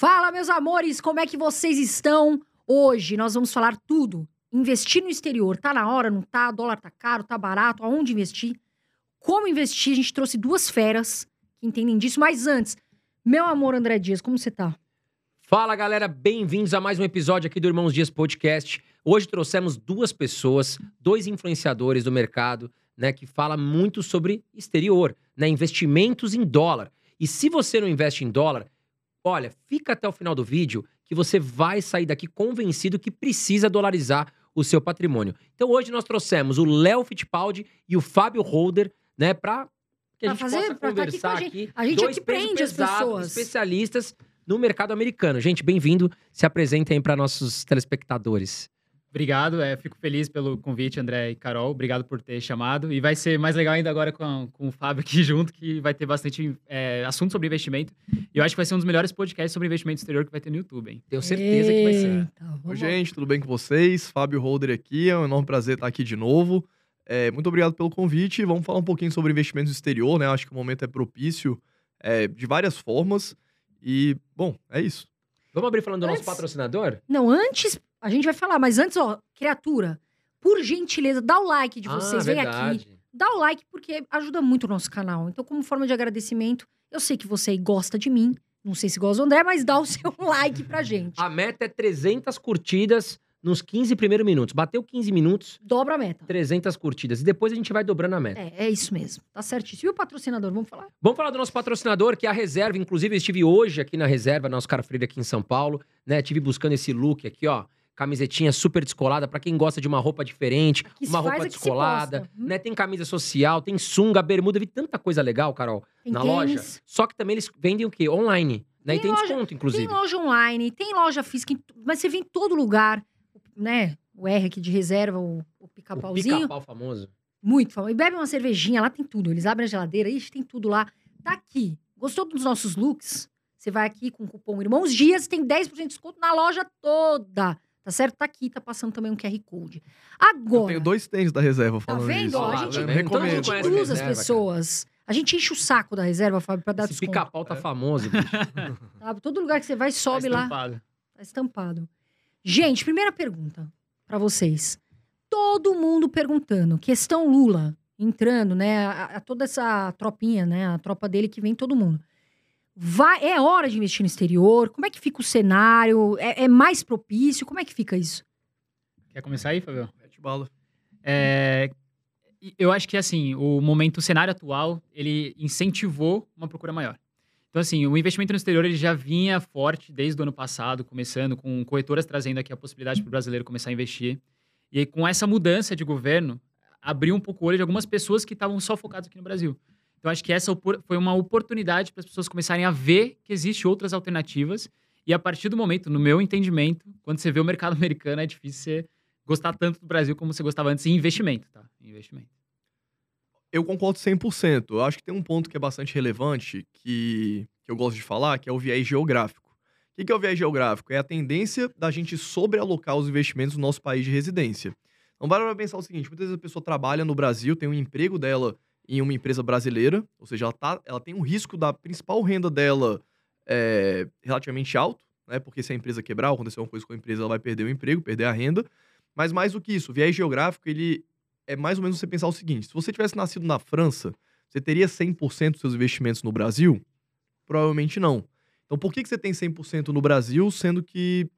Fala, meus amores, como é que vocês estão? Hoje nós vamos falar tudo. Investir no exterior, tá na hora, não tá? Dólar tá caro, tá barato, aonde investir? Como investir? A gente trouxe duas feras que entendem disso, mas antes, meu amor André Dias, como você tá? Fala galera, bem-vindos a mais um episódio aqui do Irmãos Dias Podcast. Hoje trouxemos duas pessoas, dois influenciadores do mercado, né, que fala muito sobre exterior, né, investimentos em dólar. E se você não investe em dólar, olha, fica até o final do vídeo que você vai sair daqui convencido que precisa dolarizar o seu patrimônio. Então hoje nós trouxemos o Léo Fittipaldi e o Fábio Holder, né, para que a Pra gente fazer- possa tá aqui conversar com a aqui. gente. A gente Dois aqui prende as pessoas. especialistas no mercado americano. Gente, bem-vindo. Se apresentem aí para nossos telespectadores. Obrigado, é, fico feliz pelo convite, André e Carol. Obrigado por ter chamado. E vai ser mais legal ainda agora com, com o Fábio aqui junto, que vai ter bastante é, assunto sobre investimento. E eu acho que vai ser um dos melhores podcasts sobre investimento exterior que vai ter no YouTube, hein? Tenho certeza que vai ser. Eita, vamos Oi, gente, tudo bem com vocês? Fábio Holder aqui, é um enorme prazer estar aqui de novo. É, muito obrigado pelo convite. Vamos falar um pouquinho sobre investimentos no exterior, né? Acho que o momento é propício é, de várias formas. E, bom, é isso. Vamos abrir falando do nosso patrocinador? Não, antes, a gente vai falar, mas antes, ó, criatura, por gentileza, dá o like de vocês, ah, vem verdade. aqui. Dá o like porque ajuda muito o nosso canal. Então, como forma de agradecimento, eu sei que você aí gosta de mim, não sei se gosta do André, mas dá o seu like pra gente. A meta é 300 curtidas nos 15 primeiros minutos. Bateu 15 minutos, Dobra a meta. 300 curtidas. E depois a gente vai dobrando a meta. É, é isso mesmo. Tá certíssimo. E o patrocinador, vamos falar? Vamos falar do nosso patrocinador, que é a Reserva. Inclusive, eu estive hoje aqui na Reserva, na Oscar Freire, aqui em São Paulo. Né? Tive buscando esse look aqui, ó. Camisetinha super descolada, pra quem gosta de uma roupa diferente, Aqui se uma roupa descolada. posta. Hum. Né? Tem camisa social, tem sunga, bermuda, vi tanta coisa legal, Carol, Tem na tênis, loja. Só que também eles vendem o quê? Online. Né? e Tem tem loja- desconto, inclusive. Tem loja online, tem loja física, mas você vê em todo lugar, né? O R aqui de reserva, o, o o pica-pauzinho. pica-pau famoso. Muito famoso. E bebe uma cervejinha, lá tem tudo. Eles abrem a geladeira, ixi, tem tudo lá. Tá aqui. Gostou dos nossos looks? Você vai aqui com o cupom Irmãos Dias, tem 10% de desconto na loja toda. Tá certo? Tá aqui, tá passando também um QR Code. Eu Agora, tenho dois tênis da reserva tá falando vendo? isso. ó, a lá, gente, tá eu vendo? então a gente as reserva, cara. pessoas. A gente enche o saco da reserva, Fábio, pra dar Esse desconto. pica-pau tá famoso, bicho. Tá? Todo lugar que você vai, sobe Tá lá. estampado. Tá estampado. Gente, primeira pergunta pra vocês. Todo mundo perguntando. Questão Lula entrando, né? A, a- toda essa tropinha, né? A tropa dele que vem todo mundo. Vai, é hora de investir no exterior? Como é que fica o cenário? É, é mais propício? Como é que fica isso? Quer começar aí, Fábio? Mete bala. É, e eu acho que, assim, o momento, o cenário atual, ele incentivou uma procura maior. Então, assim, o investimento no exterior, ele já vinha forte desde o ano passado, começando com corretoras trazendo aqui a possibilidade para o brasileiro começar a investir. E aí, com essa mudança de governo, abriu um pouco o olho de algumas pessoas que estavam só focadas aqui no Brasil. Então, acho que essa foi uma oportunidade para as pessoas começarem a ver que existem outras alternativas. E a partir do momento, no meu entendimento, quando você vê o mercado americano, é difícil você gostar tanto do Brasil como você gostava antes em investimento, tá? Investimento. Eu concordo 100%. Eu acho que tem um ponto que é bastante relevante, que, que eu gosto de falar, que é o viés geográfico. O que que é o viés geográfico? É a tendência da gente sobrealocar os investimentos no nosso país de residência. Então, vale para pensar o seguinte: muitas vezes a pessoa trabalha no Brasil, tem um emprego dela em uma empresa brasileira, ou seja, ela, tá, ela tem um risco da principal renda dela é, relativamente alto, né? Porque se a empresa quebrar acontecer alguma coisa com a empresa, ela vai perder o emprego, perder a renda. Mas mais do que isso, o viés geográfico, ele é mais ou menos você pensar o seguinte: se você tivesse nascido na França, você teria 100% dos seus investimentos no Brasil? Provavelmente não. Então, por que, que você tem 100% no Brasil, sendo que,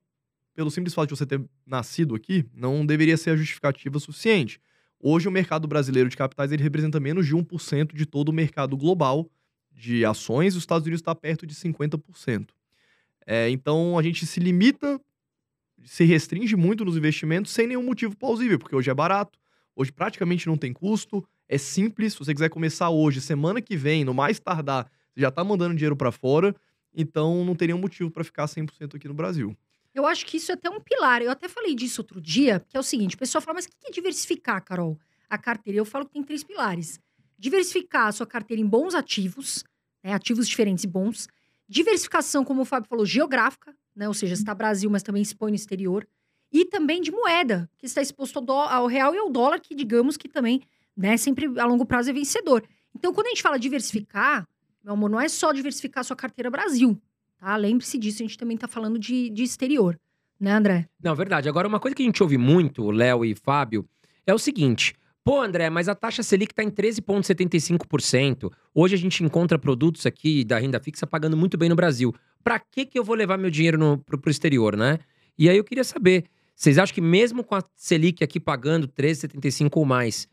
pelo simples fato de você ter nascido aqui, não deveria ser a justificativa suficiente? Hoje, o mercado brasileiro de capitais ele representa menos de 1% de todo o mercado global de ações, os Estados Unidos está perto de 50%. É, então, a gente se limita, se restringe muito nos investimentos sem nenhum motivo plausível, porque hoje é barato, hoje praticamente não tem custo, é simples. Se você quiser começar hoje, semana que vem, no mais tardar, você já está mandando dinheiro para fora, então não tem nenhum motivo para ficar 100% aqui no Brasil. Eu acho que isso é até um pilar. Eu até falei disso outro dia, que é o seguinte: o pessoal fala, mas o que é diversificar, Carol? A carteira. Eu falo que tem três pilares: diversificar a sua carteira em bons ativos, né, ativos diferentes e bons. Diversificação, como o Fábio falou, geográfica, né? Ou seja, está Brasil, mas também se põe no exterior. E também de moeda, que está exposto ao, dó- ao real e ao dólar, que digamos que também, né, sempre a longo prazo é vencedor. Então, quando a gente fala diversificar, meu amor, não é só diversificar a sua carteira Brasil. Tá? Lembre-se disso, a gente também tá falando de, de exterior, né, André? Não, verdade. Agora, uma coisa que a gente ouve muito, Léo e Fábio, é o seguinte. Pô, André, mas a taxa Selic está em 13,75%. Hoje a gente encontra produtos aqui da renda fixa pagando muito bem no Brasil. Para que, que eu vou levar meu dinheiro pro, pro exterior, né? E aí eu queria saber, vocês acham que mesmo com a Selic aqui pagando 13,75 ou mais,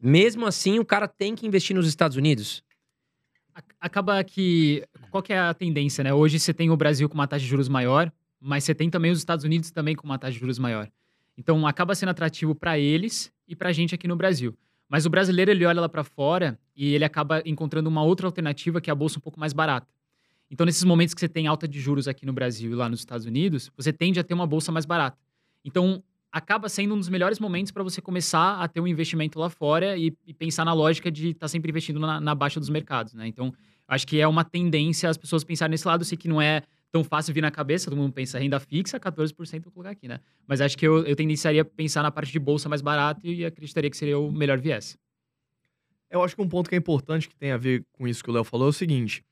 mesmo assim o cara tem que investir nos Estados Unidos? Acaba que. Qual que é a tendência, né? Hoje você tem o Brasil com uma taxa de juros maior, mas você tem também os Estados Unidos também com uma taxa de juros maior. Então acaba sendo atrativo para eles e para a gente aqui no Brasil. Mas o brasileiro ele olha lá para fora e ele acaba encontrando uma outra alternativa que é a bolsa um pouco mais barata. Então nesses momentos que você tem alta de juros aqui no Brasil e lá nos Estados Unidos, você tende a ter uma bolsa mais barata. Então acaba sendo um dos melhores momentos para você começar a ter um investimento lá fora e, e pensar na lógica de estar tá sempre investindo na, na, baixa dos mercados, né? Então acho que é uma tendência as pessoas pensarem nesse lado. Eu sei que não é tão fácil vir na cabeça, todo mundo pensa renda fixa, 14% vou colocar aqui, né? Mas acho que eu, eu tendenciaria a pensar na parte de bolsa mais barata e acreditaria que seria o melhor viés. Eu acho que um ponto que é importante que tem a ver com isso que o Léo falou é o seguinte: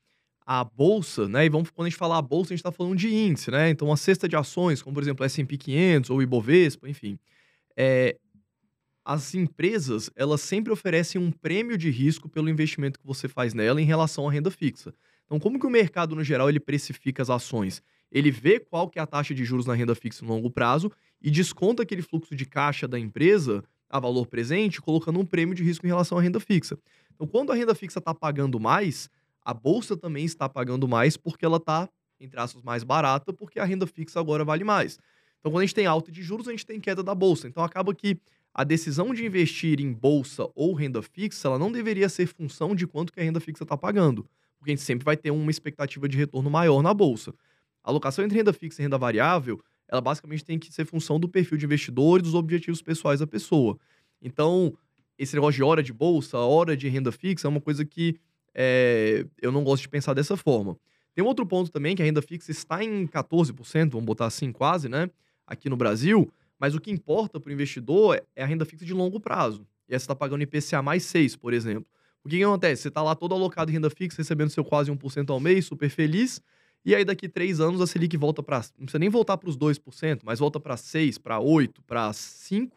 a bolsa, né? E vamos, quando a gente falar a bolsa, a gente está falando de índice, né? Então, uma cesta de ações, como por exemplo S&P 500 ou Ibovespa, enfim, é, as empresas elas sempre oferecem um prêmio de risco pelo investimento que você faz nela em relação à renda fixa. Então, como que o mercado, no geral, ele precifica as ações? Ele vê qual que é a taxa de juros na renda fixa no longo prazo e desconta aquele fluxo de caixa da empresa a valor presente, colocando um prêmio de risco em relação à renda fixa. Então, quando a renda fixa está pagando mais, a bolsa também está pagando mais porque ela está, entre aspas, mais barata, porque a renda fixa agora vale mais. Então, quando a gente tem alta de juros, a gente tem queda da bolsa. Então, acaba que a decisão de investir em bolsa ou renda fixa, ela não deveria ser função de quanto que a renda fixa está pagando porque a gente sempre vai ter uma expectativa de retorno maior na bolsa. A alocação entre renda fixa e renda variável, ela basicamente tem que ser função do perfil de investidor e dos objetivos pessoais da pessoa. Então, esse negócio de hora de bolsa, hora de renda fixa, é uma coisa que é, eu não gosto de pensar dessa forma. Tem um outro ponto também, que a renda fixa está em 14%, vamos botar assim quase, né? Aqui no Brasil, mas o que importa para o investidor é a renda fixa de longo prazo. E essa está pagando IPCA mais 6, por exemplo. O que, que acontece? Você está lá todo alocado em renda fixa, recebendo seu quase 1% ao mês, super feliz. E aí, daqui três anos, a Selic volta para. Não precisa nem voltar para os 2%, mas volta para 6%, para 8%, para 5%.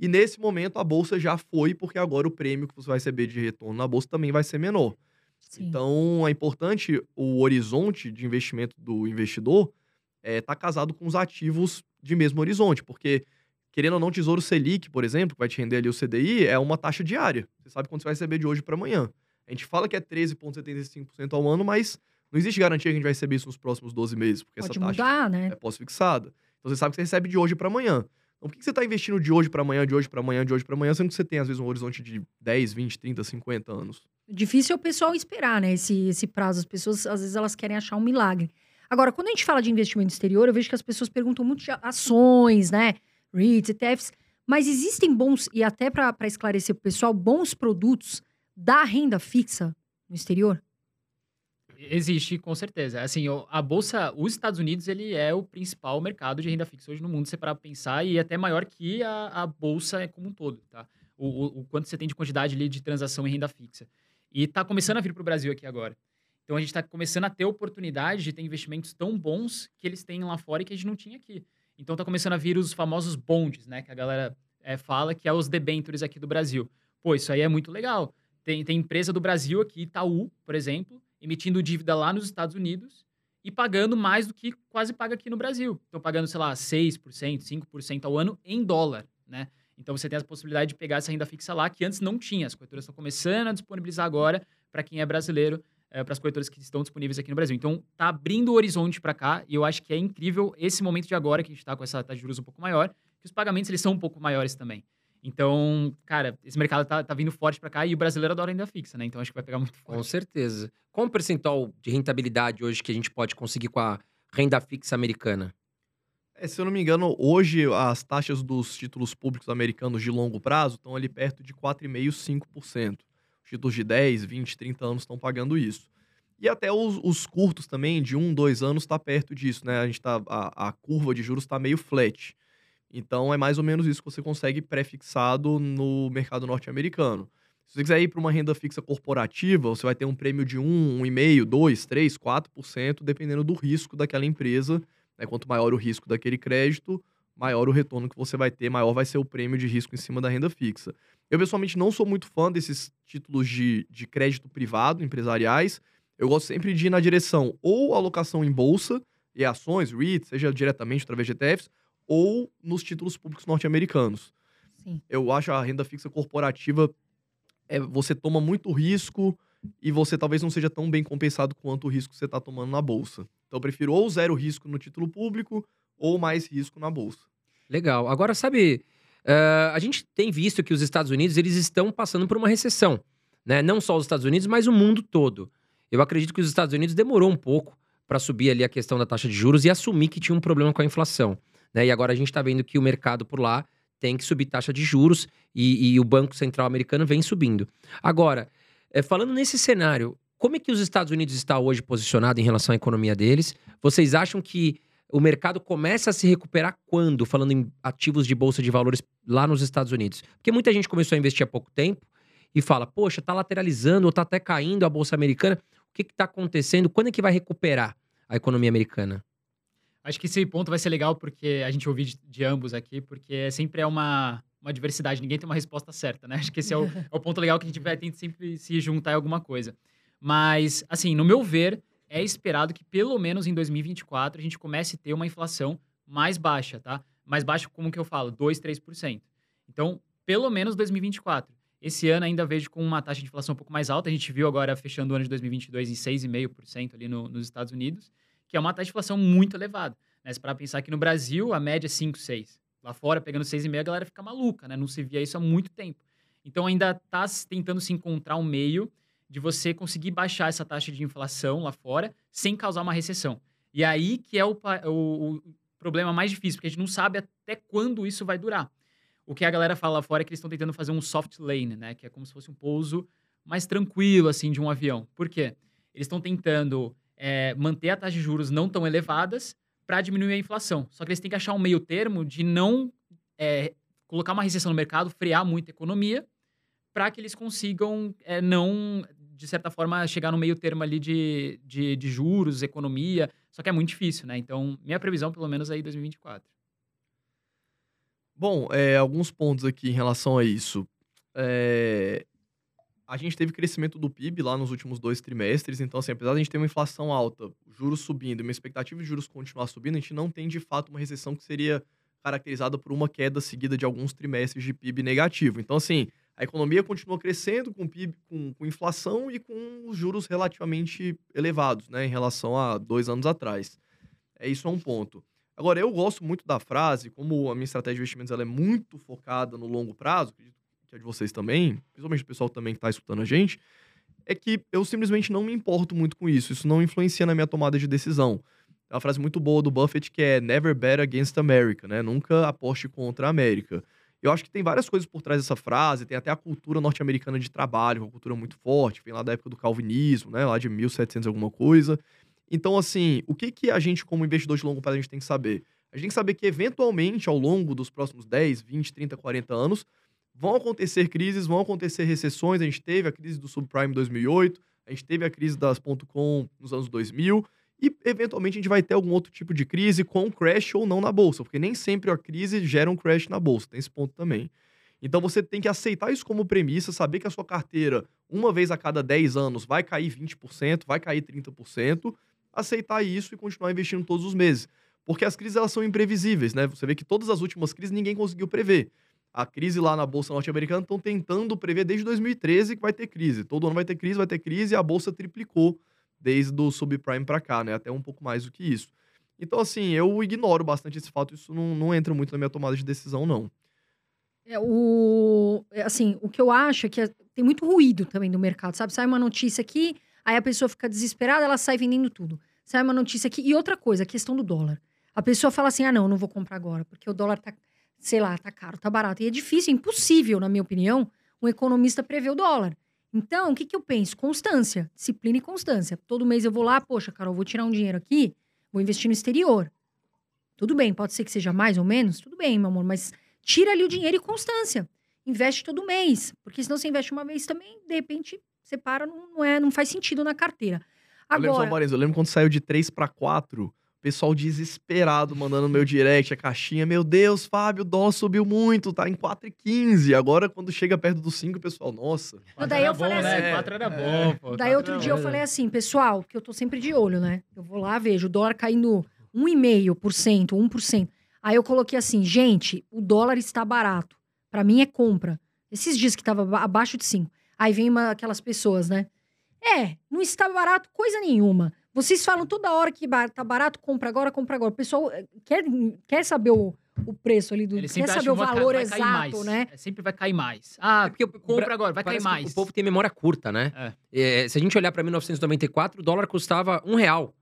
E nesse momento, a bolsa já foi, porque agora o prêmio que você vai receber de retorno na bolsa também vai ser menor. Sim. Então, é importante o horizonte de investimento do investidor estar é, tá casado com os ativos de mesmo horizonte, porque querendo ou não, Tesouro Selic, por exemplo, que vai te render ali o CDI, é uma taxa diária. Você sabe quanto você vai receber de hoje para amanhã. A gente fala que é 13,75% ao ano, mas não existe garantia que a gente vai receber isso nos próximos 12 meses, porque Pode essa taxa mudar, né? é pós-fixada. Então você sabe que você recebe de hoje para amanhã. Então por que você está investindo de hoje para amanhã, de hoje para amanhã, de hoje para amanhã, sendo que você tem, às vezes, um horizonte de 10, 20, 30, 50 anos? Difícil é o pessoal esperar, né? Esse, esse prazo. As pessoas, às vezes, elas querem achar um milagre. Agora, quando a gente fala de investimento exterior, eu vejo que as pessoas perguntam muito de ações, né? REITs, ETFs. Mas existem bons, e até para esclarecer para o pessoal, bons produtos da renda fixa no exterior? Existe, com certeza. Assim, a bolsa, os Estados Unidos, ele é o principal mercado de renda fixa hoje no mundo, se para pensar, e é até maior que a, a bolsa como um todo, tá? O, o, o, quanto você tem de quantidade ali de transação em renda fixa. E está começando a vir para o Brasil aqui agora. Então a gente está começando a ter oportunidade de ter investimentos tão bons que eles têm lá fora e que a gente não tinha aqui. Então tá começando a vir os famosos bondes, né? Que a galera é, fala que é os debentures aqui do Brasil. Pô, isso aí é muito legal. Tem, tem empresa do Brasil aqui, Itaú, por exemplo, emitindo dívida lá nos Estados Unidos e pagando mais do que quase paga aqui no Brasil. Então, pagando, sei lá, 6%, 5% ao ano em dólar, né? Então, você tem a possibilidade de pegar essa renda fixa lá, que antes não tinha. As corretoras estão começando a disponibilizar agora para quem é brasileiro é, para as corretoras que estão disponíveis aqui no Brasil. Então, tá abrindo o horizonte para cá e eu acho que é incrível esse momento de agora que a gente está com essa taxa de juros um pouco maior, que os pagamentos eles são um pouco maiores também. Então, cara, esse mercado tá, tá vindo forte para cá e o brasileiro adora renda fixa, né? Então acho que vai pegar muito forte. Com certeza. Qual o percentual de rentabilidade hoje que a gente pode conseguir com a renda fixa americana? É, se eu não me engano, hoje as taxas dos títulos públicos americanos de longo prazo estão ali perto de 4,5%, 5% títulos de 10, 20, 30 anos estão pagando isso. E até os, os curtos também, de 1, 2 anos, está perto disso, né? A, gente tá, a, a curva de juros está meio flat. Então é mais ou menos isso que você consegue pré-fixado no mercado norte-americano. Se você quiser ir para uma renda fixa corporativa, você vai ter um prêmio de 1, 1,5%, 2%, 3%, 4%, dependendo do risco daquela empresa. Né? Quanto maior o risco daquele crédito, maior o retorno que você vai ter, maior vai ser o prêmio de risco em cima da renda fixa. Eu, pessoalmente, não sou muito fã desses títulos de, de crédito privado, empresariais. Eu gosto sempre de ir na direção ou alocação em bolsa e ações, REIT, seja diretamente através de ETFs, ou nos títulos públicos norte-americanos. Eu acho a renda fixa corporativa é, você toma muito risco e você talvez não seja tão bem compensado quanto o risco que você está tomando na bolsa. Então, eu prefiro ou zero risco no título público ou mais risco na bolsa. Legal. Agora, sabe, uh, a gente tem visto que os Estados Unidos eles estão passando por uma recessão. Né? Não só os Estados Unidos, mas o mundo todo. Eu acredito que os Estados Unidos demorou um pouco para subir ali a questão da taxa de juros e assumir que tinha um problema com a inflação. Né? E agora a gente está vendo que o mercado por lá tem que subir taxa de juros e, e o Banco Central americano vem subindo. Agora, é, falando nesse cenário, como é que os Estados Unidos está hoje posicionado em relação à economia deles? Vocês acham que o mercado começa a se recuperar quando, falando em ativos de bolsa de valores lá nos Estados Unidos? Porque muita gente começou a investir há pouco tempo e fala, poxa, tá lateralizando ou tá até caindo a bolsa americana. O que está acontecendo? Quando é que vai recuperar a economia americana? Acho que esse ponto vai ser legal porque a gente ouviu de, de ambos aqui, porque sempre é uma, uma diversidade, ninguém tem uma resposta certa, né? Acho que esse é o, é o ponto legal que a gente vai ter sempre se juntar em alguma coisa. Mas, assim, no meu ver, é esperado que pelo menos em 2024 a gente comece a ter uma inflação mais baixa, tá? Mais baixa, como que eu falo? 2, 3%. Então, pelo menos 2024. Esse ano ainda vejo com uma taxa de inflação um pouco mais alta. A gente viu agora, fechando o ano de 2022, em 6,5% ali no, nos Estados Unidos que é uma taxa de inflação muito elevada. Né? Se para pensar que no Brasil a média é 5, 6. Lá fora, pegando 6,5, a galera fica maluca, né? Não se via isso há muito tempo. Então ainda está tentando se encontrar um meio de você conseguir baixar essa taxa de inflação lá fora sem causar uma recessão. E aí que é o, o, o problema mais difícil, porque a gente não sabe até quando isso vai durar. O que a galera fala lá fora é que eles estão tentando fazer um soft lane, né? Que é como se fosse um pouso mais tranquilo, assim, de um avião. Por quê? Eles estão tentando é, manter a taxa de juros não tão elevadas para diminuir a inflação. Só que eles têm que achar um meio termo de não é, colocar uma recessão no mercado, frear muito a economia, para que eles consigam é, não, de certa forma, chegar no meio termo ali de, de, de, juros, economia. Só que é muito difícil, né? Então, minha previsão, pelo menos, é aí 2024. Bom, é, alguns pontos aqui em relação a isso. É, a gente teve crescimento do PIB lá nos últimos dois trimestres, então, assim, apesar de a gente ter uma inflação alta, juros subindo e uma expectativa de juros continuar subindo, a gente não tem de fato uma recessão que seria caracterizada por uma queda seguida de alguns trimestres de PIB negativo. Então, assim, a economia continua crescendo com PIB, com, com inflação e com os juros relativamente elevados, né, em relação a dois anos atrás. É isso é um ponto. Agora, eu gosto muito da frase, como a minha estratégia de investimentos ela é muito focada no longo prazo, acredito que é de vocês também, principalmente o pessoal também que está escutando a gente, é que eu simplesmente não me importo muito com isso. Isso não influencia na minha tomada de decisão. É uma frase muito boa do Buffett que é Never bet against America, né? Nunca aposte contra a América. Eu acho que tem várias coisas por trás dessa frase, tem até a cultura norte-americana de trabalho, uma cultura muito forte, vem lá da época do calvinismo, né? Lá de 1700 alguma coisa. Então, assim, o que, que a gente, como investidor de longo prazo, a gente tem que saber? A gente tem que saber que, eventualmente, ao longo dos próximos 10, 20, 30, 40 anos, Vão acontecer crises, vão acontecer recessões. A gente teve a crise do subprime em 2008, a gente teve a crise das .com nos anos 2000 e eventualmente a gente vai ter algum outro tipo de crise com crash ou não na bolsa, porque nem sempre a crise gera um crash na bolsa, tem esse ponto também. Então você tem que aceitar isso como premissa, saber que a sua carteira, uma vez a cada 10 anos, vai cair 20%, vai cair 30%, aceitar isso e continuar investindo todos os meses. Porque as crises elas são imprevisíveis, né? Você vê que todas as últimas crises ninguém conseguiu prever a crise lá na Bolsa Norte-Americana estão tentando prever desde 2013 que vai ter crise. Todo ano vai ter crise, vai ter crise, e a Bolsa triplicou desde o subprime para cá, né? Até um pouco mais do que isso. Então, assim, eu ignoro bastante esse fato, isso não, não entra muito na minha tomada de decisão, não. É, o, é, assim, o que eu acho é que é, tem muito ruído também no mercado, sabe? Sai uma notícia aqui, aí a pessoa fica desesperada, ela sai vendendo tudo. Sai uma notícia aqui. E outra coisa, a questão do dólar. A pessoa fala assim: ah, não, não vou comprar agora, porque o dólar tá sei lá, tá caro, tá barato. E é difícil, é impossível, na minha opinião, um economista prever o dólar. Então, o que, que eu penso? Constância, disciplina e constância. Todo mês eu vou lá, poxa, Carol, vou tirar um dinheiro aqui, vou investir no exterior. Tudo bem, pode ser que seja mais ou menos, tudo bem, meu amor, mas tira ali o dinheiro e constância. investe todo mês. Porque senão você investe uma vez também, de repente, você para, não, é, não faz sentido na carteira. Eu lembro, só, Agora, Marisa, eu lembro quando saiu de 3 para 4, o pessoal desesperado mandando no meu direct a caixinha. Meu Deus, Fábio, o dólar subiu muito, tá em 4,15. Agora, quando chega perto do 5, o pessoal, nossa. Não, daí eu falei né? assim- Quatro era É. bom, pô. daí outro dia eu falei assim, pessoal, que eu tô sempre de olho, né? Eu vou lá, vejo o dólar caindo 1,5%, 1%. Aí eu coloquei assim, gente, o dólar está barato. Pra mim é compra. Esses dias que tava aba- abaixo de 5. Aí vem uma, aquelas pessoas, né? É, não está barato coisa nenhuma. Vocês falam toda hora que tá barato, compra agora, compra agora. O pessoal eh, quer, quer saber o, o preço ali do. Ele Quer saber o vai valor vai exato, mais. né? É, sempre vai cair mais. Ah, É porque o- compra agora, vai cair mais. O povo tem memória curta, né? É, se a gente olhar pra 1994, o dólar custava um real.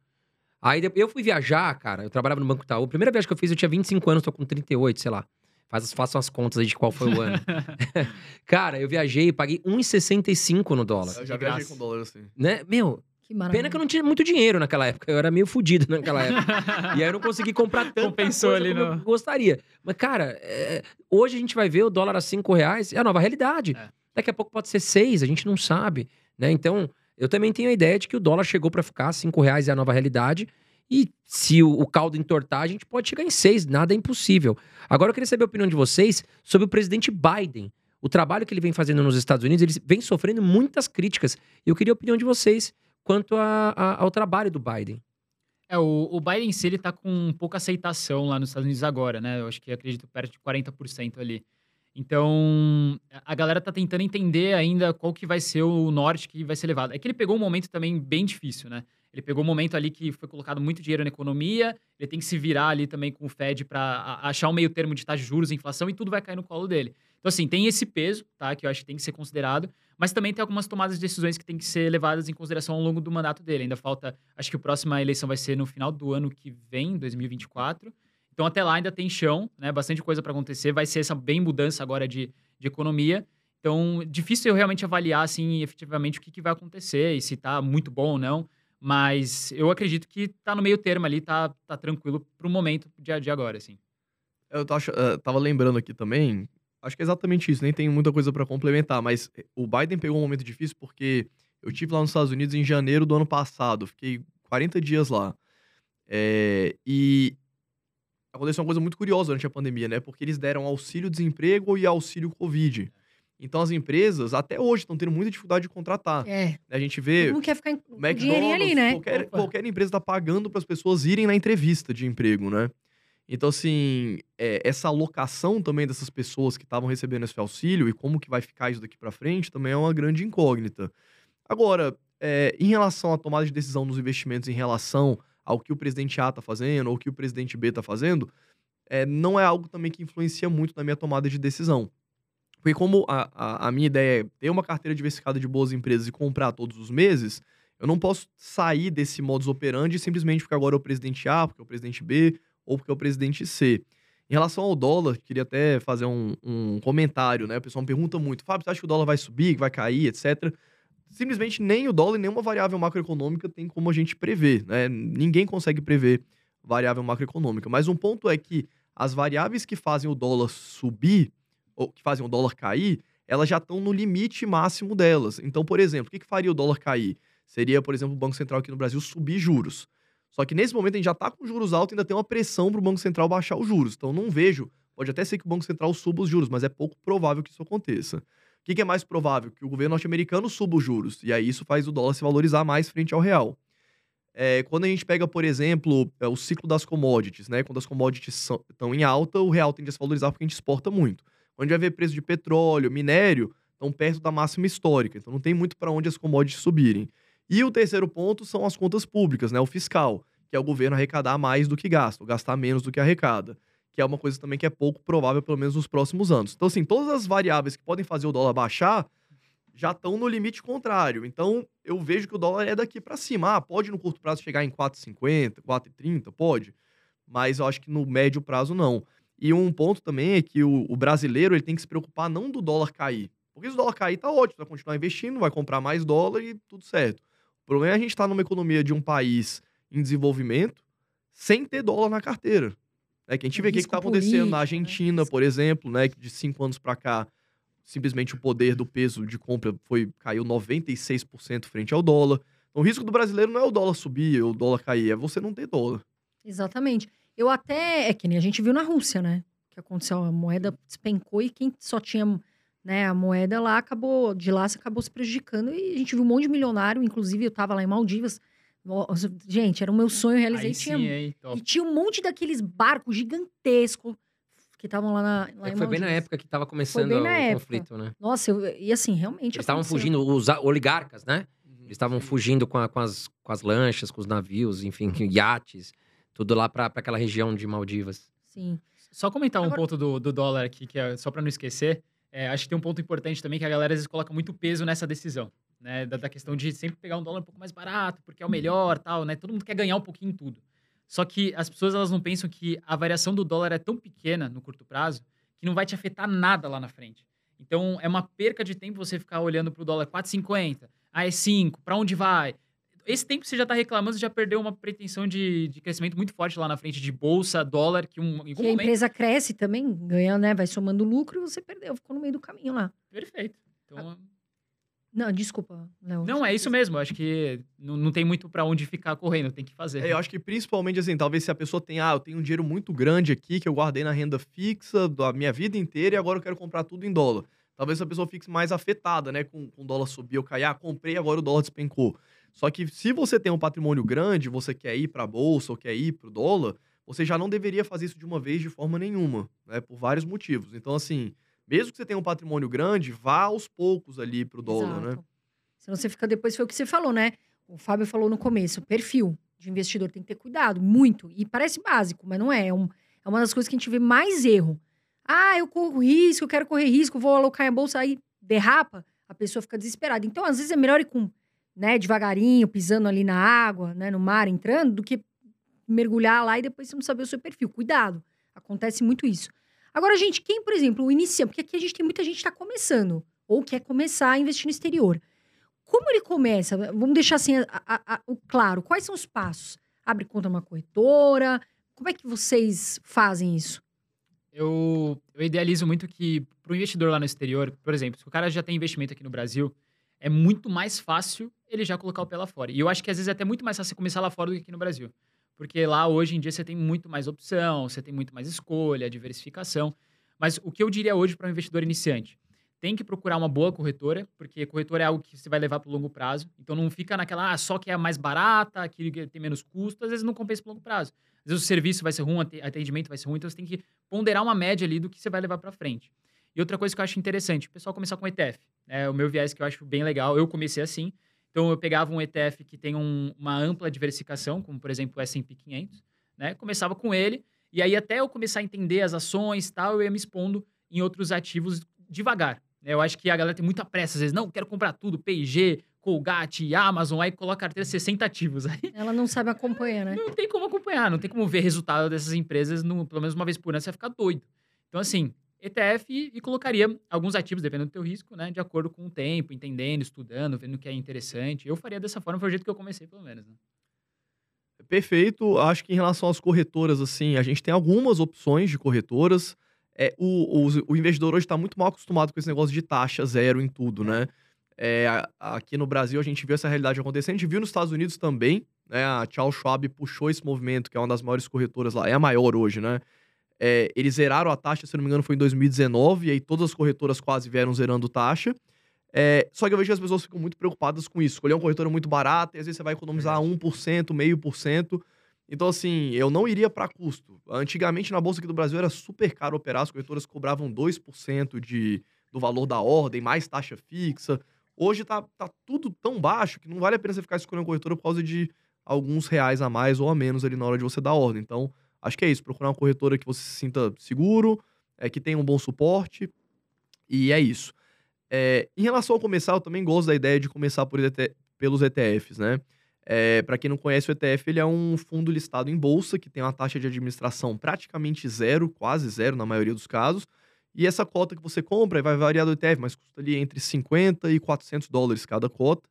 Aí eu fui viajar, cara, eu trabalhava no Banco Itaú. A primeira viagem que eu fiz, eu tinha 25 anos, tô com 38, sei lá. Faz, façam as contas aí de qual foi o ano. cara, eu viajei e paguei 1,65 no dólar. Eu já viajei com dólar assim. Né? Meu, Que maravilha. pena que eu não tinha muito dinheiro naquela época. Eu era meio fudido naquela época. e aí eu não consegui comprar tanta Compensou ali como no- eu gostaria. Mas, cara, é, hoje a gente vai ver o dólar a 5 reais. É a nova realidade. É. Daqui a pouco pode ser 6, a gente não sabe. Né? Então, eu também tenho a ideia de que o dólar chegou pra ficar, 5 reais é a nova realidade. E se o, o caldo entortar, a gente pode chegar em 6, nada é impossível. Agora eu queria saber a opinião de vocês sobre o presidente Biden. O trabalho que ele vem fazendo nos Estados Unidos, ele vem sofrendo muitas críticas. E eu queria a opinião de vocês quanto a- a- ao trabalho do Biden. É, o, o Biden si, ele tá com pouca aceitação lá nos Estados Unidos agora, né? Eu acho que acredito perto de 40% ali. Então, a galera tá tentando entender ainda qual que vai ser o norte que vai ser levado. É que ele pegou um momento também bem difícil, né? Ele pegou um momento ali que foi colocado muito dinheiro na economia, ele tem que se virar ali também com o Fed para achar um meio termo de taxa de juros, inflação e tudo vai cair no colo dele. Então, assim, tem esse peso, tá? Que eu acho que tem que ser considerado, mas também tem algumas tomadas de decisões que tem que ser levadas em consideração ao longo do mandato dele. Ainda falta, acho que a próxima eleição vai ser no final do ano que vem, 2024. Então, até lá ainda tem chão, né? Bastante coisa para acontecer. Vai ser essa bem mudança agora de, de economia. Então, difícil eu realmente avaliar, assim, efetivamente o que, que vai acontecer e se tá muito bom ou não. Mas eu acredito que tá no meio termo ali, tá, tá tranquilo pro momento de, de agora, assim. Eu ach- eh, tava lembrando aqui também, acho que é exatamente isso, nem tem muita coisa pra complementar, mas o Biden pegou um momento difícil porque eu tive lá nos Estados Unidos em janeiro do ano passado, fiquei 40 dias lá. É, e aconteceu uma coisa muito curiosa durante a pandemia, né? Porque eles deram auxílio-desemprego e auxílio Covid. Então as empresas até hoje estão tendo muita dificuldade de contratar. É. A gente vê mundo quer ficar o dinheirinho ali, McDonald's, né? qualquer, Opa. qualquer empresa tá pagando para as pessoas irem na entrevista de emprego, né? Então, assim, é, essa alocação também dessas pessoas que estavam recebendo esse auxílio e como que vai ficar isso daqui para frente também é uma grande incógnita. Agora, é, em relação à tomada de decisão nos investimentos em relação ao que o presidente A tá fazendo ou o que o presidente B tá fazendo, é, não é algo também que influencia muito na minha tomada de decisão. Porque como a, a, a minha ideia é ter uma carteira diversificada de boas empresas e comprar todos os meses, eu não posso sair desse modus operandi simplesmente porque agora é o presidente A, porque é o presidente B ou porque é o presidente C. Em relação ao dólar, queria até fazer um, um comentário, né? O pessoal me pergunta muito, Fábio, você acha que o dólar vai subir, vai cair, etc. Simplesmente nem o dólar e nenhuma variável macroeconômica tem como a gente prever, né? Ninguém consegue prever variável macroeconômica. Mas um ponto é que as variáveis que fazem o dólar subir, ou que fazem o dólar cair, elas já estão no limite máximo delas. Então, por exemplo, o que, faria o dólar cair? Seria, por exemplo, o Banco Central aqui no Brasil subir juros. Só que nesse momento a gente já está com juros altos e ainda tem uma pressão para o Banco Central baixar os juros. Então, não vejo. Pode até ser que o Banco Central suba os juros, mas é pouco provável que isso aconteça. O que, que é mais provável? Que o governo norte-americano suba os juros. E aí isso faz o dólar se valorizar mais frente ao real. É, quando a gente pega, por exemplo, é, o ciclo das commodities, né? Quando as commodities estão em alta, o real tende a se valorizar porque a gente exporta muito. Gente vai ver preço de petróleo, minério, estão perto da máxima histórica. Então não tem muito para onde as commodities subirem. E o terceiro ponto são as contas públicas, né? O fiscal, que é o governo arrecadar mais do que gasta, gastar menos do que arrecada. Que é uma coisa também que é pouco provável, pelo menos nos próximos anos. Então, assim, todas as variáveis que podem fazer o dólar baixar já estão no limite contrário. Então, eu vejo que o dólar é daqui para cima. Ah, pode no curto prazo chegar em 4,50, 4,30, pode. Mas eu acho que no médio prazo não. E um ponto também é que o, o brasileiro ele tem que se preocupar não do dólar cair. Porque se o dólar cair, tá ótimo, vai continuar investindo, vai comprar mais dólar e tudo certo. O problema é a gente estar numa economia de um país em desenvolvimento sem ter dólar na carteira. É que a gente O vê o que está acontecendo na né? Argentina, por exemplo, né? Que de cinco anos para cá simplesmente o poder do peso de compra foi caiu 96% frente ao dólar. Então, o risco do brasileiro não é o dólar subir ou o dólar cair, é você não ter dólar. Exatamente. Eu até. É que nem a gente viu na Rússia, né? O que aconteceu? A moeda despencou e quem só tinha né, a moeda lá acabou. De lá se acabou se prejudicando. E a gente viu um monte de milionário, inclusive eu tava lá em Maldivas. Nossa, Gente, era o meu sonho, eu realizei. Aí tinha, sim? Top. e tinha um monte daqueles barcos gigantescos que estavam lá, na, lá É, foi bem na época que tava começando o época. conflito, né? Nossa, eu, e assim, realmente. Eles estavam fugindo, os oligarcas, né? Eles estavam fugindo com, a- com as, com as lanchas, com os navios, enfim, iates, tudo lá pra, pra aquela região de Maldivas. Sim. Só comentar um Agora- ponto do, do dólar aqui, que é só para não esquecer. é, acho que tem um ponto importante também que a galera às vezes coloca muito peso nessa decisão, né? Da, da questão de sempre pegar um dólar um pouco mais barato, porque é o melhor, tal, né? Todo mundo quer ganhar um pouquinho em tudo. Só que as pessoas elas não pensam que a variação do dólar é tão pequena no curto prazo que não vai te afetar nada lá na frente. Então é uma perca de tempo você ficar olhando para o dólar 4,50, ah, é 5, para onde vai? Esse tempo que você já está reclamando, você já perdeu uma pretensão de, de crescimento muito forte lá na frente de bolsa, dólar, que um, em algum Que a momento empresa cresce também, ganha, né? Vai somando lucro e você perdeu, ficou no meio do caminho lá. Perfeito. Então, Não, desculpa, Léo. não, é isso mesmo. Eu acho que não, não tem muito pra onde ficar correndo, tem que fazer. É, eu acho que principalmente assim, talvez se a pessoa tem, ah, eu tenho um dinheiro muito grande aqui que eu guardei na renda fixa da minha vida inteira e agora eu quero comprar tudo em dólar. Talvez a pessoa fique mais afetada, né, com, com o dólar subir ou cair, ah, comprei, agora o dólar despencou. Só que se você tem um patrimônio grande, você quer ir para a bolsa ou quer ir para o dólar, você já não deveria fazer isso de uma vez de forma nenhuma, né, por vários motivos. Então, assim, mesmo que você tenha um patrimônio grande, vá aos poucos ali para o dólar, né? Exato. Senão você fica depois, foi o que você falou, né? O Fábio falou no começo, perfil de investidor tem que ter cuidado, muito. E parece básico, mas não é. É, um- é uma das coisas que a gente vê mais erro. Ah, eu corro risco, eu quero correr risco, vou alocar em bolsa, aí derrapa, a pessoa fica desesperada. Então, às vezes, é melhor ir com, né, devagarinho, pisando ali na água, né, no mar, entrando, do que mergulhar lá e depois você não saber o seu perfil. Cuidado, acontece muito isso. Agora, gente, quem, por exemplo, o porque aqui a gente tem muita gente que está começando, ou quer começar a investir no exterior. Como ele começa? Vamos deixar assim a- a- a- o claro. Quais são os passos? Abre conta numa corretora? Como é que vocês fazem isso? Eu, eu idealizo muito que para o investidor lá no exterior, por exemplo, se o cara já tem investimento aqui no Brasil, é muito mais fácil ele já colocar o pé lá fora. E eu acho que às vezes é até muito mais fácil começar lá fora do que aqui no Brasil. Porque lá hoje em dia você tem muito mais opção, você tem muito mais escolha, diversificação. Mas o que eu diria hoje para um investidor iniciante? Tem que procurar uma boa corretora, porque corretora é algo que você vai levar para o longo prazo. Então não fica naquela, ah, só que é a mais barata, que tem menos custo, às vezes não compensa para longo prazo. Às vezes o serviço vai ser ruim, o ate- atendimento vai ser ruim, então você tem que ponderar uma média ali do que você vai levar para frente. E outra coisa que eu acho interessante, o pessoal começar com ETF. É o meu viés que eu acho bem legal. Eu comecei assim. Então eu pegava um ETF que tem um- uma ampla diversificação, como por exemplo o S&P 500, né? Começava com ele e aí até eu começar a entender as ações, e tal, eu ia me expondo em outros ativos devagar. né? Eu acho que a galera tem muita pressa às vezes, não, quero comprar tudo, P&G, Colgate, Amazon, aí coloca a carteira 60 ativos. Aí Ela não sabe acompanhar, né? não tem como acompanhar, não tem como ver resultado dessas empresas, no, pelo menos uma vez por ano, você vai ficar doido. Então, assim, ETF e, e colocaria alguns ativos, dependendo do teu risco, né? De acordo com o tempo, entendendo, estudando, vendo o que é interessante. Eu faria dessa forma, foi o jeito que eu comecei, pelo menos. Né? Perfeito. Acho que em relação às corretoras, assim, a gente tem algumas opções de corretoras. É, o, o, o investidor hoje está muito mal acostumado com esse negócio de taxa zero em tudo, né? É, aqui no Brasil a gente viu essa realidade acontecendo, a gente viu nos Estados Unidos também, né? A Charles Schwab puxou esse movimento, que é uma das maiores corretoras lá, é a maior hoje, né? É, eles zeraram a taxa, se não me engano, foi em 2019, e aí todas as corretoras quase vieram zerando taxa. É, só que eu vejo que as pessoas ficam muito preocupadas com isso. Escolher uma corretora muito barata e às vezes você vai economizar 1%, meio por cento. Então, assim, eu não iria para custo. Antigamente, na Bolsa aqui do Brasil, era super caro operar. As corretoras cobravam 2% de, do valor da ordem, mais taxa fixa. Hoje tá, tá tudo tão baixo que não vale a pena você ficar escolhendo uma corretora por causa de alguns reais a mais ou a menos ali na hora de você dar ordem. Então, acho que é isso. Procurar uma corretora que você se sinta seguro, é, que tenha um bom suporte. E é isso. É, em relação ao começar, eu também gosto da ideia de começar por ET pelos ETFs, né? É, para quem não conhece, o ETF ele é um fundo listado em bolsa que tem uma taxa de administração praticamente zero, quase zero na maioria dos casos. E essa cota que você compra vai variar do ETF, mas custa ali entre 50 e 400 dólares cada cota.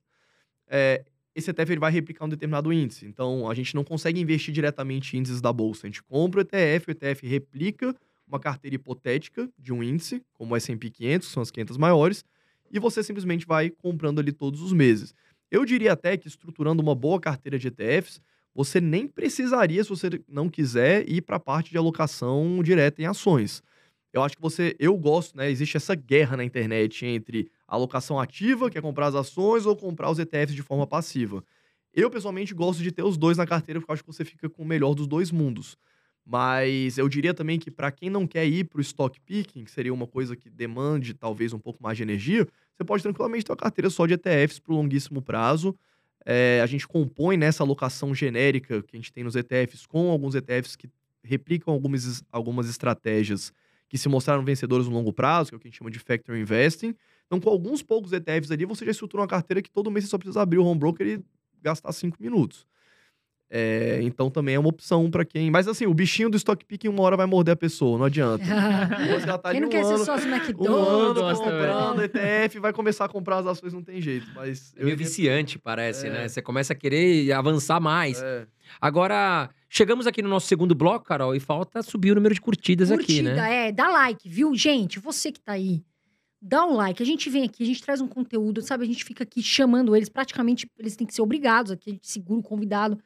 É, esse ETF ele vai replicar um determinado índice. Então, a gente não consegue investir diretamente em índices da bolsa. A gente compra o ETF, o ETF replica uma carteira hipotética de um índice, como o S&P 500, que são as 500 maiores, e você simplesmente vai comprando ali todos os meses. Eu diria até que estruturando uma boa carteira de ETFs, você nem precisaria, se você não quiser, ir para a parte de alocação direta em ações. Eu acho que você, eu gosto, né? Existe essa guerra na internet entre alocação ativa, que é comprar as ações, ou comprar os ETFs de forma passiva. Eu, pessoalmente, gosto de ter os dois na carteira, porque eu acho que você fica com o melhor dos dois mundos. Mas eu diria também que para quem não quer ir para o stock picking, que seria uma coisa que demande talvez um pouco mais de energia, você pode tranquilamente ter uma carteira só de ETFs para o longuíssimo prazo. É, a gente compõe nessa alocação genérica que a gente tem nos ETFs com alguns ETFs que replicam algumas, algumas estratégias que se mostraram vencedoras no longo prazo, que é o que a gente chama de factor investing. Então, com alguns poucos ETFs ali, você já estrutura uma carteira que todo mês você só precisa abrir o home broker e gastar cinco minutos. É, então também é uma opção para quem. Mas assim, o bichinho do stock picking uma hora vai morder a pessoa, não adianta. Você já tá quem não um quer ano, ser sócio do McDonald's? Um ano comprando ETF, vai começar a comprar as ações, não tem jeito. Mas é meio viciante, parece, é. né? Você começa a querer avançar mais. É. Agora, chegamos aqui no nosso segundo bloco, Carol, e falta subir o número de curtidas Curtida, aqui, né? É, dá like, viu? Gente, você que tá aí dá um like. A gente vem aqui, a gente traz um conteúdo, sabe? A gente fica aqui chamando eles, praticamente eles têm que ser obrigados aqui, a gente segura o convidado.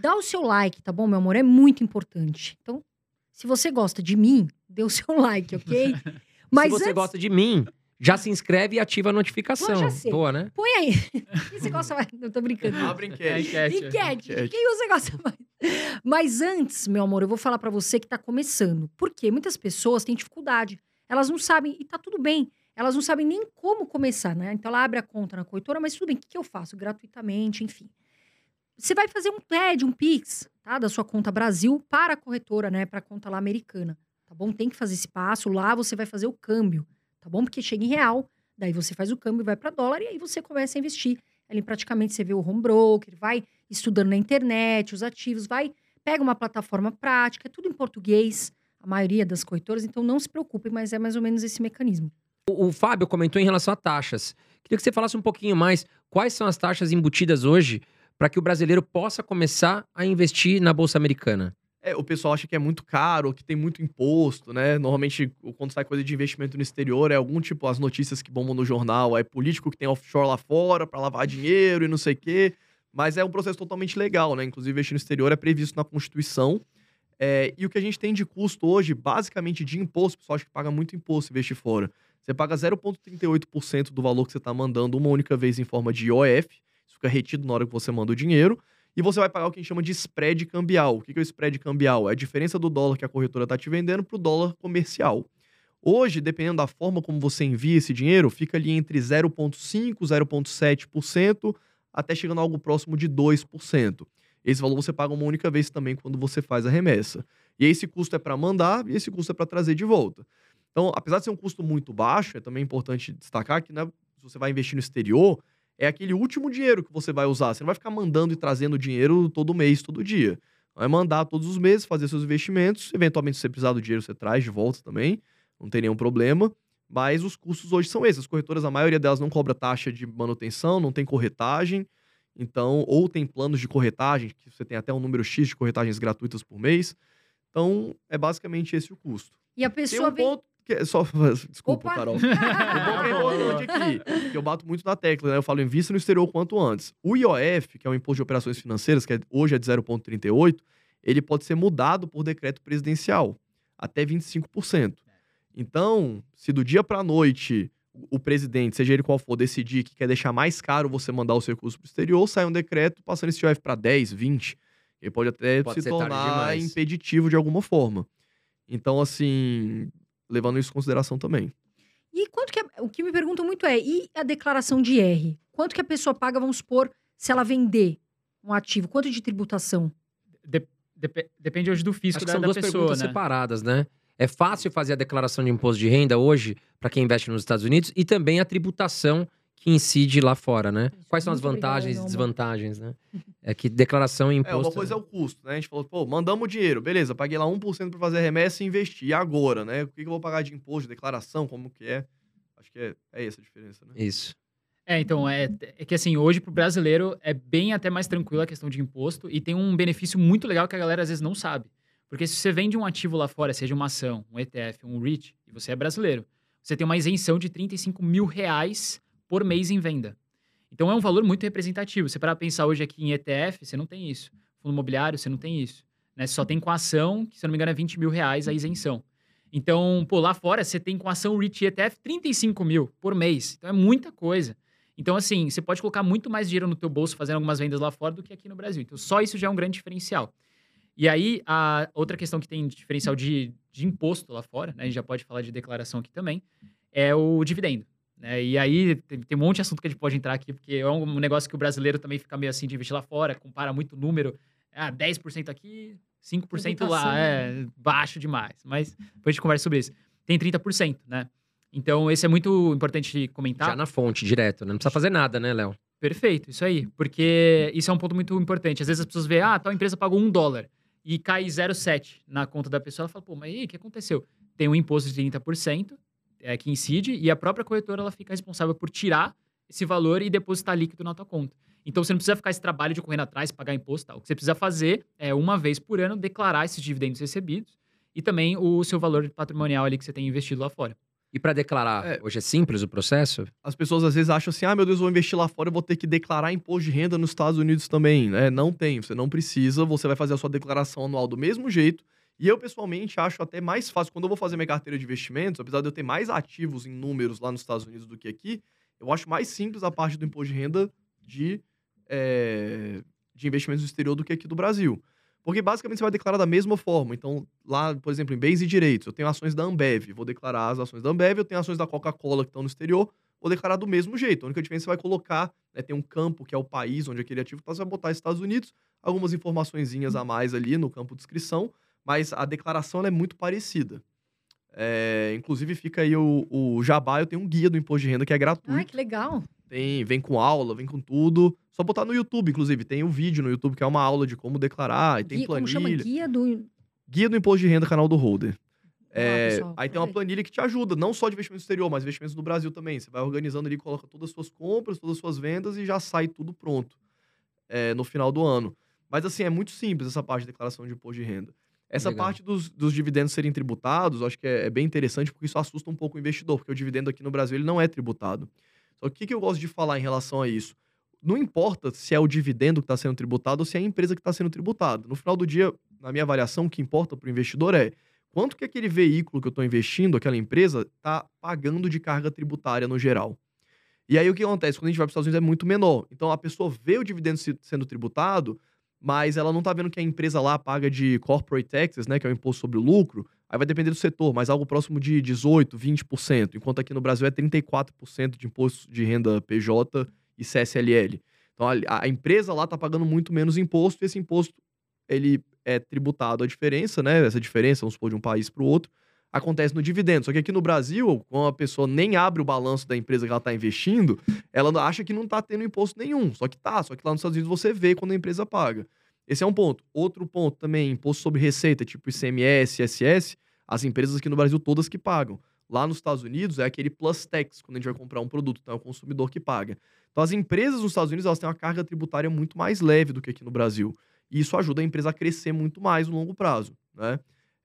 Dá o seu like, tá bom, meu amor? É muito importante. Então, se você gosta de mim, dê o seu like, ok? Mas se você antes... gosta de mim, já se inscreve e ativa a notificação. já sei. Boa, né? Põe aí. Quem você gosta mais? Não tô brincando. Abre enquete. enquete. enquete. Quem você gosta mais? Mas antes, meu amor, eu vou falar para você que tá começando. Porque muitas pessoas têm dificuldade. Elas não sabem, e tá tudo bem. Elas não sabem nem como começar, né? Então ela abre a conta na corretora, mas tudo bem, o que, que eu faço? Gratuitamente, enfim. Você vai fazer um TED, um Pix, tá? Da sua conta Brasil para a corretora, né? Para a conta lá americana, tá bom? Tem que fazer esse passo. Lá você vai fazer o câmbio, tá bom? Porque chega em real, daí você faz o câmbio, vai para dólar e aí você começa a investir. Ali praticamente você vê o home broker, vai estudando na internet, os ativos, vai, pega uma plataforma prática, é tudo em português, a maioria das corretoras, então não se preocupe, mas é mais ou menos esse mecanismo. O, o Fábio comentou em relação a taxas. Queria que você falasse um pouquinho mais quais são as taxas embutidas hoje para que o brasileiro possa começar a investir na Bolsa Americana? É, o pessoal acha que é muito caro, que tem muito imposto, né? Normalmente, quando sai coisa de investimento no exterior, é algum tipo, as notícias que bombam no jornal, é político que tem offshore lá fora para lavar dinheiro e não sei o quê. Mas é um processo totalmente legal, né? Inclusive, investir no exterior é previsto na Constituição. É, e o que a gente tem de custo hoje, basicamente de imposto, o pessoal acha que paga muito imposto investir fora. Você paga 0,38% do valor que você está mandando uma única vez em forma de IOF fica retido na hora que você manda o dinheiro. E você vai pagar o que a gente chama de spread cambial. O que é o spread cambial? É a diferença do dólar que a corretora está te vendendo para o dólar comercial. Hoje, dependendo da forma como você envia esse dinheiro, fica ali entre 0,5%, 0,7%, até chegando a algo próximo de 2%. Esse valor você paga uma única vez também quando você faz a remessa. E esse custo é para mandar e esse custo é para trazer de volta. Então, apesar de ser um custo muito baixo, é também importante destacar que né, se você vai investir no exterior, é aquele último dinheiro que você vai usar. Você não vai ficar mandando e trazendo dinheiro todo mês, todo dia. Vai mandar todos os meses, fazer seus investimentos. Eventualmente, se você precisar do dinheiro, você traz de volta também. Não tem nenhum problema. Mas os custos hoje são esses. As corretoras, a maioria delas não cobra taxa de manutenção, não tem corretagem. Então, ou tem planos de corretagem, que você tem até um número X de corretagens gratuitas por mês. Então, é basicamente esse o custo. E a pessoa tem um ponto, que é só, desculpa, Opa. Carol. é importante aqui, que eu bato muito na tecla, né? Eu falo invista no exterior quanto antes. O IOF, que é o Imposto de Operações Financeiras, que é, hoje é de 0,38, ele pode ser mudado por decreto presidencial, até 25%. Então, se do dia para a noite o presidente, seja ele qual for, decidir que quer deixar mais caro você mandar o seu recurso para o exterior, sai um decreto passando esse IOF para 10, 20, ele pode até pode se tornar impeditivo de alguma forma. Então, assim, levando isso em consideração também. E quanto que. o que me perguntam muito é: e a declaração de R? Quanto que a pessoa paga, vamos supor, se ela vender um ativo? Quanto de tributação? De, de, depende hoje do fisco Acho da, são da duas pessoa, perguntas né? separadas, né? É fácil fazer a declaração de imposto de renda hoje para quem investe nos Estados Unidos e também a tributação que incide lá fora, né? Quais são as vantagens e desvantagens, né? É que declaração e imposto... É, uma coisa é o custo, né? A gente falou, pô, mandamos dinheiro, beleza, paguei lá 1% para fazer remessa e investir. E agora, né? O que, eu vou pagar de imposto, de declaração, como que é? Acho que é, é essa a diferença, né? Isso. É, então, é, é que assim, hoje pro brasileiro é bem até mais tranquilo a questão de imposto e tem um benefício muito legal que a galera às vezes não sabe. Porque se você vende um ativo lá fora, seja uma ação, um ETF, um REIT, e você é brasileiro, você tem uma isenção de 35 mil reais por mês em venda. Então é um valor muito representativo. Você para pensar hoje aqui em ETF, você não tem isso. Fundo imobiliário, você não tem isso. Né? Você só tem com ação, que se eu não me engano é 20 mil reais a isenção. Então, pô, lá fora você tem com ação REIT ETF 35 mil por mês. Então é muita coisa. Então, assim, você pode colocar muito mais dinheiro no teu bolso fazendo algumas vendas lá fora do que aqui no Brasil. Então, só isso já é um grande diferencial. E aí, a outra questão que tem diferencial de, de imposto lá fora, né? A gente já pode falar de declaração aqui também, é o dividendo. Né? E aí, tem, tem um monte de assunto que a gente pode entrar aqui, porque é um negócio que o brasileiro também fica meio assim de investir lá fora, compara muito número. Ah, 10% aqui, 5% lá, é baixo demais. Mas depois a gente conversa sobre isso. Tem 30%, né? Então, esse é muito importante comentar. Já na fonte, direto, né? Não precisa fazer nada, né, Léo? Perfeito, isso aí. Porque isso é um ponto muito importante. Às vezes as pessoas veem, ah, tal empresa pagou um dólar e cai 0,7 na conta da pessoa. Ela fala, pô, mas aí, o que aconteceu? Tem um imposto de 30% é, que incide e a própria corretora ela fica responsável por tirar esse valor e depositar líquido na tua conta. Então você não precisa ficar esse trabalho de correndo atrás, pagar imposto e tal. O que você precisa fazer é, uma vez por ano, declarar esses dividendos recebidos e também o seu valor patrimonial ali que você tem investido lá fora. E para declarar, É. hoje é simples o processo? As pessoas às vezes acham assim: ah, meu Deus, eu vou investir lá fora, eu vou ter que declarar imposto de renda nos Estados Unidos também. né? não tem, você não precisa, você vai fazer a sua declaração anual do mesmo jeito. E eu, pessoalmente, acho até mais fácil, quando eu vou fazer minha carteira de investimentos, apesar de eu ter mais ativos em números lá nos Estados Unidos do que aqui, eu acho mais simples a parte do imposto de renda de, é, de investimentos no exterior do que aqui do Brasil. Porque basicamente você vai declarar da mesma forma. Então, lá, por exemplo, em bens e direitos, eu tenho ações da Ambev, vou declarar as ações da Ambev, eu tenho ações da Coca-Cola que estão no exterior, vou declarar do mesmo jeito. A única diferença é que você vai colocar, né, tem um campo que é o país onde aquele ativo está, você vai botar Estados Unidos, algumas informaçõezinhas a mais ali no campo de descrição, mas a declaração é muito parecida. É, inclusive fica aí o, o Jabá, eu tenho um guia do imposto de renda que é gratuito. Ai, que legal. Tem, vem com aula, vem com tudo. Só botar no YouTube, inclusive. Tem o vídeo no YouTube que é uma aula de como declarar, e tem Guia, como chama? planilha. Guia do... Guia do Imposto de Renda, canal do Holder. É, pessoal, aí tem uma planilha que te ajuda, não só de investimento exterior, mas investimentos no Brasil também. Você vai organizando ali, coloca todas as suas compras, todas as suas vendas e já sai tudo pronto é, no final do ano. Mas assim, é muito simples essa parte de declaração de imposto de renda. Essa Legal. parte dos, dos dividendos serem tributados, acho que é, é bem interessante, porque isso assusta um pouco o investidor, porque o dividendo aqui no Brasil ele não é tributado. Só que o que, que eu gosto de falar em relação a isso? Não importa se é o dividendo que está sendo tributado ou se é a empresa que está sendo tributada. No final do dia, na minha avaliação, o que importa para o investidor é quanto que aquele veículo que eu estou investindo, aquela empresa, está pagando de carga tributária no geral. E aí o que acontece? Quando a gente vai para os Estados Unidos é muito menor. Então a pessoa vê o dividendo se- sendo tributado, mas ela não está vendo que a empresa lá paga de corporate taxes, né, que é o imposto sobre o lucro. Aí vai depender do setor, mas algo próximo de 18, 20%, enquanto aqui no Brasil é 34% de imposto de renda PJ e CSLL. Então a, a empresa lá está pagando muito menos imposto e esse imposto ele é tributado a diferença, né? Essa diferença, vamos supor, de um país para o outro, acontece no dividendo. Só que aqui no Brasil, quando a pessoa nem abre o balanço da empresa que ela está investindo, ela acha que não está tendo imposto nenhum. Só que tá, só que lá nos Estados Unidos você vê quando a empresa paga. Esse é um ponto. Outro ponto também, imposto sobre receita, tipo ICMS, ISS, as empresas aqui no Brasil todas que pagam. Lá nos Estados Unidos é aquele plus tax, quando a gente vai comprar um produto, então é o consumidor que paga. Então as empresas nos Estados Unidos elas têm uma carga tributária muito mais leve do que aqui no Brasil. E isso ajuda a empresa a crescer muito mais no longo prazo, né?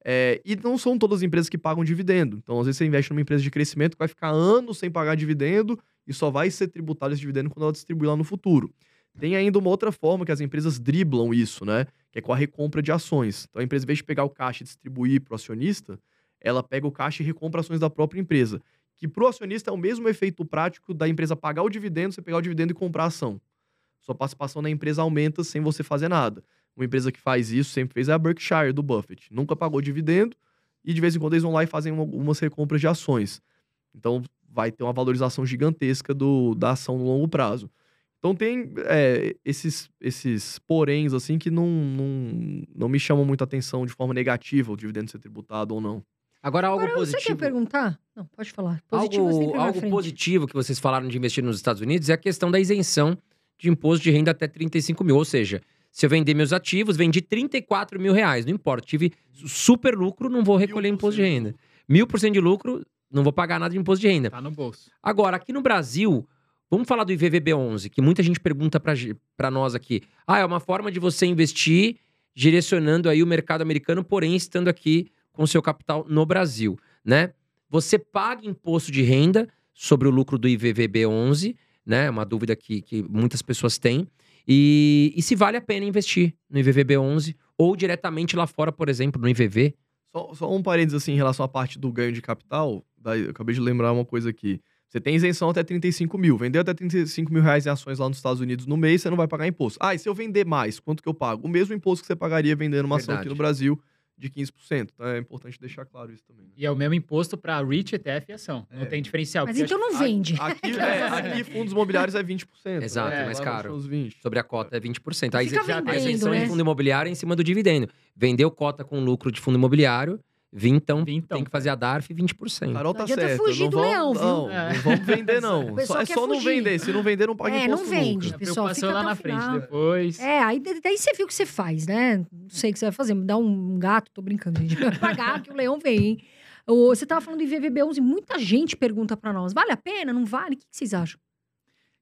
É, e não são todas as empresas que pagam dividendo. Então, às vezes, você investe numa empresa de crescimento que vai ficar anos sem pagar dividendo e só vai ser tributado esse dividendo quando ela distribuir lá no futuro. Tem ainda uma outra forma que as empresas driblam isso, né? Que é com a recompra de ações. Então, a empresa, em vez de pegar o caixa e distribuir para o acionista, ela pega o caixa e recompra ações da própria empresa. Que para o acionista é o mesmo efeito prático da empresa pagar o dividendo, você pegar o dividendo e comprar a ação. Sua participação na empresa aumenta sem você fazer nada. Uma empresa que faz isso, sempre fez, é a Berkshire, do Buffett. Nunca pagou dividendo e de vez em quando eles vão lá e fazem uma- algumas recompras de ações. Então vai ter uma valorização gigantesca do, da ação no longo prazo. Então tem é, esses, esses poréns, assim, que não, não, não me chamam muita atenção de forma negativa o dividendo ser tributado ou não. Agora, algo Agora, você quer positivo. perguntar? Não, pode falar. Positivo algo algo positivo que vocês falaram de investir nos Estados Unidos é a questão da isenção de imposto de renda até 35 mil. Ou seja, se eu vender meus ativos, vendi 34 mil reais, não importa. Tive super lucro, não vou recolher imposto de renda. Mil por cento de lucro, não vou pagar nada de imposto de renda. Tá no bolso. Agora, aqui no Brasil, vamos falar do IVVB11, que muita gente pergunta pra nós aqui. Ah, é uma forma de você investir direcionando aí o mercado americano, porém estando aqui com seu capital no Brasil, né? Você paga imposto de renda sobre o lucro do IVVB11, né? Uma dúvida que, que muitas pessoas têm. E, e se vale a pena investir no IVVB11 ou diretamente lá fora, por exemplo, no IVV. Só, só um parênteses assim em relação à parte do ganho de capital. Daí, eu acabei de lembrar uma coisa aqui. Você tem isenção até 35 mil. Vendeu até 35 mil reais em ações lá nos Estados Unidos no mês, você não vai pagar imposto. Ah, e se eu vender mais, quanto que eu pago? O mesmo imposto que você pagaria vendendo uma ação aqui no Brasil de 15%. Então é importante deixar claro isso também. Né? E é o mesmo imposto para REIT, ETF e ação. Não é. tem diferencial. Mas então não vende. Aqui, é, aqui fundos imobiliários é 20%. Exato, né? é mais caro. 20. Sobre a cota é 20%. Aí Fica vendendo, a isenção né? de fundo imobiliário é em cima do dividendo. Vendeu cota com lucro de fundo imobiliário, Vintão, Vintão. tem que fazer a DARF 20%. Carol tá Não adianta certo. fugir não do vamos, leão, viu? Não, É. não vamos vender, não. Só, é só não fugir. vender. Se não vender, não paga É, imposto não vende. nunca. A pessoal, preocupação fica lá até na o frente final. depois. É, aí da- daí você viu o que você faz, né? Não sei o que você vai fazer. Me dá um gato, tô brincando, gente. Vai pagar que o leão vem, hein? Você tava falando do IVVB11, muita gente pergunta pra nós. Vale a pena? Não vale? O que que vocês acham?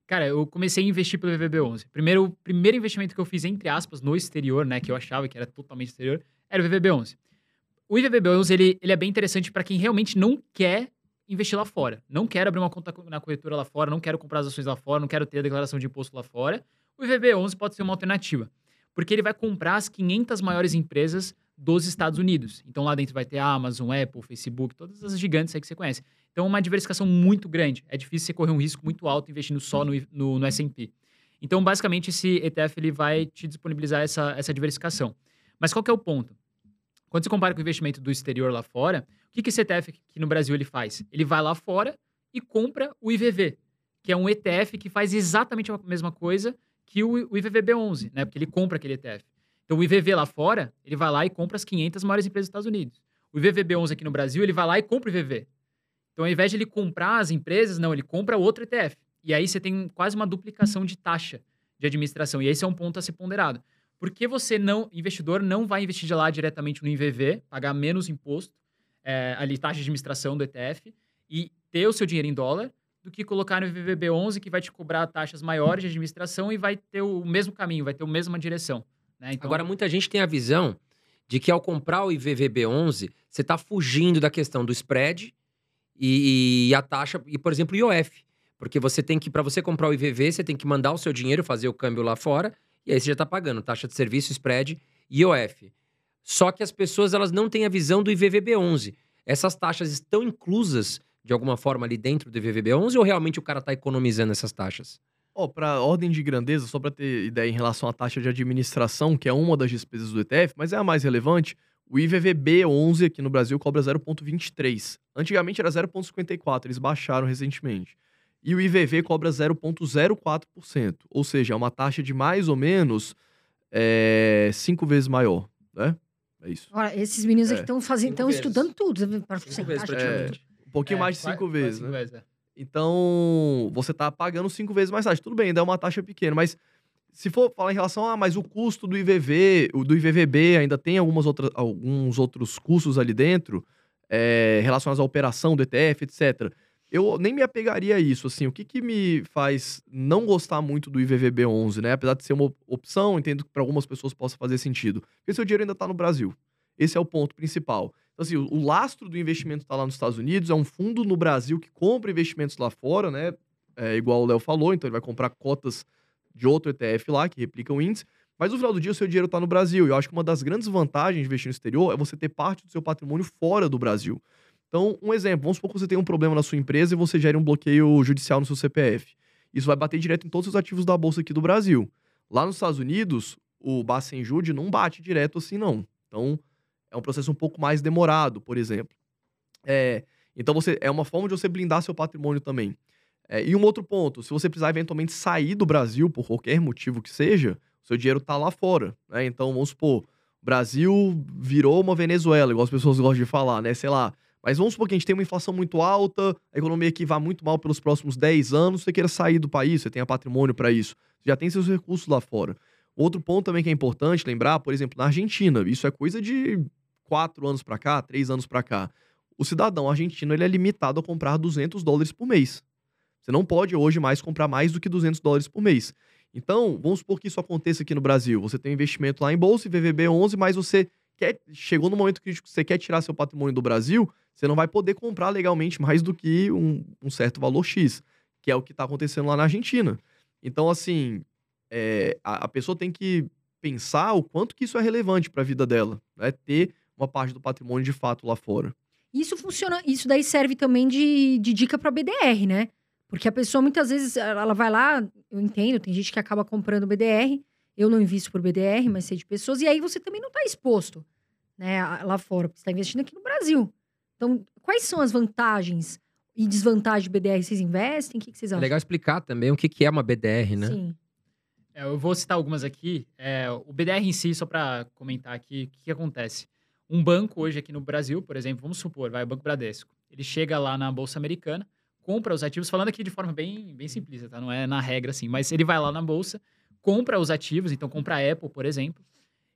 Cara, eu comecei a investir pelo VVB11. Primeiro, o primeiro investimento que eu fiz, entre aspas, no exterior, né, que eu achava que era totalmente exterior, era o VVB11. O IVVB11, ele, ele é bem interessante para quem realmente não quer investir lá fora. Não quero abrir uma conta na corretora lá fora, não quero comprar as ações lá fora, não quero ter a declaração de imposto lá fora. O IVVB11 pode ser uma alternativa, porque ele vai comprar as 500 maiores empresas dos Estados Unidos. Então lá dentro vai ter a Amazon, Apple, Facebook, todas as gigantes aí que você conhece. Então, uma diversificação muito grande. É difícil você correr um risco muito alto investindo só no, no, no S&P. Então, basicamente, esse ETF ele vai te disponibilizar essa, essa diversificação. Mas qual que é o ponto? Quando você compara com o investimento do exterior lá fora, o que, que esse ETF aqui no Brasil ele faz? Ele vai lá fora e compra o IVV, que é um ETF que faz exatamente a mesma coisa que o, o IVVB11, né? Porque ele compra aquele ETF. Então, o IVV lá fora, ele vai lá e compra as 500 maiores empresas dos Estados Unidos. O IVVB11 aqui no Brasil, ele vai lá e compra o IVV. Então, ao invés de ele comprar as empresas, não, ele compra outro ETF. E aí você tem quase uma duplicação de taxa de administração. E esse é um ponto a ser ponderado. Por que você não, investidor, não vai investir lá diretamente no IVV, pagar menos imposto, é, ali taxa de administração do ETF, e ter o seu dinheiro em dólar, do que colocar no IVVB11, que vai te cobrar taxas maiores de administração e vai ter o mesmo caminho, vai ter a mesma direção. Né? Então, Agora, muita gente tem a visão de que ao comprar o IVVB11, você está fugindo da questão do spread e, e a taxa, e por exemplo, o IOF. Porque você tem que, para você comprar o IVV, você tem que mandar o seu dinheiro, fazer o câmbio lá fora, e aí você já está pagando taxa de serviço, spread e IOF. Só que as pessoas elas não têm a visão do IVVB11. Essas taxas estão inclusas de alguma forma ali dentro do IVVB11 ou realmente o cara está economizando essas taxas? Ó, para ordem de grandeza, só para ter ideia em relação à taxa de administração, que é uma das despesas do ETF, mas é a mais relevante, o IVVB11 aqui no Brasil cobra 0,23. Antigamente era 0,54, eles baixaram recentemente. E o IVV cobra 0,04%, ou seja, é uma taxa de mais ou menos é, cinco vezes maior, né? É isso. Olha, esses meninos aqui É. estão fazendo, Cinco estão estudando tudo. Para Cinco vezes praticamente. Um pouquinho é, mais de cinco quase vezes, cinco né? vezes, é. Então, você tá pagando cinco vezes mais taxa. Tudo bem, ainda é uma taxa pequena, mas se for falar em relação a, ah, mas o custo do IVV, o do IVVB ainda tem algumas outras, alguns outros custos ali dentro, é, relacionados à operação do ETF, etc. Eu nem me apegaria a isso, assim, o que que me faz não gostar muito do IVVB 11, né? Apesar de ser uma op- opção, entendo que para algumas pessoas possa fazer sentido. Porque seu dinheiro ainda tá no Brasil. Esse é o ponto principal. Então, assim, o, lastro do investimento tá lá nos Estados Unidos, é um fundo no Brasil que compra investimentos lá fora, né? É, igual o Léo falou, então ele vai comprar cotas de outro ETF lá, que replica o índice. Mas no final do dia, o seu dinheiro está no Brasil. E eu acho que uma das grandes vantagens de investir no exterior é você ter parte do seu patrimônio fora do Brasil. Então, um exemplo, vamos supor que você tem um problema na sua empresa e você gere um bloqueio judicial no seu CPF. Isso vai bater direto em todos os ativos da bolsa aqui do Brasil. Lá nos Estados Unidos, o Bacenjude não bate direto assim, não. Então, é um processo um pouco mais demorado, por exemplo. É, então, você é uma forma de você blindar seu patrimônio também. É, e um outro ponto, se você precisar eventualmente sair do Brasil, por qualquer motivo que seja, seu dinheiro tá lá fora. Né? Então, vamos supor, Brasil virou uma Venezuela, igual as pessoas gostam de falar, né? Sei lá. Mas vamos supor que a gente tem uma inflação muito alta, a economia aqui vai muito mal pelos próximos 10 anos, você queira sair do país, você tenha patrimônio para isso. Você já tem seus recursos lá fora. Outro ponto também que é importante lembrar, por exemplo, na Argentina, isso é coisa de 4 anos para cá, 3 anos para cá. O cidadão argentino ele é limitado a comprar 200 dólares por mês. Você não pode hoje mais comprar mais do que 200 dólares por mês. Então, vamos supor que isso aconteça aqui no Brasil. Você tem um investimento lá em bolsa e VVB11, mas você quer, chegou no momento que você quer tirar seu patrimônio do Brasil, você não vai poder comprar legalmente mais do que um, um certo valor X, que é o que está acontecendo lá na Argentina. Então, assim, é, a, a, pessoa tem que pensar o quanto que isso é relevante para a vida dela, né? Ter uma parte do patrimônio de fato lá fora. Isso funciona, isso daí serve também de, de dica para BDR, né? Porque a pessoa muitas vezes ela vai lá, eu entendo, tem gente que acaba comprando BDR, eu não invisto por BDR, mas sei de pessoas, e aí você também não está exposto, né, lá fora, porque você está investindo aqui no Brasil. Então, quais são as vantagens e desvantagens de BDR? Vocês investem? O que, que vocês é acham? É legal explicar também o que, que é uma BDR, né? Sim. É, eu vou citar algumas aqui. É, o BDR em si, só para comentar aqui, o que, que acontece? Um banco hoje aqui no Brasil, por exemplo, vamos supor, vai o Banco Bradesco. Ele chega lá na Bolsa Americana, compra os ativos, falando aqui de forma bem, bem simplista, tá? Não é na regra assim, mas ele vai lá na Bolsa, compra os ativos, então compra a Apple, por exemplo,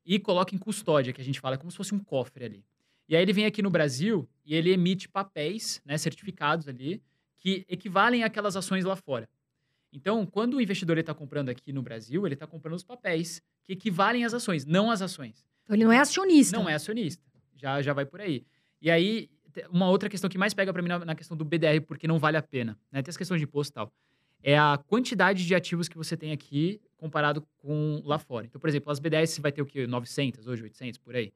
e coloca em custódia, que a gente fala, como se fosse um cofre ali. E aí ele vem aqui no Brasil e ele emite papéis, né, certificados ali, que equivalem àquelas ações lá fora. Então, quando o investidor está comprando aqui no Brasil, ele está comprando os papéis que equivalem às ações, não às ações. Então ele não é acionista. Não é acionista. Já, já vai por aí. E aí, uma outra questão que mais pega para mim na, na, questão do BDR, porque não vale a pena, né? Tem as questões de imposto e tal. É a quantidade de ativos que você tem aqui comparado com lá fora. Então, por exemplo, as BDRs você vai ter o quê? 900, hoje 800, por aí.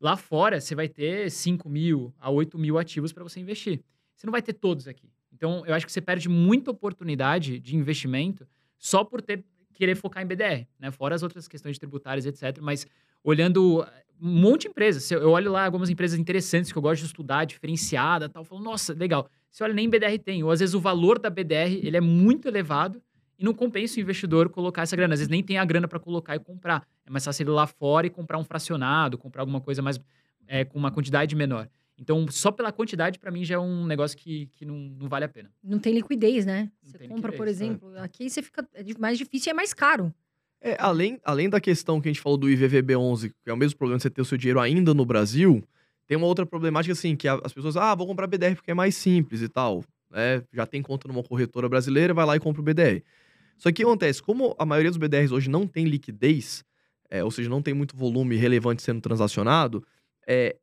Lá fora, você vai ter 5 mil a 8 mil ativos para você investir. Você não vai ter todos aqui. Então, eu acho que você perde muita oportunidade de investimento só por ter querer focar em BDR, né? Fora as outras questões tributárias, etc. Mas olhando um monte de empresas. Eu olho lá algumas empresas interessantes que eu gosto de estudar, diferenciada tal. Falo, nossa, legal. Você olha, nem BDR tem. Ou às vezes o valor da BDR ele é muito elevado e não compensa o investidor colocar essa grana. Às vezes nem tem a grana para colocar e comprar. É mais fácil ir lá fora e comprar um fracionado, comprar alguma coisa mais é, com uma quantidade menor. Então, só pela quantidade, para mim, já é um negócio que, que não, não vale a pena. Não tem liquidez, né? Não você compra, liquidez, por é. exemplo, é. aqui você fica é mais difícil e é mais caro. É, além, além da questão que a gente falou do IVVB11, que é o mesmo problema de você ter o seu dinheiro ainda no Brasil, tem uma outra problemática assim, que as pessoas, ah, vou comprar BDR porque é mais simples e tal. Né? Já tem conta numa corretora brasileira, vai lá e compra o BDR. Só que acontece? Como a maioria dos BDRs hoje não tem liquidez, é, ou seja, não tem muito volume relevante sendo transacionado, é,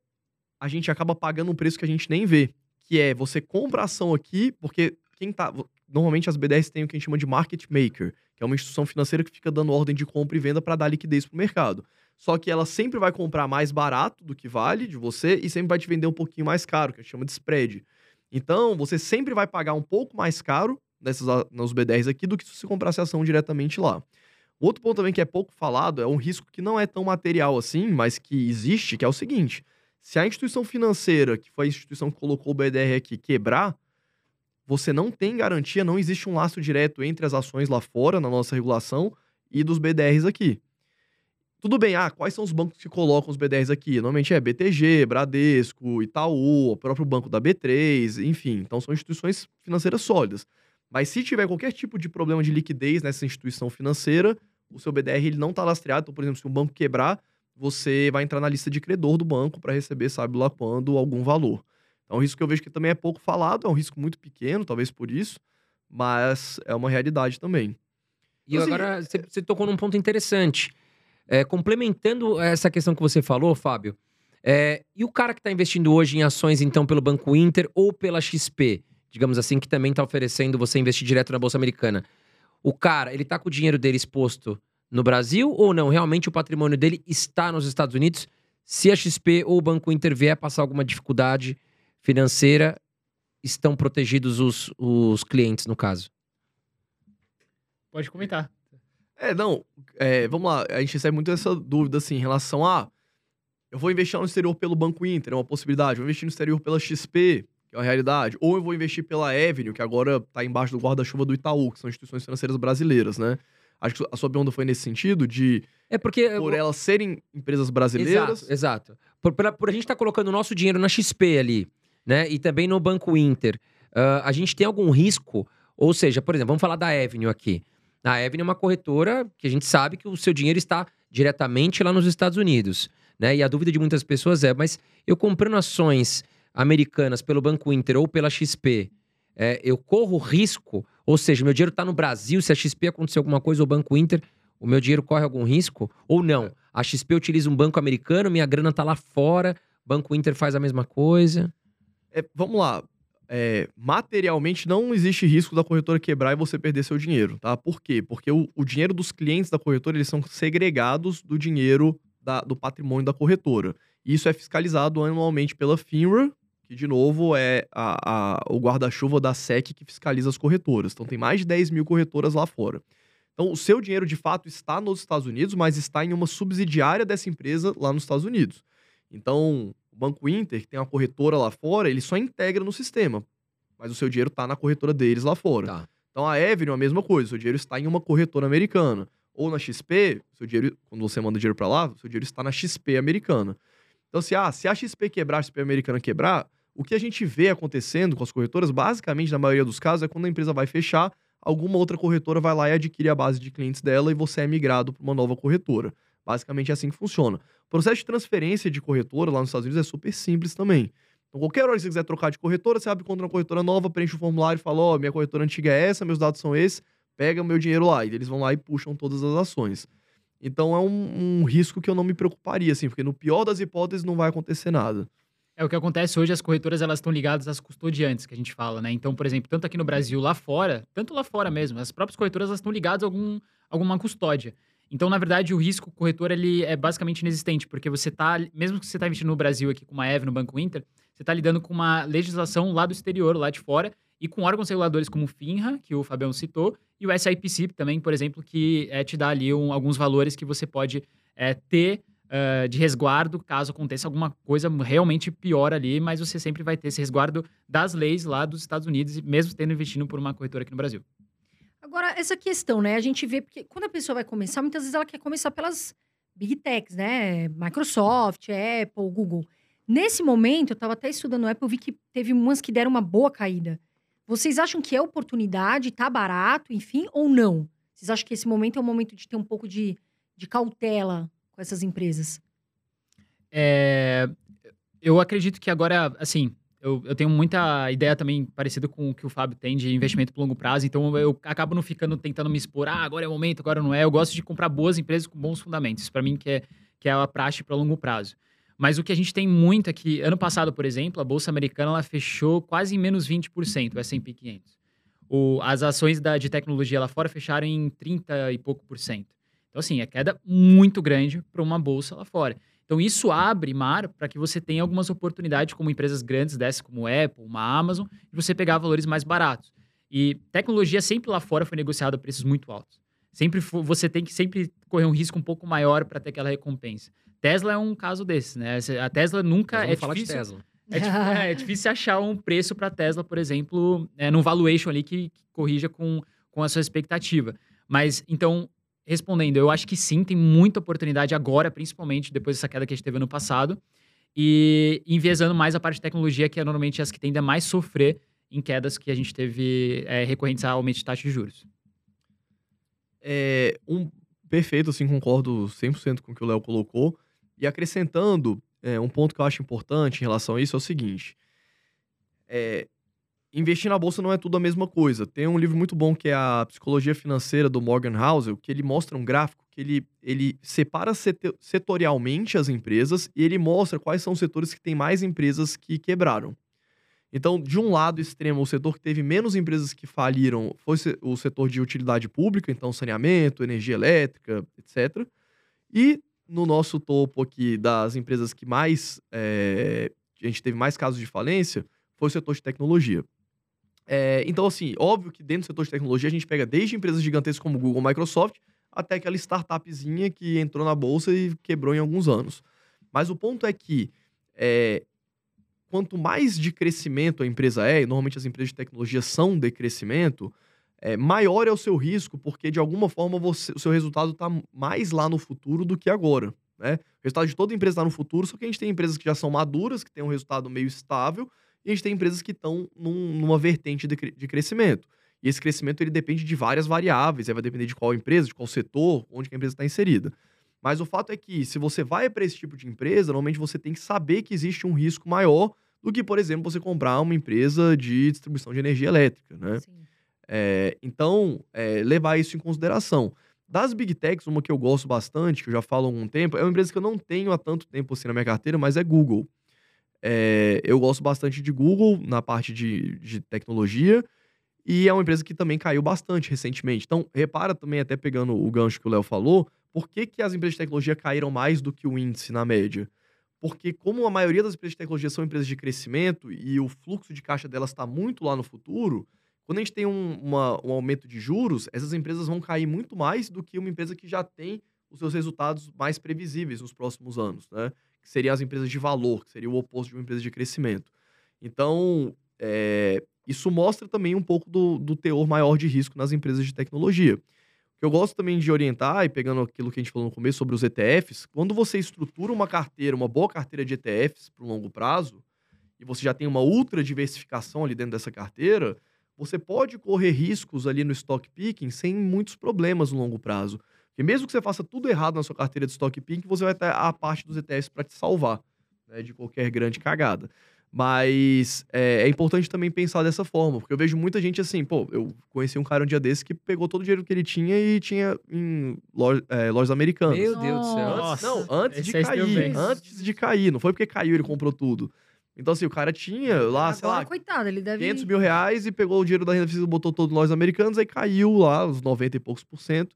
a gente acaba pagando um preço que a gente nem vê. Que é, você compra ação aqui, porque quem tá. Normalmente as BDRs têm o que a gente chama de market maker, que é uma instituição financeira que fica dando ordem de compra e venda para dar liquidez para o mercado. Só que ela sempre vai comprar mais barato do que vale de você e sempre vai te vender um pouquinho mais caro, que a gente chama de spread. Então, você sempre vai pagar um pouco mais caro nessas, nos B10 aqui do que se você comprasse ação diretamente lá. Outro ponto também que é pouco falado é um risco que não é tão material assim, mas que existe, que é o seguinte: se a instituição financeira, que foi a instituição que colocou o BDR aqui, quebrar, você não tem garantia, não existe um laço direto entre as ações lá fora, na nossa regulação, e dos BDRs aqui. Tudo bem, ah, quais são os bancos que colocam os BDRs aqui? Normalmente é BTG, Bradesco, Itaú, o próprio banco da B3, enfim. Então são instituições financeiras sólidas. Mas se tiver qualquer tipo de problema de liquidez nessa instituição financeira, o seu BDR ele não está lastreado. Então, por exemplo, se um banco quebrar, você vai entrar na lista de credor do banco para receber, sabe lá quando, algum valor. É um risco que eu vejo que também é pouco falado, é um risco muito pequeno, talvez por isso, mas é uma realidade também. E então, assim, agora você, você tocou num ponto interessante. É, complementando essa questão que você falou, Fábio, é, e o cara que está investindo hoje em ações, então, pelo Banco Inter ou pela XP, digamos assim, que também está oferecendo você investir direto na Bolsa Americana. O cara, ele está com o dinheiro dele exposto no Brasil ou não? Realmente o patrimônio dele está nos Estados Unidos? Se a XP ou o Banco Inter vier passar alguma dificuldade, financeira, estão protegidos os, os clientes, no caso? Pode comentar. É, não, é, vamos lá, a gente recebe muito essa dúvida, assim, em relação a, eu vou investir no exterior pelo Banco Inter, é uma possibilidade, vou investir no exterior pela XP, que é uma realidade, ou eu vou investir pela Avenue, que agora está embaixo do guarda-chuva do Itaú, que são instituições financeiras brasileiras, né? Acho que a sua pergunta foi nesse sentido, de é porque por elas serem empresas brasileiras. Exato, exato. Por, por, por a gente estar tá colocando o nosso dinheiro na XP ali, né? E também no Banco Inter. Uh, a gente tem algum risco? Ou seja, por exemplo, vamos falar da Avenue aqui. A Avenue é uma corretora que a gente sabe que o seu dinheiro está diretamente lá nos Estados Unidos. Né? E a dúvida de muitas pessoas é: mas eu comprando ações americanas pelo Banco Inter ou pela XP, é, eu corro risco? Ou seja, meu dinheiro está no Brasil, se a XP acontecer alguma coisa, o Banco Inter, o meu dinheiro corre algum risco? Ou não? A XP utiliza um banco americano, minha grana está lá fora, Banco Inter faz a mesma coisa. É, vamos lá. É, materialmente não existe risco da corretora quebrar e você perder seu dinheiro, tá? Por quê? Porque o, o dinheiro dos clientes da corretora eles são segregados do dinheiro da, do patrimônio da corretora. Isso é fiscalizado anualmente pela FINRA, que de novo é a, a, o guarda-chuva da SEC que fiscaliza as corretoras. Então tem mais de 10 mil corretoras lá fora. Então o seu dinheiro de fato está nos Estados Unidos, mas está em uma subsidiária dessa empresa lá nos Estados Unidos. Então o Banco Inter, que tem uma corretora lá fora, ele só integra no sistema. Mas o seu dinheiro está na corretora deles lá fora. Tá. Então a Avenue é a mesma coisa, seu dinheiro está em uma corretora americana. Ou na XP, seu dinheiro, quando você manda dinheiro para lá, seu dinheiro está na XP americana. Então, se, ah, se a XP quebrar, a XP americana quebrar, o que a gente vê acontecendo com as corretoras, basicamente, na maioria dos casos, é quando a empresa vai fechar, alguma outra corretora vai lá e adquire a base de clientes dela e você é migrado para uma nova corretora. Basicamente é assim que funciona. O processo de transferência de corretora lá nos Estados Unidos é super simples também. Então, qualquer hora que você quiser trocar de corretora, você abre conta na corretora nova, preenche o formulário e fala: Ó, oh, minha corretora antiga é essa, meus dados são esses, pega o meu dinheiro lá. E eles vão lá e puxam todas as ações. Então, é um, um risco que eu não me preocuparia, assim, porque no pior das hipóteses não vai acontecer nada. É o que acontece hoje, as corretoras elas estão ligadas às custodiantes, que a gente fala, né? Então, por exemplo, tanto aqui no Brasil, lá fora, tanto lá fora mesmo, as próprias corretoras elas estão ligadas a algum, alguma custódia. Então, na verdade, o risco corretor ele é basicamente inexistente, porque você está, mesmo que você está investindo no Brasil aqui com uma EV no Banco Inter, você está lidando com uma legislação lá do exterior, lá de fora, e com órgãos reguladores como o FINRA, que o Fabião citou, e o SIPC também, por exemplo, que é, te dá ali um, alguns valores que você pode é, ter uh, de resguardo caso aconteça alguma coisa realmente pior ali, mas você sempre vai ter esse resguardo das leis lá dos Estados Unidos, mesmo tendo investido por uma corretora aqui no Brasil. Agora, essa questão, né? A gente vê, porque quando a pessoa vai começar, muitas vezes ela quer começar pelas big techs, né? Microsoft, Apple, Google. Nesse momento, eu estava até estudando o Apple, eu vi que teve umas que deram uma boa caída. Vocês acham que é oportunidade, tá barato, enfim, ou não? Vocês acham que esse momento é o momento de ter um pouco de, de cautela com essas empresas? É, eu acredito que agora, assim, eu, eu, tenho muita ideia também parecida com o que o Fábio tem de investimento por longo prazo, então eu acabo não ficando tentando me expor, ah, agora é o momento, agora não é. Eu gosto de comprar boas empresas com bons fundamentos. Para mim, que é, que é a praxe para longo prazo. Mas o que a gente tem muito aqui, ano passado, por exemplo, a Bolsa Americana ela fechou quase em menos 20%, o S&P 500. O, as ações da, de tecnologia lá fora fecharam em 30 e pouco por cento. Então, assim, é queda muito grande para uma bolsa lá fora. Então, isso abre mar para que você tenha algumas oportunidades, como empresas grandes dessas, como Apple, uma Amazon, e você pegar valores mais baratos. E tecnologia sempre lá fora foi negociada a preços muito altos. Sempre você tem que sempre correr um risco um pouco maior para ter aquela recompensa. Tesla é um caso desses, né? A Tesla nunca é falar difícil. De Tesla. É, é, é, difícil achar um preço para Tesla, por exemplo, é, num valuation ali que, que corrija com, com a sua expectativa. Mas então respondendo, eu acho que sim, tem muita oportunidade agora, principalmente depois dessa queda que a gente teve ano passado. E enviesando mais a parte de tecnologia, que é normalmente as que tendem a mais sofrer em quedas que a gente teve é, recorrentes a aumento de taxa de juros. É, um perfeito, assim, concordo 100% com o que o Léo colocou. E acrescentando, é, um ponto que eu acho importante em relação a isso é o seguinte: é, investir na bolsa não é tudo a mesma coisa. Tem um livro muito bom que é a Psicologia Financeira do Morgan Housel, que ele mostra um gráfico que ele, ele separa setorialmente as empresas e ele mostra quais são os setores que têm mais empresas que quebraram. Então, de um lado extremo, o setor que teve menos empresas que faliram foi o setor de utilidade pública, então saneamento, energia elétrica, etc. E no nosso topo aqui das empresas que mais é, a gente teve mais casos de falência foi o setor de tecnologia. É, então, assim, óbvio que dentro do setor de tecnologia a gente pega desde empresas gigantescas como Google, Microsoft, até aquela startupzinha que entrou na bolsa e quebrou em alguns anos. Mas o ponto é que é, quanto mais de crescimento a empresa é, e normalmente as empresas de tecnologia são de crescimento, é, maior é o seu risco, porque de alguma forma você, o seu resultado está mais lá no futuro do que agora. Né? O resultado de toda empresa está no futuro, só que a gente tem empresas que já são maduras, que têm um resultado meio estável, e a gente tem empresas que estão num, numa vertente de, de, crescimento. E esse crescimento ele depende de várias variáveis, aí vai depender de qual empresa, de qual setor, onde a empresa está inserida. Mas o fato é que, se você vai para esse tipo de empresa, normalmente você tem que saber que existe um risco maior do que, por exemplo, você comprar uma empresa de distribuição de energia elétrica, né? É, então, é, levar isso em consideração. Das Big Techs, uma que eu gosto bastante, que eu já falo há algum tempo, é uma empresa que eu não tenho há tanto tempo assim na minha carteira, mas é Google. É, eu gosto bastante de Google na parte de, de tecnologia e é uma empresa que também caiu bastante recentemente. Então, repara também, até pegando o gancho que o Léo falou, por que, que as empresas de tecnologia caíram mais do que o índice na média? Porque, como a maioria das empresas de tecnologia são empresas de crescimento e o fluxo de caixa delas está muito lá no futuro, quando a gente tem um, uma, um aumento de juros, essas empresas vão cair muito mais do que uma empresa que já tem os seus resultados mais previsíveis nos próximos anos, né? Que seriam as empresas de valor, que seria o oposto de uma empresa de crescimento. Então, é, isso mostra também um pouco do, do teor maior de risco nas empresas de tecnologia. O que eu gosto também de orientar, e pegando aquilo que a gente falou no começo sobre os ETFs, quando você estrutura uma carteira, uma boa carteira de ETFs para o longo prazo, e você já tem uma ultra diversificação ali dentro dessa carteira, você pode correr riscos ali no stock picking sem muitos problemas no longo prazo. Porque mesmo que você faça tudo errado na sua carteira de stock picking, você vai ter a parte dos ETFs para te salvar né, de qualquer grande cagada. Mas é, é, importante também pensar dessa forma, porque eu vejo muita gente assim, pô, eu conheci um cara um dia desse que pegou todo o dinheiro que ele tinha e tinha em loja, é, lojas americanas. Meu Deus do céu. Antes, não, antes de cair. Antes de cair. Não foi porque caiu ele comprou tudo. Então, assim, o cara tinha lá, Agora, sei lá, coitado, ele deve... 500 mil reais e pegou o dinheiro da renda fixa, botou todo em lojas americanas, aí caiu lá, os 90 e poucos por cento.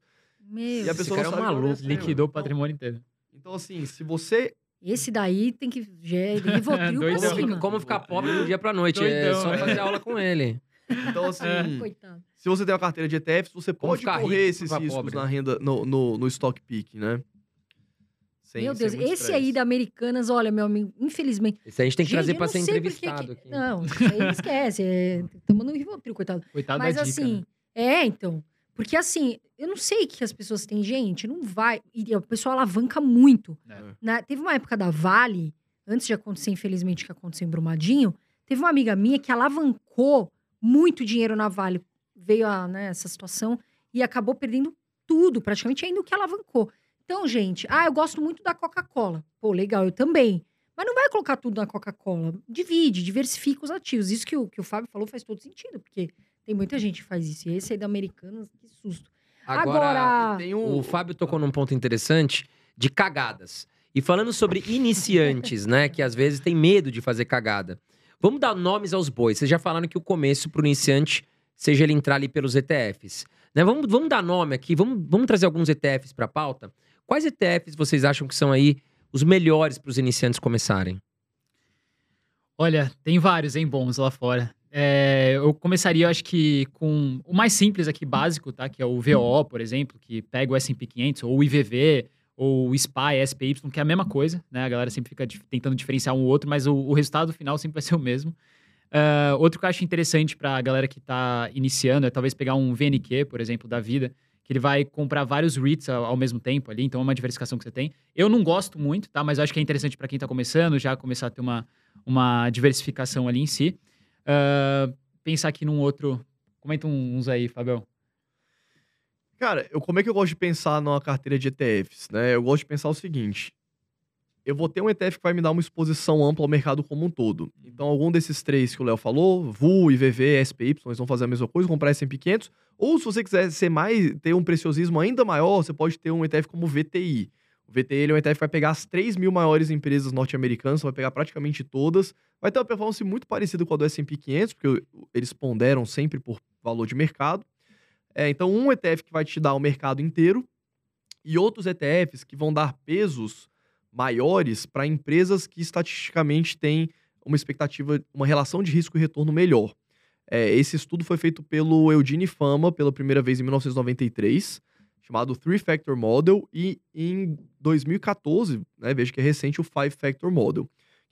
Meu E a pessoa cara não é um maluco, é, Liquidou o então- patrimônio inteiro. Então, assim, se você Esse daí tem que... Já é Rivotril pra cima. Como ficar pobre do dia pra noite. é Doidão, só é. fazer aula com ele. Então, assim, Coitado. se você tem uma carteira de ETFs, você Como pode correr rico, esses riscos pobre. na renda, no, no, no stock pick, né? Sem- Meu Deus, esse estresse. aí da Americanas, olha, meu amigo, infelizmente... Esse aí a gente tem que Gente, trazer pra ser entrevistado que- aqui. Não, isso aí esquece. É... Tamo no Rivotril, coitado. Coitado Mas da dica, assim, né? é, então. Porque assim, eu não sei que as pessoas têm, gente, não vai. E o pessoal alavanca muito. É. Na- teve uma época da Vale, antes de acontecer, infelizmente, que aconteceu em Brumadinho, teve uma amiga minha que alavancou muito dinheiro na Vale. Veio a, né, essa situação e acabou perdendo tudo, praticamente ainda o que alavancou. Então, gente, ah, eu gosto muito da Coca-Cola. Pô, legal, eu também. Mas não vai colocar tudo na Coca-Cola. Divide, diversifica os ativos. Isso que o, que o Fábio falou faz todo sentido, porque tem muita gente que faz isso. E esse aí da Americanas, que susto. Agora- Tem um... O Fábio tocou num ponto interessante de cagadas. E falando sobre iniciantes, né? Que às vezes tem medo de fazer cagada. Vamos dar nomes aos bois. Vocês já falaram que o começo para o iniciante seja ele entrar ali pelos ETFs. Né? Vamos, vamos dar nome aqui, vamos, vamos trazer alguns ETFs para a pauta. Quais ETFs vocês acham que são aí os melhores para os iniciantes começarem? Olha, tem vários, hein, bons lá fora. É, eu começaria, acho que, com o mais simples aqui, básico, tá? Que é o VO, por exemplo, que pega o S&P 500, ou o IVV, ou o SPY, SPY, que é a mesma coisa, né? A galera sempre fica tentando diferenciar um ou outro, mas o, o resultado final sempre vai ser o mesmo. Ah, outro que eu acho interessante para a galera que está iniciando é talvez pegar um VNQ, por exemplo, da vida, que ele vai comprar vários REITs ao, ao mesmo tempo ali, então é uma diversificação que você tem. Eu não gosto muito, tá? Mas eu acho que é interessante para quem está começando, já começar a ter uma, uma diversificação ali em si. Ah, pensar aqui num outro. Comenta uns aí, Fabião. Cara, eu, como é que eu gosto de pensar numa carteira de ETFs, né? Eu gosto de pensar o seguinte. Eu vou ter um ETF que vai me dar uma exposição ampla ao mercado como um todo. Então, algum desses três que o Léo falou, VU, IVV, SPY, eles vão fazer a mesma coisa, comprar S&P 500. Ou se você quiser ser mais, ter um preciosismo ainda maior, você pode ter um ETF como VTI. O VTI é um ETF que vai pegar as 3 mil maiores empresas norte-americanas, vai pegar praticamente todas. Vai ter uma performance muito parecida com a do S&P 500, porque eles ponderam sempre por valor de mercado. É, então, um ETF que vai te dar o mercado inteiro e outros ETFs que vão dar pesos maiores para empresas que estatisticamente têm uma expectativa, uma relação de risco e retorno melhor. É, esse estudo foi feito pelo Eugene Fama pela primeira vez em 1993, chamado Three Factor Model, e em 2014, né, veja que é recente, o Five Factor Model. O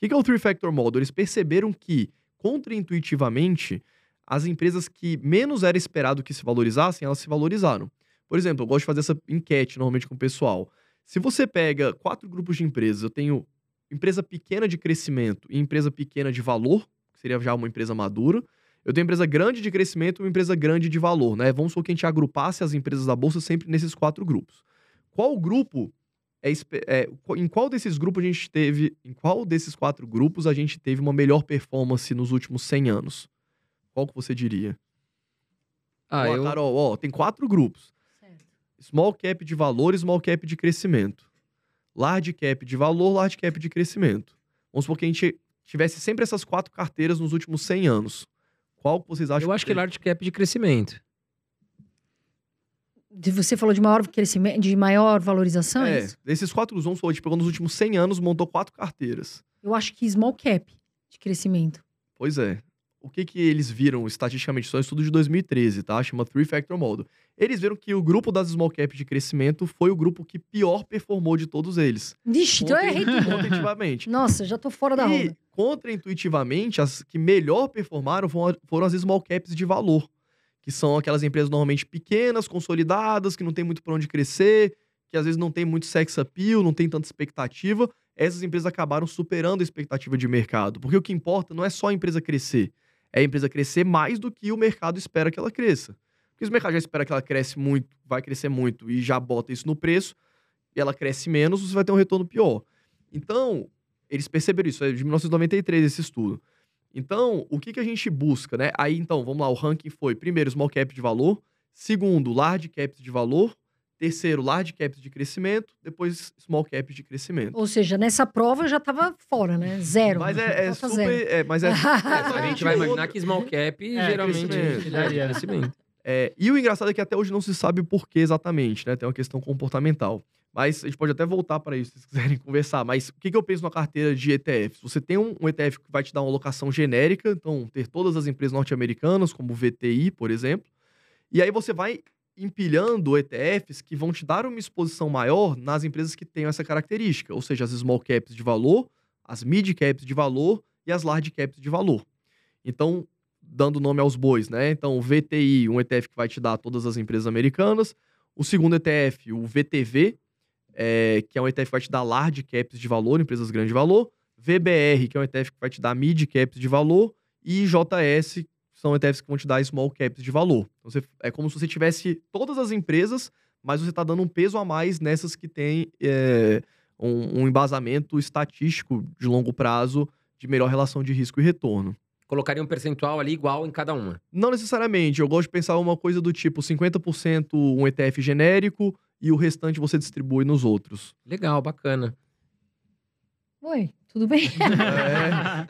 que é o Three Factor Model? Eles perceberam que, contraintuitivamente, as empresas que menos era esperado que se valorizassem, elas se valorizaram. Por exemplo, eu gosto de fazer essa enquete normalmente com o pessoal. Se você pega quatro grupos de empresas, eu tenho empresa pequena de crescimento e empresa pequena de valor, que seria já uma empresa madura. Eu tenho empresa grande de crescimento e uma empresa grande de valor, né? Vamos supor que a gente agrupasse as empresas da bolsa sempre nesses quatro grupos. Qual grupo é, é, em qual desses grupos a gente teve, em qual desses quatro grupos a gente teve uma melhor performance nos últimos 100 anos? Qual que você diria? Ah, ó, eu... Carol, ó, tem quatro grupos. Certo. Small cap de valor e small cap de crescimento. Large cap de valor, large cap de crescimento. Vamos supor que a gente tivesse sempre essas quatro carteiras nos últimos 100 anos. Qual que vocês acham eu acho que large cap de crescimento. De- Você falou de maior crescimento, de maior valorização, é, É, isso? desses quatro, a gente pegou nos últimos 100 anos, montou quatro carteiras. Eu acho que small cap de crescimento. Pois é. O que que eles viram estatisticamente? Isso é um estudo de 2013, tá? Chama Three Factor Model. Eles viram que o grupo das small cap de crescimento foi o grupo que pior performou de todos eles. Vixe, então eu errei tudo. Contra-intuitivamente. Nossa, já tô fora da E, roda. contra-intuitivamente, as que melhor performaram foram, foram as small caps de valor, que são aquelas empresas normalmente pequenas, consolidadas, que não tem muito para onde crescer, que às vezes não tem muito sex appeal, não tem tanta expectativa. Essas empresas acabaram superando a expectativa de mercado, porque o que importa não é só a empresa crescer, é a empresa crescer mais do que o mercado espera que ela cresça. Porque se o mercado já espera que ela cresce muito, vai crescer muito e já bota isso no preço, e ela cresce menos, você vai ter um retorno pior. Então, eles perceberam isso, é de 1993 esse estudo. Então, o que, que a gente busca, né? Aí, então, vamos lá, o ranking foi, primeiro, small cap de valor, segundo, large caps de valor, terceiro, large caps de crescimento, depois small caps de crescimento. Ou seja, nessa prova eu já tava fora, né? Zero. Mas é, é super... zero. É, mas é, É, a gente vai imaginar que small cap geralmente crescimento. é crescimento. É, e o engraçado é que até hoje não se sabe o porquê exatamente, né? Tem uma questão comportamental. Mas a gente pode até voltar para isso, se vocês quiserem conversar. Mas o que, que eu penso na carteira de ETFs? Você tem um, ETF que vai te dar uma alocação genérica, então ter todas as empresas norte-americanas, como o VTI, por exemplo. E aí você vai empilhando ETFs que vão te dar uma exposição maior nas empresas que tenham essa característica, ou seja, as small caps de valor, as mid caps de valor e as large caps de valor. Então, dando nome aos bois, né? Então, o VTI, um ETF que vai te dar todas as empresas americanas. O segundo ETF, o VTV, é, que é um ETF que vai te dar large caps de valor, empresas grandes de valor. VBR, que é um ETF que vai te dar mid caps de valor. E JS, são ETFs que vão te dar small caps de valor. Então, você- é como se você tivesse todas as empresas, mas você está dando um peso a mais nessas que têm é, um, um embasamento estatístico de longo prazo de melhor relação de risco e retorno. Colocaria um percentual ali igual em cada uma. Não necessariamente. Eu gosto de pensar uma coisa do tipo 50% um ETF genérico e o restante você distribui nos outros. Legal, bacana. Oi, tudo bem?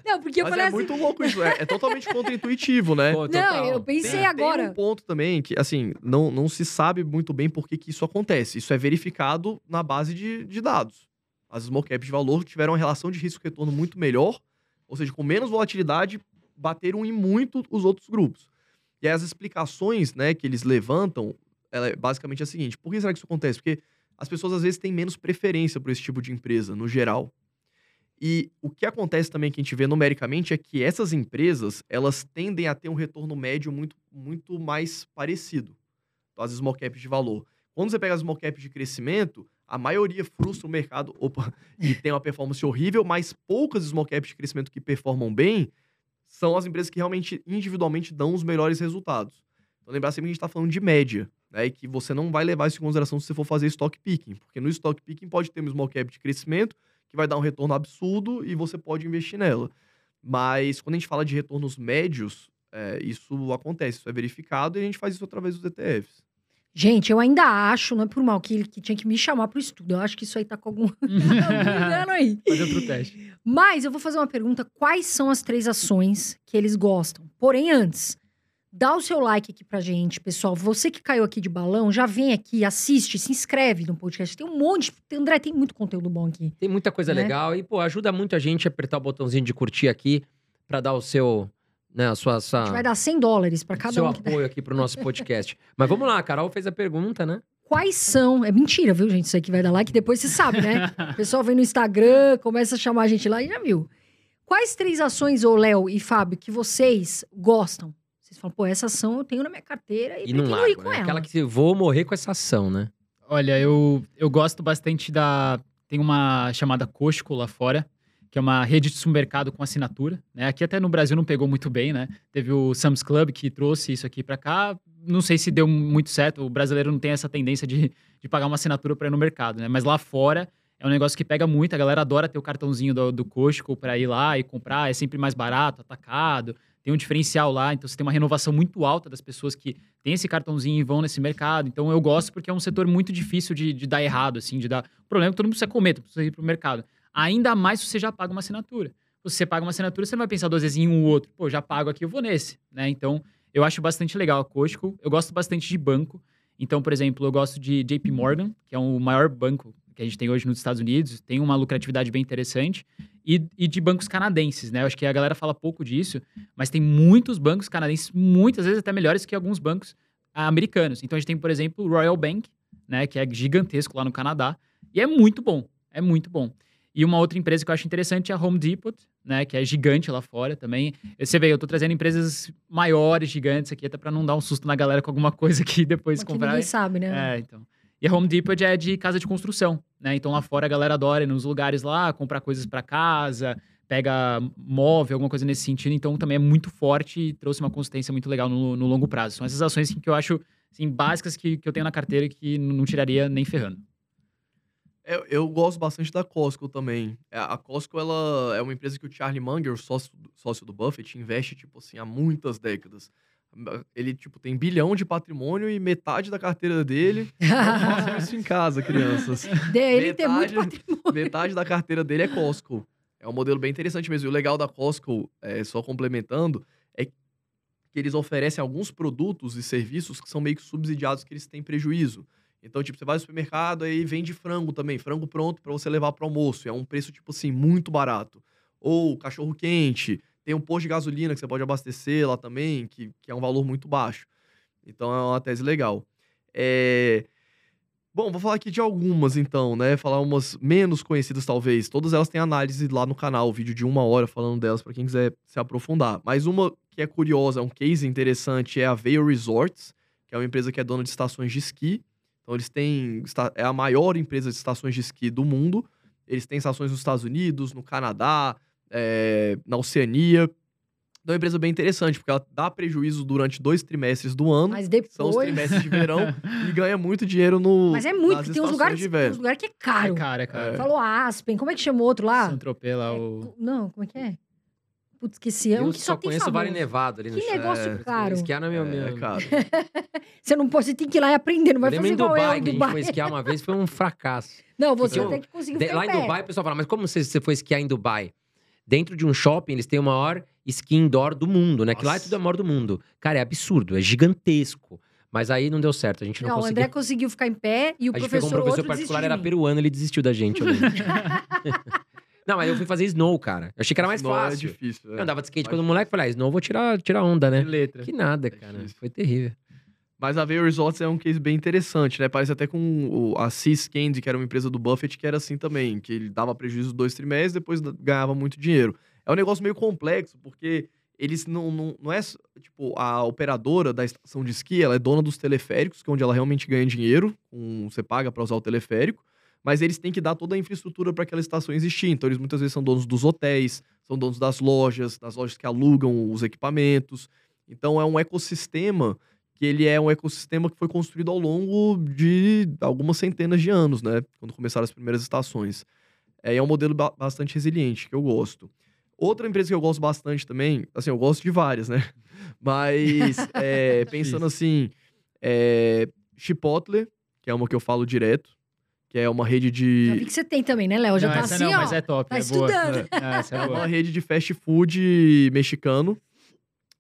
É. Não, porque eu Mas falei é assim. muito louco isso. É, é totalmente contra-intuitivo, né? Pô, Não, eu pensei Tem- agora. Tem um ponto também que, assim, não, não se sabe muito bem por que, que isso acontece. Isso é verificado na base de, de dados. As small caps de valor tiveram uma relação de risco-retorno muito melhor, ou seja, com menos volatilidade, bateram em muito os outros grupos. E as explicações né, que eles levantam, ela é basicamente a seguinte: por que será que isso acontece? Porque as pessoas às vezes têm menos preferência por esse tipo de empresa, no geral. E o que acontece também que a gente vê numericamente é que essas empresas, elas tendem a ter um retorno médio muito, muito mais parecido. Então, as small caps de valor. Quando você pega as small caps de crescimento, a maioria frustra o mercado opa, e tem uma performance horrível, mas poucas small caps de crescimento que performam bem são as empresas que realmente, individualmente, dão os melhores resultados. Então, lembrar sempre que a gente está falando de média, né? E que você não vai levar isso em consideração se você for fazer stock picking. Porque no stock picking pode ter um small cap de crescimento, que vai dar um retorno absurdo e você pode investir nela. Mas quando a gente fala de retornos médios, é, isso acontece, isso é verificado e a gente faz isso através dos ETFs. Gente, eu ainda acho, não é por mal, que ele que tinha que me chamar pro estudo. Eu acho que isso aí tá com algum engano aí. Fazer outro teste. Mas eu vou fazer uma pergunta: quais são as três ações que eles gostam? Porém, antes, dá o seu like aqui pra gente, pessoal. Você que caiu aqui de balão, já vem aqui, assiste, se inscreve no podcast. Tem um monte, tem- André, tem muito conteúdo bom aqui. Tem muita coisa Né? legal e, pô, ajuda muito a gente a apertar o botãozinho de curtir aqui pra dar o seu, né, a sua, A gente vai dar 100 dólares pra cada seu um apoio aqui pro nosso podcast. Mas vamos lá, a Carol fez a pergunta, né? Quais são. É mentira, viu, gente? Isso aí que vai dar like, depois você sabe, né? O pessoal vem no Instagram, começa a chamar a gente lá e já viu. Quais três ações, ô Léo e Fábio, que vocês gostam? Vocês falam, pô, essa ação eu tenho na minha carteira e, E não pretendo ir largo, com né? ela. Aquela que vou morrer com essa ação, né? Olha, eu, eu gosto bastante da. Tem uma chamada Costco lá fora, que é uma rede de supermercado com assinatura. Né? Aqui até no Brasil não pegou muito bem, né? Teve o Sam's Club que trouxe isso aqui pra cá. Não sei se deu muito certo. O brasileiro não tem essa tendência de, de pagar uma assinatura pra ir no mercado, né? Mas lá fora é um negócio que pega muito. A galera adora ter o cartãozinho do, do Costco pra ir lá e comprar. É sempre mais barato, atacado. tem um diferencial lá, então você tem uma renovação muito alta das pessoas que têm esse cartãozinho e vão nesse mercado. Então eu gosto porque é um setor muito difícil de, de dar errado, assim, de dar. O problema é que todo mundo precisa comer, precisa ir pro mercado. Ainda mais se você já paga uma assinatura. Se você paga uma assinatura, você não vai pensar duas vezes em um ou outro. Pô, já pago aqui, eu vou nesse, né? Então, eu acho bastante legal a Costco. Eu gosto bastante de banco. Então, por exemplo, eu gosto de JP Morgan, que é o maior banco que a gente tem hoje nos Estados Unidos, tem uma lucratividade bem interessante, e, e, de bancos canadenses, né? Eu acho que a galera fala pouco disso, mas tem muitos bancos canadenses, muitas vezes até melhores que alguns bancos americanos. Então a gente tem, por exemplo, o Royal Bank, né? Que é gigantesco lá no Canadá, e é muito bom, é muito bom. E uma outra empresa que eu acho interessante é a Home Depot, né, que é gigante lá fora também. Você vê, eu tô trazendo empresas maiores, gigantes aqui, até para não dar um susto na galera com alguma coisa que depois Porque comprar. ninguém sabe, né? É, então. E a Home Depot é de casa de construção, né? Então lá fora a galera adora ir nos lugares lá, comprar coisas para casa, pega móvel, alguma coisa nesse sentido. Então também é muito forte e trouxe uma consistência muito legal no, no longo prazo. São essas ações que eu acho assim, básicas que, que eu tenho na carteira que não tiraria nem ferrando. Eu, eu, gosto bastante da Costco também. É, a Costco, ela é uma empresa que o Charlie Munger, sócio, sócio do Buffett, investe, tipo assim, há muitas décadas. Ele, tipo, tem bilhão de patrimônio e metade da carteira dele. Façam isso em casa, crianças. Ele metade, tem muito patrimônio. Metade da carteira dele é Costco. É um modelo bem interessante mesmo. E o legal da Costco, é, só complementando, é que eles oferecem alguns produtos e serviços que são meio que subsidiados que eles têm prejuízo. Então, tipo, você vai no supermercado aí vende frango também, frango pronto para você levar para almoço. É um preço, tipo assim, muito barato. Ou cachorro quente. Tem um posto de gasolina que você pode abastecer lá também, que, que é um valor muito baixo. Então é uma tese legal. É... Bom, vou falar aqui de algumas então, né? Falar umas menos conhecidas talvez. Todas elas têm análise lá no canal, vídeo de uma hora falando delas para quem quiser se aprofundar. Mas uma que é curiosa, um case interessante é a Vail Resorts, que é uma empresa que é dona de estações de esqui. Então eles têm é a maior empresa de estações de esqui do mundo. Eles têm estações nos Estados Unidos, no Canadá, é, na Oceania. Então é uma empresa bem interessante, porque ela dá prejuízo durante dois trimestres do ano. Mas depois... São os trimestres de verão e ganha muito dinheiro no. Mas é muito, porque tem uns lugares, tem uns lugares que é caro. É caro, é caro. É. Falou Aspen, como é que chamou outro lá? Saint-Tropez lá, É, o... Não, como é que é? Putz, esqueci. É um Eu que só só tem conheço o Vale. Nevado ali no Que chão. negócio É, caro. Esquiar não é meu... É, meu... cara. Você não pode, você tem que ir lá e aprender, não vai Eu lembro fazer em igual Dubai, eu, que a gente Dubai. foi esquiar uma vez, foi um fracasso. Não, você Então, tem que conseguir De- lá em pé. Dubai, o pessoal fala, mas como você, você foi esquiar em Dubai? Dentro de um shopping, eles têm o maior esqui indoor do mundo, né? Que lá é Nossa. tudo é o maior do mundo. Cara, é absurdo, é gigantesco. Mas aí não deu certo, a gente não, Não, o conseguiu. André conseguiu ficar em pé e o a gente professor, pegou um professor outro particular, era peruano, ele desistiu da gente. não, mas eu fui fazer snow, cara. Eu achei que era mais Não, fácil. É difícil. Eu andava de skate Mais quando moleque, falei, ah, snow vou tirar, tirar onda, né? de letra. Que nada, É cara. difícil. Foi terrível. Mas a Vail Resorts é um case bem interessante, né? Parece até com a Seas Candy, que era uma empresa do Buffett, que era assim também, que ele dava prejuízo dois trimestres, depois ganhava muito dinheiro. É um negócio meio complexo, porque eles não, não, não é, tipo, a operadora da estação de esqui, ela é dona dos teleféricos, que é onde ela realmente ganha dinheiro, com, você paga para usar o teleférico, mas eles têm que dar toda a infraestrutura para aquela estação existir. Então, eles muitas vezes são donos dos hotéis, são donos das lojas, das lojas que alugam os equipamentos. Então, é um ecossistema que ele é um ecossistema que foi construído ao longo de algumas centenas de anos, né? Quando começaram as primeiras estações. É, é um modelo ba- bastante resiliente, que eu gosto. Outra empresa que eu gosto bastante também, assim, eu gosto de várias, né? Mas, é, pensando assim, é, Chipotle, que é uma que eu falo direto, que é uma rede Já vi de... que você tem também, né, Léo? Já não, tá essa assim, não, ó. mas é top, tá é boa. estudando. É, essa É é uma boa. rede de fast food mexicano.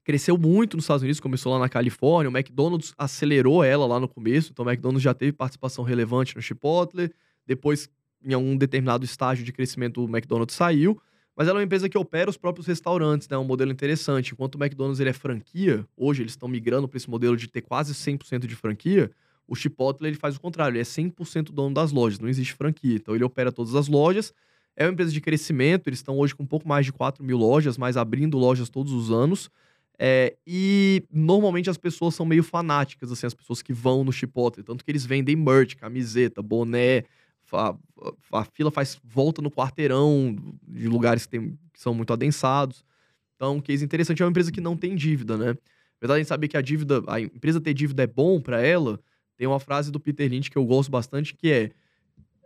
Cresceu muito nos Estados Unidos, começou lá na Califórnia. O McDonald's acelerou ela lá no começo. Então, o McDonald's já teve participação relevante no Chipotle. Depois, em algum determinado estágio de crescimento, o McDonald's saiu. Mas ela é uma empresa que opera os próprios restaurantes, né? É um modelo interessante. Enquanto o McDonald's ele é franquia, hoje eles estão migrando para esse modelo de ter quase 100% de franquia. O Chipotle ele faz o contrário, ele é 100% dono das lojas, não existe franquia. Então ele opera todas as lojas. É uma empresa de crescimento, eles estão hoje com um pouco mais de 4 mil lojas, mas abrindo lojas todos os anos. É, e normalmente as pessoas são meio fanáticas, assim, as pessoas que vão no Chipotle. Tanto que eles vendem merch, camiseta, boné. fa- A, fila faz volta no quarteirão de lugares que, tem- que são muito adensados. Então, um case interessante é uma empresa que não tem dívida, né? Apesar de a gente saber que a dívida, a empresa ter dívida é bom para ela, tem uma frase do Peter Lynch que eu gosto bastante que é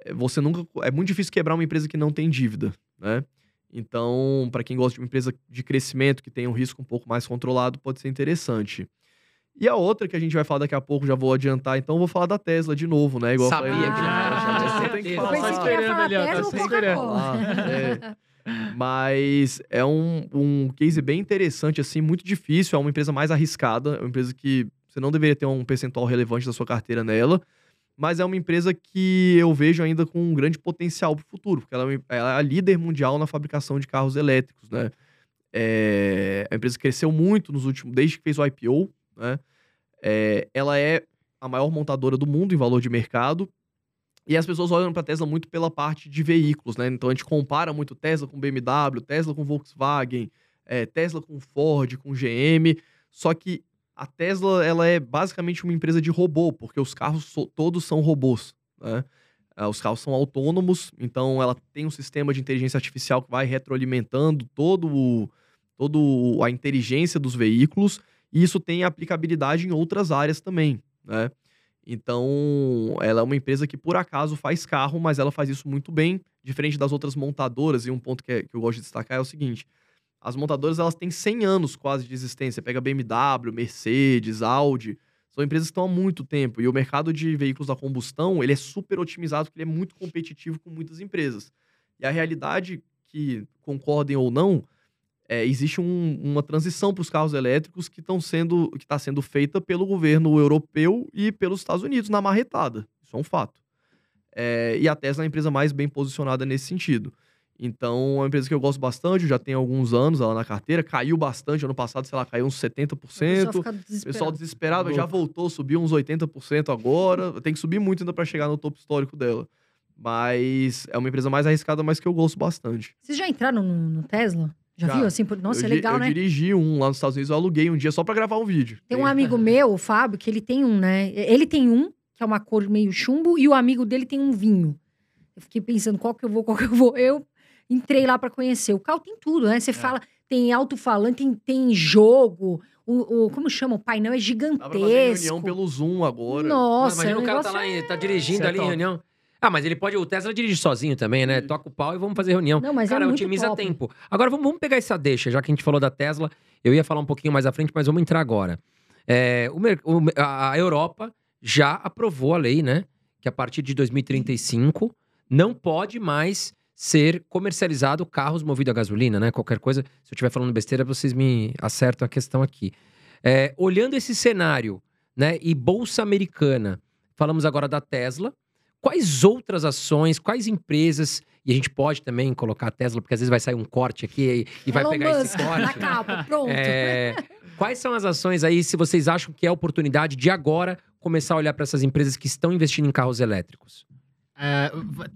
é, você nunca é muito difícil quebrar uma empresa que não tem dívida, né? Então, para quem gosta de uma empresa de crescimento que tem um risco um pouco mais controlado, pode ser interessante. E a outra que a gente vai falar daqui a pouco, já vou adiantar, então vou falar da Tesla de novo, né? Igual Sabia eu falei, que já, já, já, já tem que certeza. Eu falar. pensei que ia falar ali, ó, Tesla ou esperando. Coca-Cola. Ah, é. Mas é um, um case bem interessante, assim, muito difícil. É uma empresa mais arriscada, é uma empresa que você não deveria ter um percentual relevante da sua carteira nela. Mas é uma empresa que eu vejo ainda com um grande potencial para o futuro, porque ela é ela é a líder mundial na fabricação de carros elétricos, né? É, a empresa cresceu muito nos últimos, desde que fez o IPO, né? É, ela é a maior montadora do mundo em valor de mercado. E as pessoas olham para a Tesla muito pela parte de veículos, né? Então a gente compara muito Tesla com BMW, Tesla com Volkswagen, é, Tesla com Ford, com GM. Só que a Tesla ela é basicamente uma empresa de robô, porque os carros so- todos são robôs, né? Ah, Os carros são autônomos, então ela tem um sistema de inteligência artificial que vai retroalimentando todo o, todo a inteligência dos veículos, e isso tem aplicabilidade em outras áreas também, né? Então, ela é uma empresa que por acaso faz carro, mas ela faz isso muito bem, diferente das outras montadoras. E um ponto que, é- que eu gosto de destacar é o seguinte: as montadoras elas têm 100 anos quase de existência. Pega BMW, Mercedes, Audi, são empresas que estão há muito tempo. E o mercado de veículos a combustão ele é super otimizado, porque ele é muito competitivo com muitas empresas. E a realidade que concordem ou não, é, existe um- uma transição para os carros elétricos que estão sendo que está sendo feita pelo governo europeu e pelos Estados Unidos na marretada. Isso é um fato. É, e a Tesla é a empresa mais bem posicionada nesse sentido. Então, é uma empresa que eu gosto bastante, já tem alguns anos ela na carteira, caiu bastante, ano passado, sei lá, caiu uns 70%. O pessoal desesperado. pessoal desesperado, já voltou, subiu uns 80% agora. Tem que subir muito ainda para chegar no topo histórico dela. Mas é uma empresa mais arriscada, mas que eu gosto bastante. Vocês já entraram no, no Tesla? Já, Já. viu? Assim, por- Nossa, eu, é legal, eu né? dirigi um lá nos Estados Unidos, eu aluguei um dia só para gravar um vídeo. Tem um amigo meu, o Fábio, que ele tem um, né? Ele tem um, que é uma cor meio chumbo, e o amigo dele tem um vinho. Eu fiquei pensando, qual que eu vou, qual que eu vou. Eu entrei lá pra conhecer. O carro tem tudo, né? Você fala, tem alto-falante, tem, tem jogo, o, o- Como chama? O painel é Dá pra fazer gigantesco. reunião pelo Zoom agora. Nossa, Imagina o o cara tá lá, é- tá dirigindo é ali em reunião. Ah, mas ele pode. O Tesla dirige sozinho também, né? Isso. Toca o pau e vamos fazer reunião. Não, mas Cara, é muito otimiza top. tempo. Agora vamos, vamos pegar essa deixa, já que a gente falou da Tesla. Eu ia falar um pouquinho mais à frente, mas vamos entrar agora. É, o a Europa já aprovou a lei, né? Que a partir de 2035 não pode mais ser comercializado carros movidos a gasolina, né? Qualquer coisa, se eu estiver falando besteira, vocês me acertam a questão aqui. É, olhando esse cenário, né? E Bolsa Americana, falamos agora da Tesla. Quais outras ações, quais empresas, e a gente pode também colocar a Tesla, porque às vezes vai sair um corte aqui e, vai Elon pegar esse Musk, Na corte. capa, pronto. É, quais são as ações aí, se vocês acham que é oportunidade de agora começar a olhar para essas empresas que estão investindo em carros elétricos? É,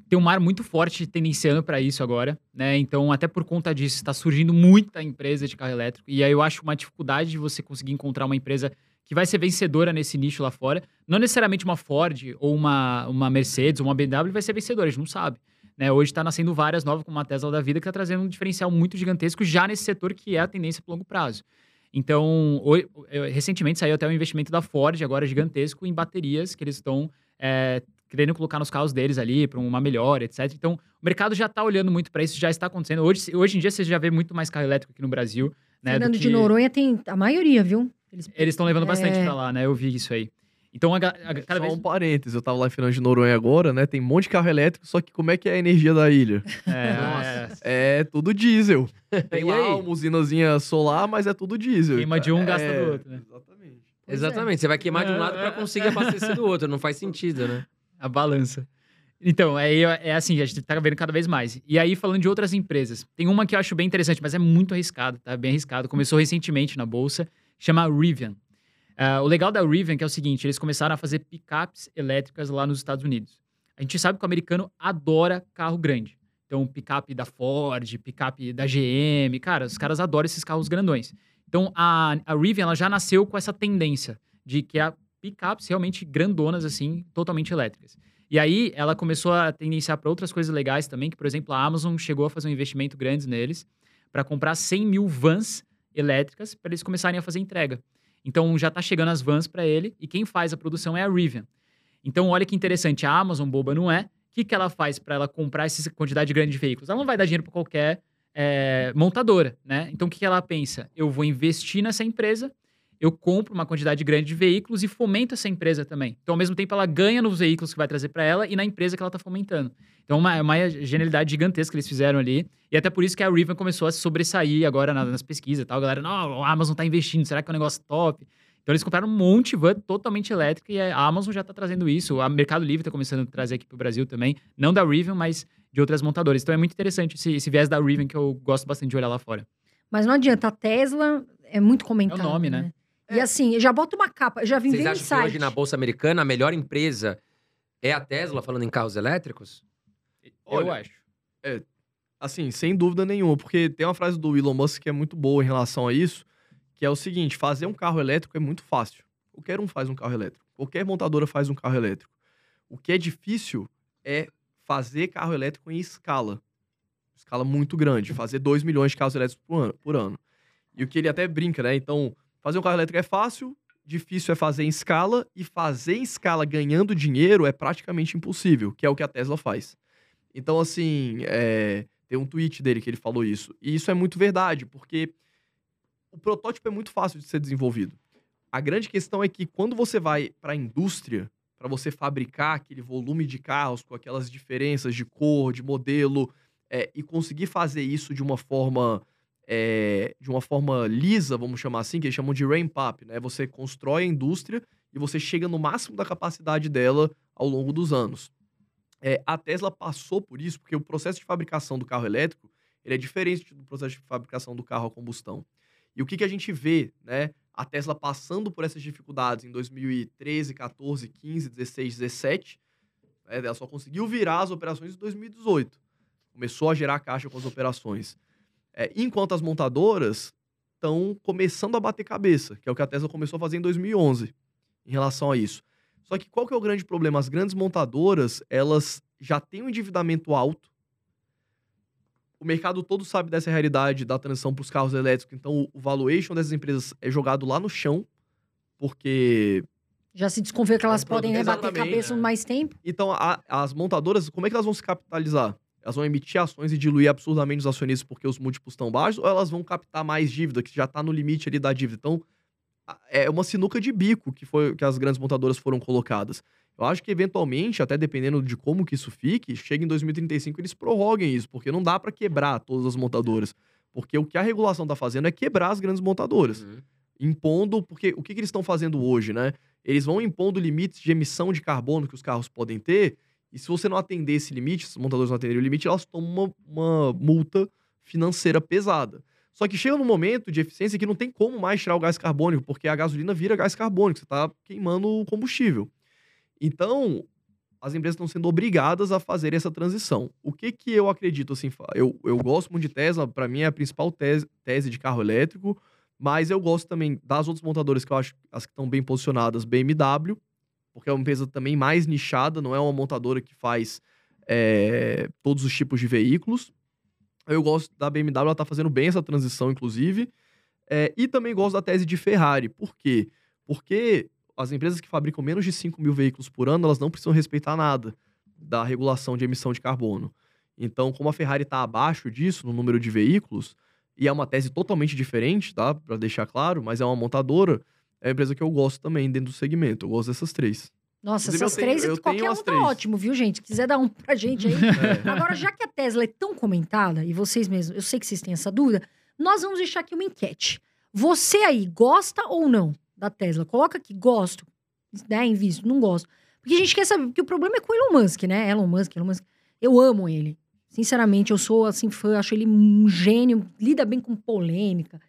tem um mar muito forte tendenciando para isso agora, né? Então, até por conta disso, está surgindo muita empresa de carro elétrico. E aí eu acho uma dificuldade de você conseguir encontrar uma empresa que vai ser vencedora nesse nicho lá fora. Não necessariamente uma Ford ou uma, uma Mercedes ou uma BMW vai ser vencedora, a gente não sabe. Né? Hoje está nascendo várias novas, como a Tesla da vida, que está trazendo um diferencial muito gigantesco já nesse setor que é a tendência para longo prazo. Então, recentemente saiu até um investimento da Ford, agora gigantesco, em baterias que eles estão é, querendo colocar nos carros deles ali para uma melhora, etc. Então, o mercado já está olhando muito para isso, já está acontecendo. Hoje, hoje em dia, você já vê muito mais carro elétrico aqui no Brasil. Né, do Fernando que... de Noronha tem a maioria, viu? Eles, estão levando bastante É. para lá, né? Eu vi isso aí. Então, a, a, cada Só vez... um parênteses, eu tava lá em Fernando de Noronha agora, né? Tem um monte de carro elétrico, só que como é que é a energia da ilha? É, Nossa. É tudo diesel. Tem lá aí? uma usinazinha solar, mas é tudo diesel. Queima de um, gasta É, do outro, né? Exatamente. Pois é. Exatamente, você vai queimar de um lado para conseguir abastecer do outro, não faz sentido, né? A balança. Então, aí é assim, a gente tá vendo cada vez mais. E aí, falando de outras empresas, tem uma que eu acho bem interessante, mas é muito arriscado, tá? Bem arriscado. Começou recentemente na bolsa, chama Rivian. Ah, o legal da Rivian é é o seguinte, eles começaram a fazer picapes elétricas lá nos Estados Unidos. A gente sabe que o americano adora carro grande. Então, picape da Ford, picape da GM, cara, os caras adoram esses carros grandões. Então, a, a Rivian, ela já nasceu com essa tendência de que a picapes realmente grandonas, assim, totalmente elétricas. E aí, ela começou a tendenciar para outras coisas legais também, que, por exemplo, a Amazon chegou a fazer um investimento grande neles para comprar 100 mil vans elétricas para eles começarem a fazer entrega. Então, já está chegando as vans para ele e quem faz a produção é a Rivian. Então, olha que interessante, a Amazon, boba não é, o que, que ela faz para ela comprar essa quantidade grande de veículos? Ela não vai dar dinheiro para qualquer é, montadora, né? Então o que que ela pensa? Eu vou investir nessa empresa, eu compro uma quantidade grande de veículos e fomento essa empresa também. Então, ao mesmo tempo, ela ganha nos veículos que vai trazer para ela e na empresa que ela está fomentando. Então, é uma, é uma genialidade gigantesca que eles fizeram ali. E até por isso que a Rivian começou a se sobressair agora nas, nas pesquisas e tal. A galera, não, a Amazon está investindo, será que é um negócio top? Então, eles compraram um monte de van totalmente elétrica e a Amazon já está trazendo isso. O Mercado Livre está começando a trazer aqui para o Brasil também. Não da Rivian, mas de outras montadoras. Então, é muito interessante esse, esse viés da Rivian que eu gosto bastante de olhar lá fora. Mas não adianta, a Tesla é muito comentada. É o nome, né? E assim, eu já boto uma capa, eu já vim Vocês ver acham que site. hoje na Bolsa Americana a melhor empresa é a Tesla, falando em carros elétricos? eu Olha, acho. Assim, sem dúvida nenhuma, porque tem uma frase do Elon Musk que é muito boa em relação a isso, que é o seguinte: fazer um carro elétrico é muito fácil. Qualquer um faz um carro elétrico. Qualquer montadora faz um carro elétrico. O que é difícil é fazer carro elétrico em escala. Escala muito grande. Fazer 2 milhões de carros elétricos por ano, por ano. E o que ele até brinca, né? Então, fazer um carro elétrico é fácil, difícil é fazer em escala, e fazer em escala ganhando dinheiro é praticamente impossível, que é o que a Tesla faz. Então, assim, é, tem um tweet dele que ele falou isso. E isso é muito verdade, porque o protótipo é muito fácil de ser desenvolvido. A grande questão é que quando você vai para a indústria, para você fabricar aquele volume de carros com aquelas diferenças de cor, de modelo, é, e conseguir fazer isso de uma forma é, de uma forma lisa, vamos chamar assim, que eles chamam de ramp up, né? Você constrói a indústria e você chega no máximo da capacidade dela ao longo dos anos. É, a Tesla passou por isso porque o processo de fabricação do carro elétrico ele é diferente do processo de fabricação do carro a combustão. E o que, que a gente vê, né? A Tesla passando por essas dificuldades em 2013, 14, 15, 16, 17, né, ela só conseguiu virar as operações em 2018. Começou a gerar caixa com as operações. É, enquanto as montadoras estão começando a bater cabeça, que é o que a Tesla começou a fazer em 2011 em relação a isso. Só que qual que é o grande problema? As grandes montadoras, elas já têm um endividamento alto. O mercado todo sabe dessa realidade da transição para os carros elétricos, então o valuation dessas empresas é jogado lá no chão, porque Já se desconfia que elas É um podem né, bater Exatamente, cabeça né? mais tempo. Então, a- as montadoras, como é que elas vão se capitalizar? Elas vão emitir ações e diluir absurdamente os acionistas porque os múltiplos estão baixos, ou elas vão captar mais dívida, que já está no limite ali da dívida? Então, é uma sinuca de bico que, foi, que as grandes montadoras foram colocadas. Eu acho que, eventualmente, até dependendo de como que isso fique, chega em 2035 eles prorroguem isso, porque não dá para quebrar todas as montadoras. Porque o que a regulação está fazendo é quebrar as grandes montadoras Uhum. impondo, porque o que, que eles estão fazendo hoje, né? Eles vão impondo limites de emissão de carbono que os carros podem ter, e se você não atender esse limite, se os montadores não atenderem o limite, elas tomam uma, uma multa financeira pesada. Só que chega num momento de eficiência que não tem como mais tirar o gás carbônico, porque a gasolina vira gás carbônico, você está queimando o combustível. Então, as empresas estão sendo obrigadas a fazer essa transição. O que que eu acredito, assim, eu, eu gosto muito de Tesla, para mim é a principal tese, tese de carro elétrico, mas eu gosto também das outras montadoras que eu acho as que estão bem posicionadas, BMW, porque é uma empresa também mais nichada, não é uma montadora que faz é, todos os tipos de veículos. Eu gosto da BMW, ela tá fazendo bem essa transição, inclusive. É, e também gosto da tese de Ferrari. Por quê? Porque as empresas que fabricam menos de 5 mil veículos por ano, elas não precisam respeitar nada da regulação de emissão de carbono. Então, como a Ferrari está abaixo disso, no número de veículos, e é uma tese totalmente diferente, tá? Para deixar claro, mas é uma montadora, é uma empresa que eu gosto também dentro do segmento. Eu gosto dessas três. Nossa, Inclusive, essas tenho- três, eu qualquer um tá ótimo, viu, gente? Se quiser dar um pra gente aí. É. Agora, já que a Tesla é tão comentada, e vocês mesmos, eu sei que vocês têm essa dúvida, nós vamos deixar aqui uma enquete. Você aí gosta ou não da Tesla? Coloca aqui, gosto, né, invisto, não gosto. Porque a gente quer saber, porque o problema é com o Elon Musk, né? Elon Musk, Elon Musk. Eu amo ele. Sinceramente, eu sou, assim, fã, acho ele um gênio, lida bem com polêmica.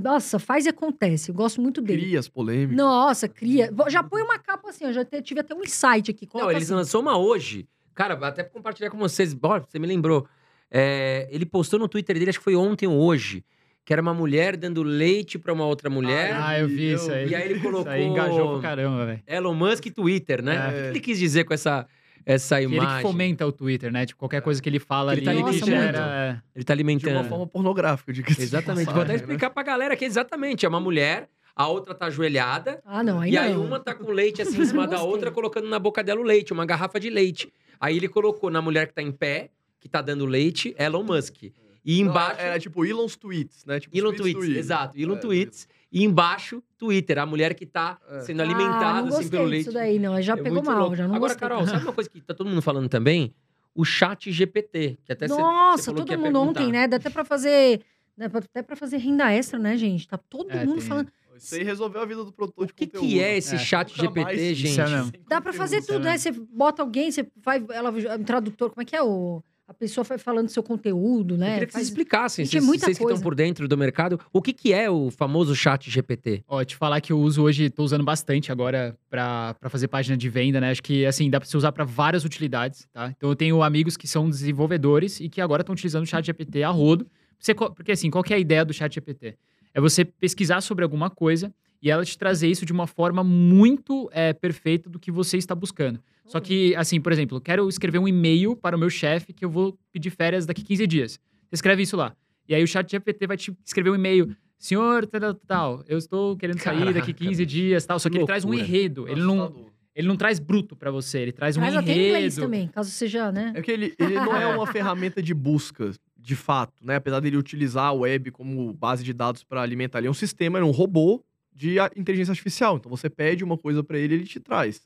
Nossa, faz e acontece. Eu gosto muito dele. Cria as polêmicas. Nossa, cria. Já põe uma capa assim, eu já tive até um insight aqui. Não, eles assim. lançou uma hoje. Cara, até pra compartilhar com vocês. Bora, você me lembrou. É, ele postou no Twitter dele, acho que foi ontem ou hoje, que era uma mulher dando leite pra uma outra mulher. Ah, eu vi isso aí. E aí ele colocou- Isso aí engajou pra caramba, velho. Elon Musk e Twitter, né? É. O que que ele quis dizer com essa, essa Que Ele imagem? que fomenta o Twitter, né? Tipo, qualquer coisa que ele fala Ele ali, tá ele alimentando. gera... Ele tá De alimentando. uma forma pornográfica, de que Exatamente. Vou até explicar pra galera que exatamente é uma mulher, a outra tá ajoelhada, Ah, não, aí e não. aí uma tá com leite assim em cima da outra, colocando na boca dela o leite, uma garrafa de leite. Aí ele colocou na mulher que tá em pé, que tá dando leite, Elon Musk. E embaixo. Era tipo Elon's Tweets, né? Tipo, Elon Tweets, exato. Elon É, Tweets. E embaixo, Twitter. A mulher que tá É. sendo ah, alimentada não assim pelo leite. disso daí, não. Já É pegou mal, louco. já não Agora, gostei. Carol, sabe uma coisa que tá todo mundo falando também? O chat GPT. Que até cê- cê Nossa, falou todo mundo perguntar. ontem, né? Dá até pra fazer. Até pra fazer renda extra, né, gente? Tá todo É, mundo tem- falando. Isso aí resolveu a vida do produtor O de que, conteúdo. que é esse É. chat GPT, gente? Isso Dá pra conteúdo. fazer tudo, né? Você bota alguém, você vai. Ela, um tradutor, como é que é? O, a pessoa vai falando seu conteúdo, Eu né? queria que vocês Faz- explicassem, Gente, vocês, é muita vocês que estão coisa. por dentro do mercado, o que, que é o famoso chat GPT? Ó, te falar que eu uso hoje, tô usando bastante agora pra fazer página de venda, né? Acho que, assim, dá pra você usar pra várias utilidades, tá? Então, eu tenho amigos que são desenvolvedores e que agora estão utilizando o chat GPT a rodo. Você porque, assim, qual que é a ideia do chat GPT? É você pesquisar sobre alguma coisa e ela te trazer isso de uma forma muito é, perfeita do que você está buscando. Só que, assim, por exemplo, eu quero escrever um e-mail para o meu chefe que eu vou pedir férias daqui 15 dias. Você escreve isso lá. E aí o chat GPT vai te escrever um e-mail. Senhor, tal, tal, eu estou querendo sair daqui Caraca, 15 dias, tal. Só que que ele traz um loucura. enredo. Ele não, Assustador. ele não traz bruto pra você, ele traz um Traz até em enredo. inglês também, caso seja, né? É que ele, ele não é uma ferramenta de busca, de fato, né? Apesar dele utilizar a web como base de dados para alimentar. Ele é um sistema, é um robô de inteligência artificial. Então você pede uma coisa para ele, ele te traz.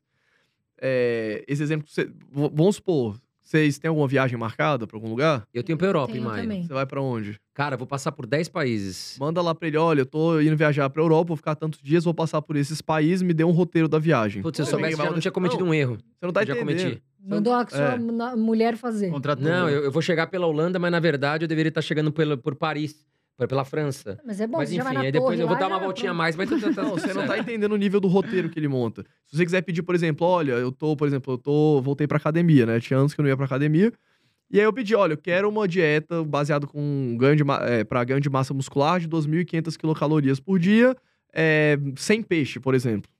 É, esse exemplo, que você, vamos supor, vocês têm alguma viagem marcada para algum lugar? Eu tenho pra Europa em Tenho maio. também. Você vai para onde? Cara, eu vou passar por 10 países. Manda lá para ele, olha, eu tô indo viajar para Europa, vou ficar tantos dias, vou passar por esses países, me dê um roteiro da viagem. Putz, se eu Você soubesse, já não tinha cometido um erro. Você não tá eu já entendendo. cometi. Mandou a sua É. mulher fazer. Contratou. Não, eu, eu vou chegar pela Holanda, mas na verdade eu deveria estar chegando pela, por Paris, pela França. Mas é bom, mas você já vai enfim, na aí depois torre eu vou lá, dar uma já- voltinha a mais, mas tá, tá, tá Não, você não tá entendendo o nível do roteiro que ele monta. Se você quiser pedir, por exemplo, olha, eu tô, por exemplo, eu tô, voltei pra academia, né? Tinha anos que eu não ia pra academia. E aí eu pedi, olha, eu quero uma dieta baseada com ganho de, ma- é, pra ganho de massa muscular de 2.500 quilocalorias por dia, é, sem peixe, por exemplo.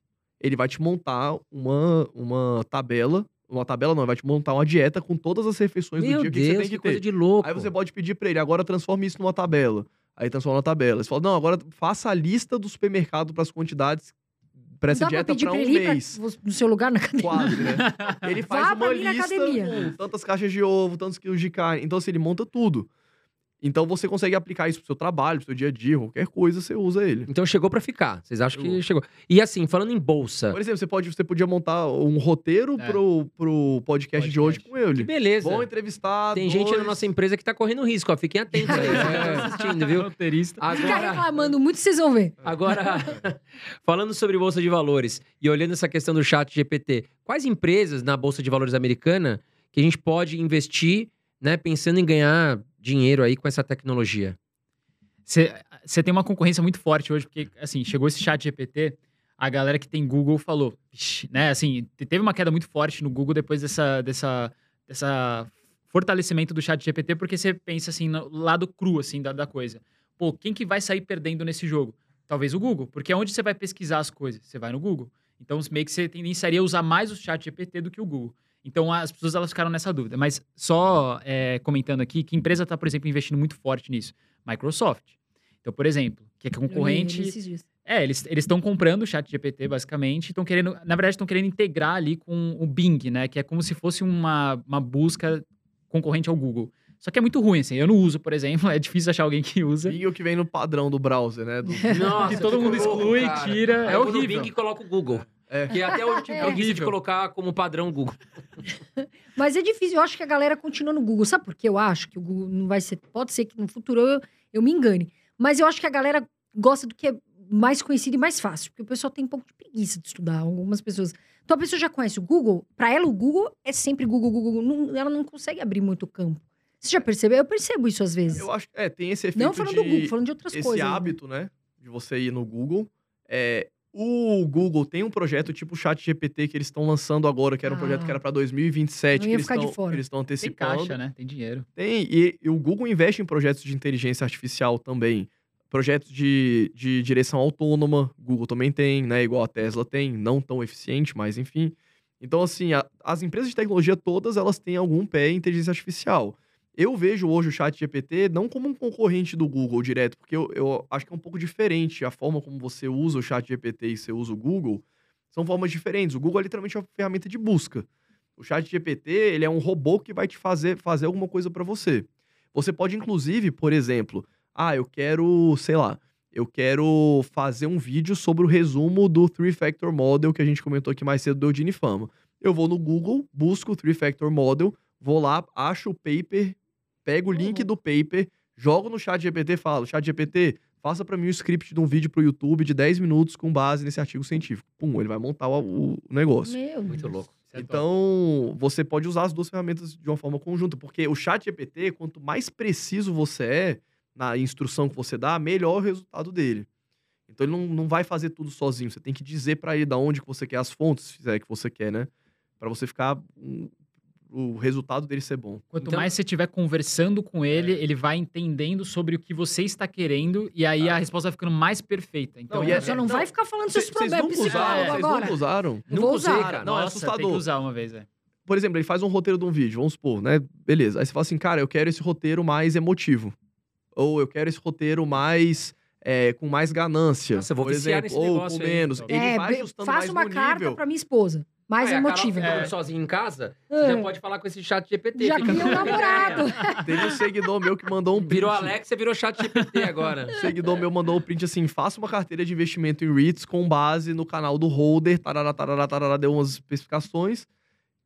Ele vai te montar uma, uma tabela, uma tabela não, ele vai te montar uma dieta com todas as refeições Meu do dia que Deus, você tem que, que, coisa ter. de louco. Aí você pode pedir pra ele, agora transforme isso numa tabela. Aí transforma na tabela. Você fala, não, agora faça a lista do supermercado para as quantidades para essa dá dieta para um pra- mês. no seu lugar na academia. Quase, né? Ele faz Vá uma lista com tantas caixas de ovo, tantos quilos de carne. Então, assim, ele monta tudo. Então, você consegue aplicar isso pro seu trabalho, pro seu dia a dia, qualquer coisa, você usa ele. Então chegou pra ficar. Vocês acham que Chegou. chegou? E assim, falando em bolsa, Por exemplo, você, pode, você podia montar um roteiro É. pro, pro podcast, de hoje Podcast. com ele. que beleza. Vão entrevistar Tem gente dois... na nossa empresa que tá correndo risco, ó. Fiquem atentos aí, estão assistindo, viu? Roteirista. Fica Agora, reclamando muito, vocês vão ver. agora falando sobre bolsa de valores e olhando essa questão do chat GPT, quais empresas na bolsa de valores americana que a gente pode investir, né, pensando em ganhar dinheiro aí com essa tecnologia? Você tem uma concorrência muito forte hoje, porque, assim, chegou esse chat GPT, a galera que tem Google falou, né, assim, te- teve uma queda muito forte no Google depois dessa, dessa, dessa fortalecimento do chat GPT, porque você pensa, assim, no lado cru, assim, da, da coisa. Pô, quem que vai sair perdendo nesse jogo? Talvez o Google, porque é onde você vai pesquisar as coisas? Você vai no Google. Então, meio que você tendenciaria a usar mais o chat GPT do que o Google. Então, as pessoas, elas ficaram nessa dúvida. Mas só é, comentando aqui, que empresa está, por exemplo, investindo muito forte nisso? Microsoft. Então, por exemplo, que é concorrente... É, eles estão comprando o chat GPT, basicamente, estão querendo, na verdade, estão querendo integrar ali com o Bing, né? Que é como se fosse uma, uma busca concorrente ao Google. Só que é muito ruim, assim. Eu não uso, por exemplo, é difícil achar alguém que usa. Bing é o que vem no padrão do browser, né? Do- Nossa, Que todo mundo louco, exclui, cara. tira, Aí é eu vou no horrível. Bing e coloca o Google. É. Que até hoje eu tive É. preguiça de colocar como padrão Google. Mas é difícil, eu acho que a galera continua no Google. Sabe por que eu acho que o Google não vai ser. Pode ser que no futuro eu, eu me engane. Mas eu acho que a galera gosta do que é mais conhecido e mais fácil. Porque o pessoal tem um pouco de preguiça de estudar, algumas pessoas. Então a pessoa já conhece o Google, pra ela o Google é sempre Google, Google, Google. Não- ela não consegue abrir muito campo. Você já percebeu? Eu percebo isso às vezes. Eu acho é, tem esse efeito não falando de... do Google, falando de outras esse coisas. né? hábito, né, de você ir no Google. É, o Google tem um projeto tipo o Chat GPT que eles estão lançando agora, que era um projeto Ah. que era para 2027, Não que eles estão estão Tem antecipando. caixa, né? Tem dinheiro. Tem, e, e o Google investe em projetos de inteligência artificial também. Projetos de, de direção autônoma, Google também tem, né? Igual a Tesla tem, não tão eficiente, mas enfim. Então, assim, a- as empresas de tecnologia todas, elas têm algum pé em inteligência artificial. Eu vejo hoje o chat GPT não como um concorrente do Google direto, porque eu, eu acho que é um pouco diferente a forma como você usa o chat GPT e você usa o Google. São formas diferentes. O Google é literalmente uma ferramenta de busca. O chat GPT, ele é um robô que vai te fazer, fazer alguma coisa para você. Você pode, inclusive, por exemplo, ah, eu quero, sei lá, eu quero fazer um vídeo sobre o resumo do Three Factor Model que a gente comentou aqui mais cedo do Eudine Fama. Eu vou no Google, busco o Three Factor Model, vou lá, acho o paper, pego o link Uhum. do paper, jogo no chat GPT e falo, chat GPT, faça para mim o script de um vídeo pro YouTube de 10 minutos com base nesse artigo científico. Pum, ele vai montar o, o negócio. Meu Muito Deus. louco. É. Então, você pode usar as duas ferramentas de uma forma conjunta, porque o chat GPT, quanto mais preciso você é na instrução que você dá, melhor o resultado dele. Então, ele não, não vai fazer tudo sozinho. Você tem que dizer para ele da onde que você quer as fontes, se fizer que você quer, né? Para você ficar um, o resultado dele ser bom. Quanto Então- mais você estiver conversando com ele, ele vai entendendo sobre o que você está querendo e aí Ah. a resposta vai ficando mais perfeita. Então, Não, e é- Só não, não, vai ficar falando seus problemas nunca usaram? psicólogo Vocês agora. nunca usaram? Nunca vou usei, usar. cara. Não, é Nossa, tem que assustador. usar uma vez, é. Por exemplo, ele faz um roteiro de um vídeo, vamos supor, né? Beleza. Aí você fala assim, cara, eu quero esse roteiro mais emotivo. Ou eu quero esse roteiro mais. é, com mais ganância. Nossa, eu vou por exemplo, nesse ou com aí. menos. Top. Ele É, vai ajustando faça mais uma no carta nível. pra minha esposa. Mais Ah, e a Carol É. sozinha em casa, É. você já pode falar com esse chat GPT. Já criou um namorado. Teve um seguidor meu que mandou um print. Virou Alex, você virou chat GPT agora. Um seguidor meu mandou um print assim: faça uma carteira de investimento em REITs com base no canal do holder, tarará, tarará, tarará, deu umas especificações.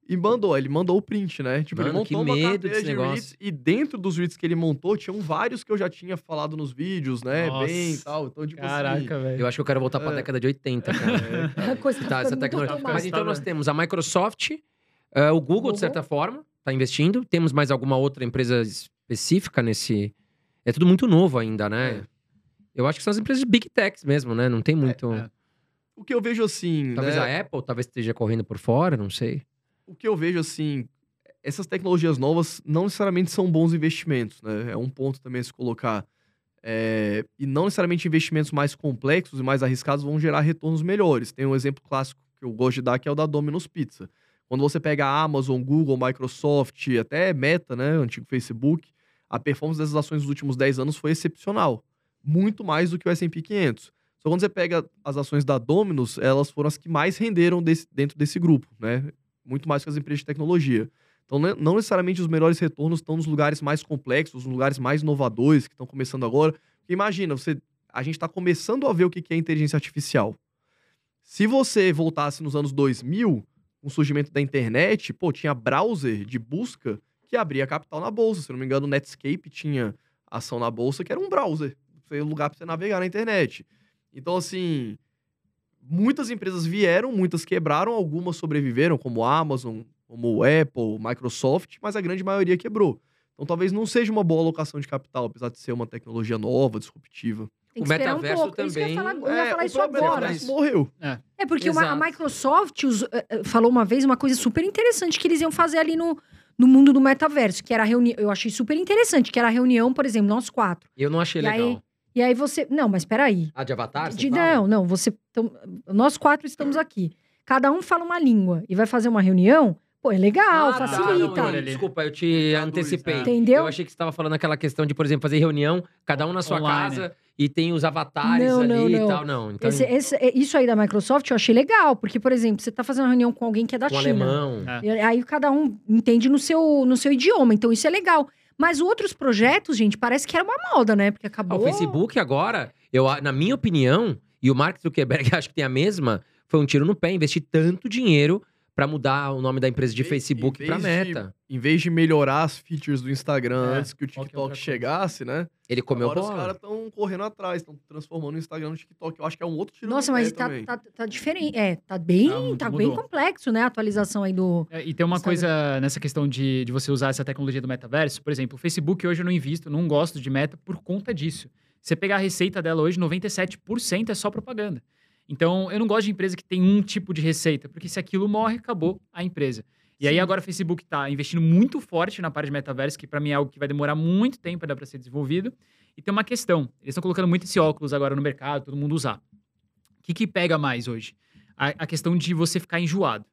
E mandou, ele mandou o print, né? Tipo, ele Mano, que montou uma medo carteira desse de negócio. REITs e dentro dos REITs que ele montou, tinham vários que eu já tinha falado nos vídeos, né? Nossa. Bem e tal. Então, tipo assim. Caraca, velho. Eu acho que eu quero voltar pra É. década de 80, cara. A coisa tá, Tá, essa tecnologia. Mas então nós temos a Microsoft, eh, o Google, de certa forma, está investindo. Temos mais alguma outra empresa específica nesse. É tudo muito novo ainda, né? É. Eu acho que são as empresas de Big Techs mesmo, né? Não tem muito. é. O que eu vejo assim. Talvez né? a Apple talvez esteja correndo por fora, não sei. O que eu vejo assim, essas tecnologias novas não necessariamente são bons investimentos, né? É um ponto também a se colocar. É, e não necessariamente investimentos mais complexos e mais arriscados vão gerar retornos melhores. Tem um exemplo clássico que eu gosto de dar que é o da Domino's Pizza. Quando você pega a Amazon, Google, Microsoft, até Meta, né, o antigo Facebook, a performance dessas ações nos últimos 10 anos foi excepcional. Muito mais do que o S&P 500. Só quando você pega as ações da Domino's, elas foram as que mais renderam desse- dentro desse grupo, né? Muito mais que as empresas de tecnologia. Então, né, não necessariamente os melhores retornos estão nos lugares mais complexos, nos lugares mais inovadores que estão começando agora. Porque imagina, você, a gente está começando a ver o que é inteligência artificial. Se você voltasse nos anos 2000, com o surgimento da internet, pô, tinha browser de busca que abria capital na bolsa. Se não me engano, o Netscape tinha ação na bolsa, que era um browser. Um lugar para você navegar na internet. Então, assim, muitas empresas vieram, muitas quebraram, algumas sobreviveram, como a Amazon, como Apple, Microsoft, mas a grande maioria quebrou. Então, talvez não seja uma boa alocação de capital, apesar de ser uma tecnologia nova, disruptiva. Tem O que um metaverso pouco. Isso que eu ia também- falar, eu ia falar o isso agora. metaverso morreu. É porque uma- a. Microsoft us- eh, eh, falou uma vez uma coisa super interessante que eles iam fazer ali no, no mundo do metaverso, que era a reunião. Eu achei super interessante, que era a reunião, por exemplo, nós quatro. Eu não achei E aí, legal. E aí você. Não, mas peraí. Ah, de Avatar? você De, fala? não, não, você. Então, nós quatro estamos aqui. Cada um fala uma língua e vai fazer uma reunião. Pô, é legal, Ah, tá, facilita. não, não, Desculpa, eu te antecipei. Entendeu? Eu achei que você estava falando aquela questão de, por exemplo, fazer reunião, cada um na sua Online. casa, e tem os avatares Não, ali não, e não. tal. Não, então, Esse- esse- é, isso aí da Microsoft eu achei legal, porque, por exemplo, você tá fazendo uma reunião com alguém que é da com China. alemão. É. E Aí cada um entende no seu, no seu idioma, então isso é legal. Mas outros projetos, gente, parece que era uma moda, né? Porque Ah, acabou. O Facebook agora, eu, na minha opinião, e o Mark Zuckerberg acho que tem a mesma, foi um tiro no pé investir tanto dinheiro pra mudar o nome da empresa de Em Facebook em pra vez de- Meta. Em vez de melhorar as features do Instagram É, antes que o é TikTok chegasse, né? Ele comeu Agora os bola. caras estão correndo atrás, estão transformando o Instagram no TikTok. Eu acho que é um outro tiro Nossa, mas tá, tá, tá diferente. É, tá bem, Ah, tá bem complexo, né? A atualização aí do. É, E tem uma Instagram. coisa nessa questão de, de você usar essa tecnologia do metaverso. Por exemplo, o Facebook hoje eu não invisto, não gosto de meta por conta disso. Você pegar a receita dela hoje, 97% é só propaganda. Então, eu não gosto de empresa que tem um tipo de receita, porque se aquilo morre, acabou a empresa. E aí Sim. agora o Facebook está investindo muito forte na parte de metaverso, que para mim é algo que vai demorar muito tempo para ser desenvolvido. E tem uma questão, eles estão colocando muito esse óculos agora no mercado, todo mundo usar. O que, que pega mais hoje? A, a questão de você ficar enjoado.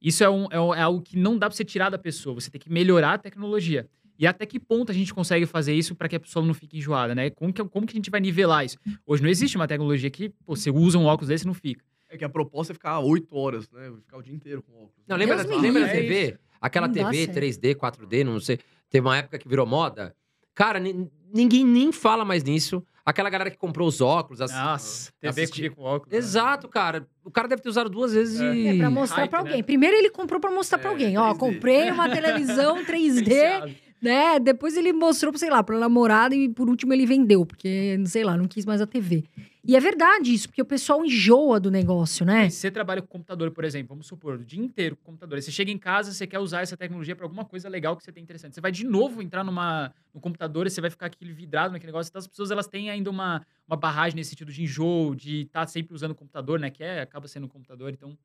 Isso é, um- é é algo que não dá para você tirar da pessoa, você tem que melhorar a tecnologia. E até que ponto a gente consegue fazer isso para que a pessoa não fique enjoada, né? Como que, como que a gente vai nivelar isso? Hoje não existe uma tecnologia que pô, você usa um óculos desse e não fica. É que a proposta é ficar 8 horas, né? Ficar o dia inteiro com óculos. Não, lembra, Deus da, lembra da. TV? Aquela Não TV certo. 3D, 4D, não sei. Teve uma época que virou moda. Cara, ni- ninguém nem fala mais nisso. Aquela galera que comprou os óculos. as- Nossa, TV assistir- com óculos. né? Exato, cara. O cara deve ter usado duas vezes É. e. É pra mostrar hype, pra né? alguém. Primeiro ele comprou pra mostrar pra É, alguém. Ó, 3D. comprei uma televisão 3D, Diferenciado. né? Depois ele mostrou, sei lá, pra namorada e por último ele vendeu, porque, sei lá, não quis mais a TV. E é verdade isso, porque o pessoal enjoa do negócio, né? Mas você trabalha com computador, por exemplo, vamos supor, o dia inteiro com computador. Aí Você chega em casa, você quer usar essa tecnologia para alguma coisa legal que você tem interessante. Você vai de novo entrar numa, no computador e você vai ficar aquele vidrado naquele negócio. Então as pessoas elas têm ainda uma, uma barragem nesse sentido de enjoo, de estar sempre usando o computador, né? Que é, acaba sendo um computador. Então,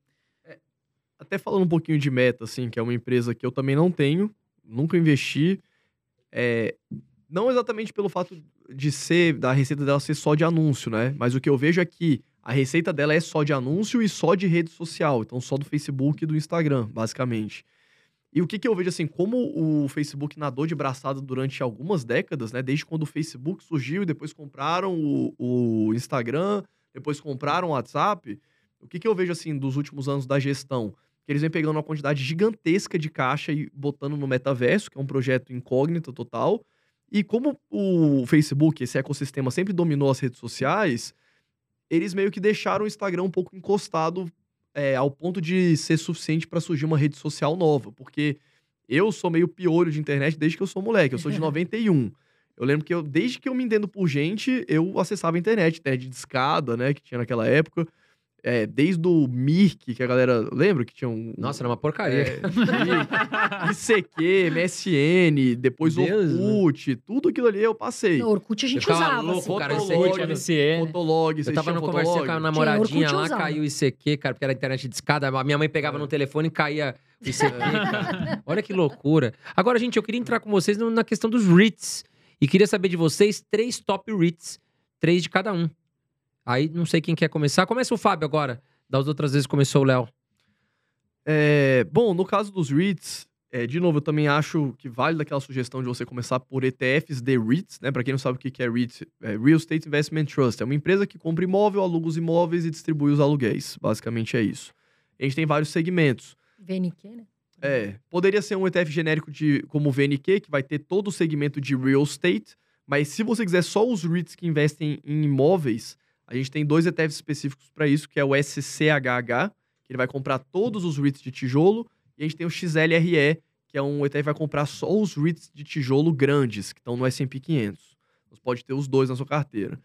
Até falando um pouquinho de Meta, assim, que é uma empresa que eu também não tenho, nunca investi. É, não exatamente pelo fato de ser, da receita dela ser só de anúncio, né? Mas o que eu vejo é que a receita dela é só de anúncio e só de rede social. Então, só do Facebook e do Instagram, basicamente. E o que, que eu vejo, assim, como o Facebook nadou de braçada durante algumas décadas, né? Desde quando o Facebook surgiu e depois compraram o, o Instagram, depois compraram o WhatsApp. O que, que eu vejo, assim, dos últimos anos da gestão? Que eles vêm pegando uma quantidade gigantesca de caixa e botando no metaverso, que é um projeto incógnito total. E como o Facebook, esse ecossistema, sempre dominou as redes sociais, eles meio que deixaram o Instagram um pouco encostado é, ao ponto de ser suficiente para surgir uma rede social nova. Porque eu sou meio piolho de internet desde que eu sou moleque, eu sou de 91. Eu lembro que eu, desde que eu me entendo por gente, eu acessava a internet, internet de escada, né, que tinha naquela época. É, desde o Mirk, que a galera lembra que tinha um. Nossa, era uma porcaria. é, ICQ, MSN, depois Deus, né? Orkut, tudo aquilo ali eu passei. No Orkut a gente ficava usava. louco, assim. cara, Fotolog, aí, MCN. Fotolog, Eu tava no conversinha com a namoradinha Orkut lá, usava. caiu o ICQ, cara, porque era internet de escada. A minha mãe pegava É. no telefone e caía o ICQ, cara. Olha que loucura. Agora, gente, eu queria entrar com vocês na questão dos REITs. E queria saber de vocês três top REITs. Três de cada um. Aí, não sei quem quer começar. Começa o Fábio agora. Das outras vezes começou o Léo. É, bom, no caso dos REITs, é, de novo, eu também acho que vale daquela sugestão de você começar por ETFs de REITs, né? Pra quem não sabe o que que é REIT, é Real Estate Investment Trust. É uma empresa que compra imóvel, aluga os imóveis e distribui os aluguéis. Basicamente é isso. A gente tem vários segmentos. VNQ, né? É, poderia ser um ETF genérico de, como o VNQ, que vai ter todo o segmento de real estate, mas se você quiser só os REITs que investem em imóveis, a gente tem dois ETFs específicos para isso, que é o SCHH, que ele vai comprar todos os REITs de tijolo, e a gente tem o XLRE, que é um ETF que vai comprar só os REITs de tijolo grandes, que estão no S&P 500. Você pode ter os dois na sua carteira.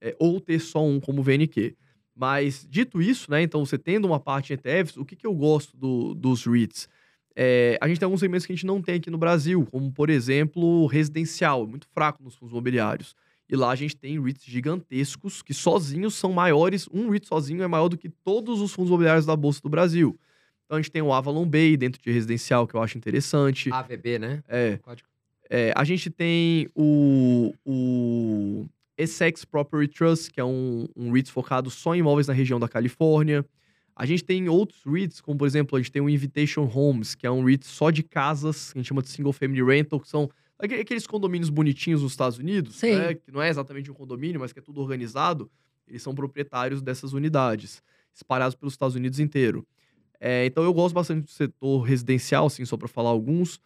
É, ou ter só um como VNQ. Mas, dito isso, né, então você tendo uma parte em ETFs, o que, que eu gosto do- dos REITs? É, a gente tem alguns segmentos que a gente não tem aqui no Brasil, como, por exemplo, residencial, muito fraco nos fundos imobiliários. E lá a gente tem REITs gigantescos que sozinhos são maiores. Um REIT sozinho é maior do que todos os fundos imobiliários da Bolsa do Brasil. Então a gente tem o Avalon Bay dentro de residencial, que eu acho interessante. AVB, né? É. É, a gente tem o, o Essex Property Trust, que é um, um REIT focado só em imóveis na região da Califórnia. A gente tem outros REITs, como por exemplo, a gente tem o Invitation Homes, que é um REIT só de casas, que a gente chama de Single Family Rental, que são aqueles condomínios bonitinhos nos Estados Unidos, né, que não é exatamente um condomínio, mas que é tudo organizado. Eles são proprietários dessas unidades, espalhados pelos Estados Unidos inteiro. É, então eu gosto bastante do setor residencial, assim, só para falar alguns.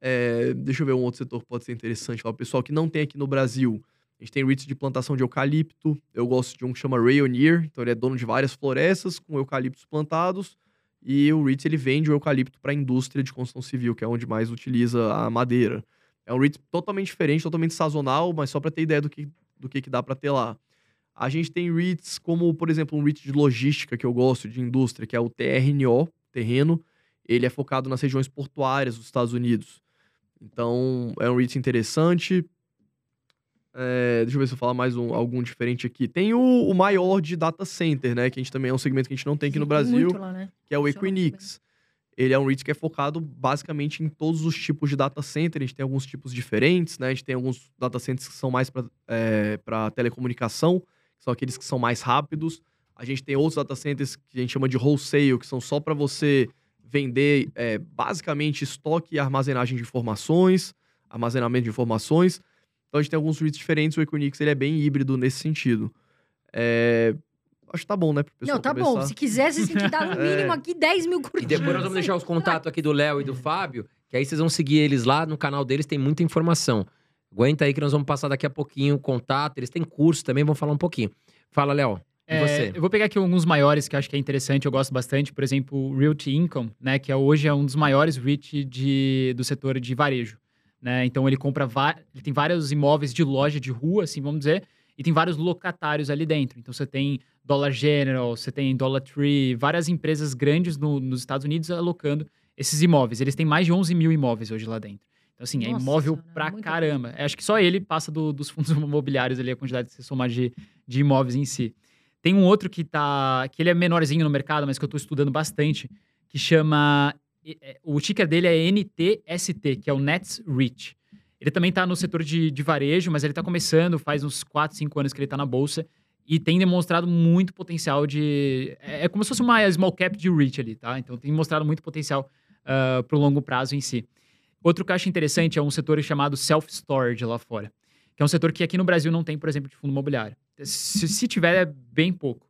É, deixa eu ver um outro setor que pode ser interessante. Para o pessoal que não tem aqui no Brasil, a gente tem REITs de plantação de eucalipto. Eu gosto de um que chama Rayoneer. Então ele é dono de várias florestas com eucaliptos plantados. E o REIT ele vende o eucalipto para a indústria de construção civil, que é onde mais utiliza a madeira. É um REIT totalmente diferente, totalmente sazonal, mas só para ter ideia do que, do que, que dá para ter lá. A gente tem REITs como, por exemplo, um REIT de logística que eu gosto, de indústria, que é o TRNO, terreno. Ele é focado nas regiões portuárias dos Estados Unidos. Então, é um REIT interessante. É, deixa eu ver se eu falar mais um, algum diferente aqui. Tem o, o maior de data center, né? Que a gente também é um segmento que a gente não tem aqui no Brasil, lá, né? que é o Equinix. Ele é um REIT que é focado basicamente em todos os tipos de data center. A gente tem alguns tipos diferentes, né? A gente tem alguns data centers que são mais para é, telecomunicação, que são aqueles que são mais rápidos. A gente tem outros data centers que a gente chama de wholesale, que são só para você vender é, basicamente estoque e armazenagem de informações, armazenamento de informações. Então a gente tem alguns REITs diferentes. O Equinix ele é bem híbrido nesse sentido. É, Acho que tá bom, né? Pro pessoal Não, tá começar. bom. Se quiser, vocês têm que dar no É. mínimo aqui 10 mil E curtidas. depois nós vamos deixar os contatos aqui do Léo e do Fábio, que aí vocês vão seguir eles lá no canal deles, tem muita informação. Aguenta aí que nós vamos passar daqui a pouquinho o contato. Eles têm curso também, vão falar um pouquinho. Fala, Léo. E É, você? Eu vou pegar aqui alguns maiores que eu acho que é interessante, eu gosto bastante. Por exemplo, o Realty Income, né? Que é, hoje é um dos maiores REIT de, do setor de varejo. Né? Então ele compra ele tem vários imóveis de loja de rua, assim, vamos dizer, e tem vários locatários ali dentro. Então você tem Dollar General, você tem Dollar Tree, várias empresas grandes no- nos Estados Unidos alocando esses imóveis. Eles têm mais de 11 mil imóveis hoje lá dentro. Então, assim, é Nossa imóvel Senhora, pra caramba. Eu Acho que só ele passa do- dos fundos imobiliários ali, a quantidade de se somar de, de imóveis em si. Tem um outro que tá. que ele é menorzinho no mercado, mas que eu tô estudando bastante, que chama. é, é, O ticker dele é NTST, que é o Nets Reach. Ele também tá no setor de, de varejo, mas ele tá começando, faz uns 4, 5 anos que ele tá na bolsa. E tem demonstrado muito potencial de. É, é como se fosse uma small cap de REIT ali, tá? Então tem mostrado muito potencial para pro longo prazo em si. Outro que eu acho interessante é um setor chamado self-storage lá fora, que é um setor que aqui no Brasil não tem, por exemplo, de fundo imobiliário. Se, se tiver, é bem pouco.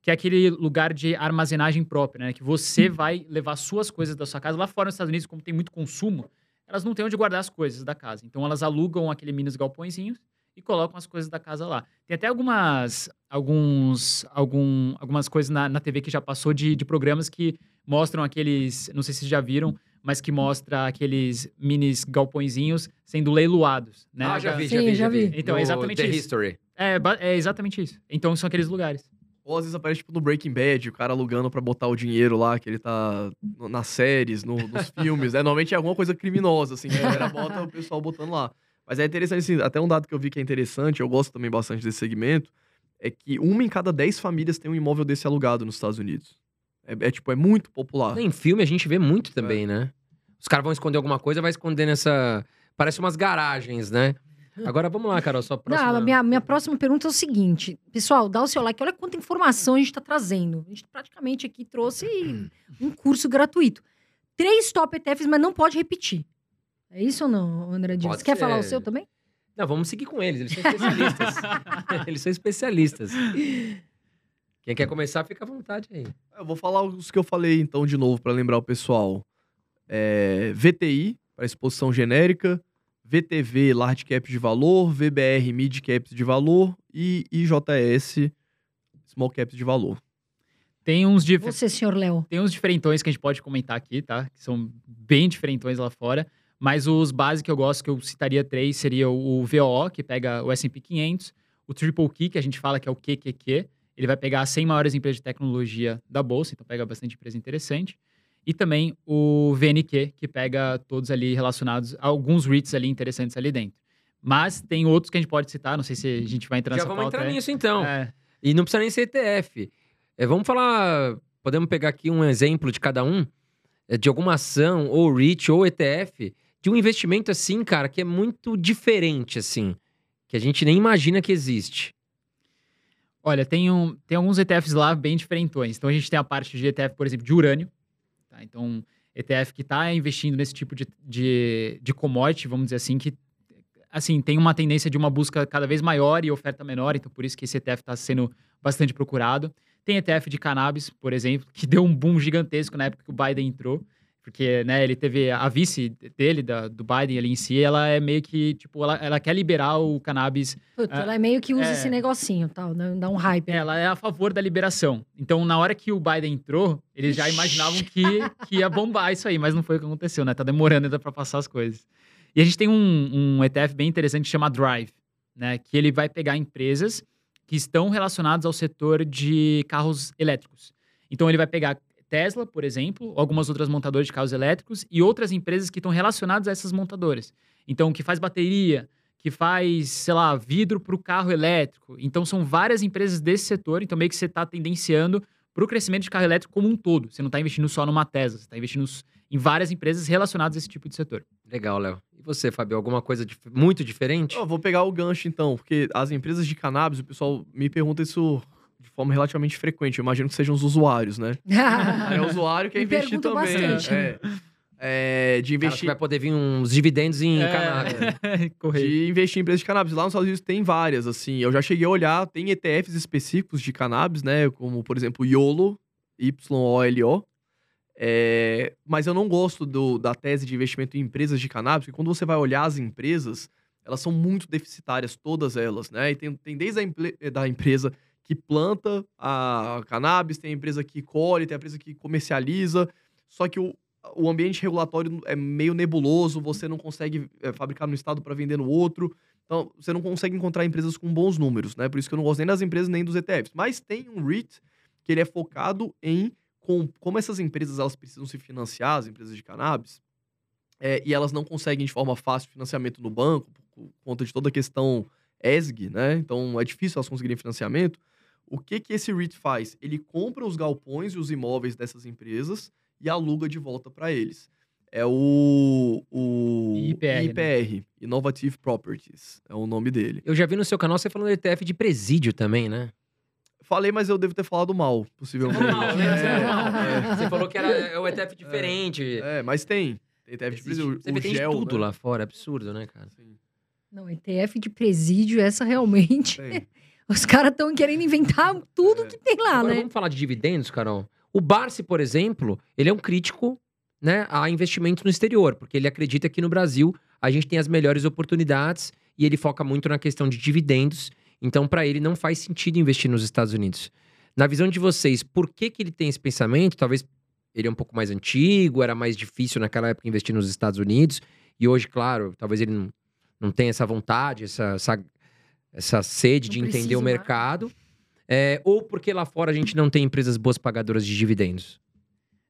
Que é aquele lugar de armazenagem própria, né? Que você vai levar suas coisas da sua casa. Lá fora nos Estados Unidos, como tem muito consumo, elas não têm onde guardar as coisas da casa. Então elas alugam aquele minis galpõezinhos e colocam as coisas da casa lá. Tem até algumas, alguns, algum, algumas coisas na, na TV que já passou de, de programas que mostram aqueles, não sei se vocês já viram, mas que mostra aqueles minis galpõezinhos sendo leiloados, né? Ah, já vi, Sim, já vi, já vi. Então, No é exatamente The isso. History. É, é exatamente isso. Então são aqueles lugares. Ou às vezes aparece, tipo, no Breaking Bad, o cara alugando pra botar o dinheiro lá, que ele tá no- nas séries, no- nos filmes, né? Normalmente é alguma coisa criminosa, assim, que a galera bota o pessoal botando lá. Mas é interessante, assim, até um dado que eu vi que é interessante, eu gosto também bastante desse segmento, é que uma em cada dez famílias tem um imóvel desse alugado nos Estados Unidos. É, é, tipo, é muito popular. Em filme a gente vê muito também, né? Os caras vão esconder alguma coisa, vai esconder nessa. Parece umas garagens, né? Agora vamos lá, Carol, sua próxima. Não, a minha, minha próxima pergunta é o seguinte. Pessoal, dá o seu like. Olha quanta informação a gente está trazendo. A gente praticamente aqui trouxe um curso gratuito. Três top ETFs, mas não pode repetir. É isso ou não, André Dias? Pode Quer falar o ser. seu também? Não, vamos seguir com eles, eles são especialistas. eles são especialistas. Quem quer começar, fica à vontade aí. Eu vou falar os que eu falei, então, de novo, pra lembrar o pessoal. É, VTI, para exposição genérica. VTV, large cap de valor. VBR, mid caps de valor. E IJS, small caps de valor. Tem uns, dif Você, senhor Léo. tem uns diferentões que a gente pode comentar aqui, tá? Que são bem diferentões lá fora. Mas os básicos que eu gosto, que eu citaria três, seria o VOO, que pega o S&P 500. O Triple Key, que a gente fala que é o QQQ. Ele vai pegar as 100 maiores empresas de tecnologia da Bolsa, então pega bastante empresa interessante. E também o VNQ, que pega todos ali relacionados a alguns REITs ali interessantes ali dentro. Mas tem outros que a gente pode citar, não sei se a gente vai entrar Já nessa vamos pauta. entrar é. nisso então. É. E não precisa nem ser ETF. É, vamos falar. Podemos pegar aqui um exemplo de cada um, é, de alguma ação, ou REIT, ou ETF, de um investimento assim, cara, que é muito diferente, assim. Que a gente nem imagina que existe. Olha, tem, um, tem alguns ETFs lá bem diferentões. Então a gente tem a parte de ETF, por exemplo, de urânio. tá? Então, ETF que está investindo nesse tipo de, de, de commodity, vamos dizer assim, que assim, tem uma tendência de uma busca cada vez maior e oferta menor, então por isso que esse ETF está sendo bastante procurado. Tem ETF de cannabis, por exemplo, que deu um boom gigantesco na época que o Biden entrou. Porque, né, ele teve a vice dele, da, do Biden ali em si, ela é meio que, tipo, ela, ela quer liberar o cannabis Puta, Ah, ela é meio que usa é. esse negocinho, tal, né? dá um hype. ela é a favor da liberação. Então, na hora que o Biden entrou, eles já imaginavam que, que ia bombar isso aí, mas não foi o que aconteceu, né? Tá demorando ainda para passar as coisas. E a gente tem um, um ETF bem interessante que chama Drive, né? Que ele vai pegar empresas que estão relacionadas ao setor de carros elétricos. Então, ele vai pegar Tesla, por exemplo, algumas outras montadoras de carros elétricos e outras empresas que estão relacionadas a essas montadoras. Então, que faz bateria, que faz, sei lá, vidro para o carro elétrico. Então, são várias empresas desse setor. Então, meio que você está tendenciando para o crescimento de carro elétrico como um todo. Você não está investindo só numa Tesla, você está investindo em várias empresas relacionadas a esse tipo de setor. Legal, Léo. E você, Fabio? Alguma coisa dif- muito diferente? Eu vou pegar o gancho, então, porque as empresas de cannabis, o pessoal me pergunta isso de forma relativamente frequente. Eu imagino que sejam os usuários, né? É o usuário que quer Me investir também. bastante. É, É, de investir. vai poder vir uns dividendos em cannabis. Correio. de investir em empresas de cannabis. Lá nos Estados Unidos tem várias, assim. Eu já cheguei a olhar, tem ETFs específicos de cannabis, né? Como, por exemplo, YOLO, Y-O-L-O. É, mas eu não gosto do- da tese de investimento em empresas de cannabis, porque quando você vai olhar as empresas, elas são muito deficitárias, todas elas, né? E tem, tem desde a da empresa que planta a cannabis, tem a empresa que colhe, tem a empresa que comercializa, só que o, o ambiente regulatório é meio nebuloso, você não consegue é, fabricar no estado para vender no outro. Então, você não consegue encontrar empresas com bons números, né? Por isso que eu não gosto nem das empresas nem dos ETFs. Mas tem um REIT que ele é focado em com, como essas empresas elas precisam se financiar, as empresas de cannabis, é, e elas não conseguem de forma fácil financiamento no banco, por conta de toda a questão ESG, né? Então é difícil elas conseguirem financiamento. O que que esse REIT faz? Ele compra os galpões e os imóveis dessas empresas e aluga de volta para eles. É o, o IPR, IPR, Innovative Properties, é o nome dele. Eu já vi no seu canal você falando do ETF de presídio também, né? Falei, mas eu devo ter falado mal, possivelmente. Mal, né? Você falou mal. É, Você falou que era é um ETF diferente. é, mas tem. Tem ETF de presídio. Você o tem de gel, tudo né? lá fora, absurdo, né, cara? Sim, Não, ETF de presídio, essa realmente. tem. Os caras estão querendo inventar tudo É. que tem lá, Agora né? vamos falar de dividendos, Carol. O Barsi, por exemplo, ele é um crítico né, a investimentos no exterior, porque ele acredita que no Brasil a gente tem as melhores oportunidades e ele foca muito na questão de dividendos. Então, para ele, não faz sentido investir nos Estados Unidos. Na visão de vocês, por que, que ele tem esse pensamento? Talvez ele é um pouco mais antigo, era mais difícil naquela época investir nos Estados Unidos. E hoje, claro, talvez ele não, não tenha essa vontade, essa, essa, essa sede Não de entender o mercado. É, ou porque lá fora a gente não tem empresas boas pagadoras de dividendos?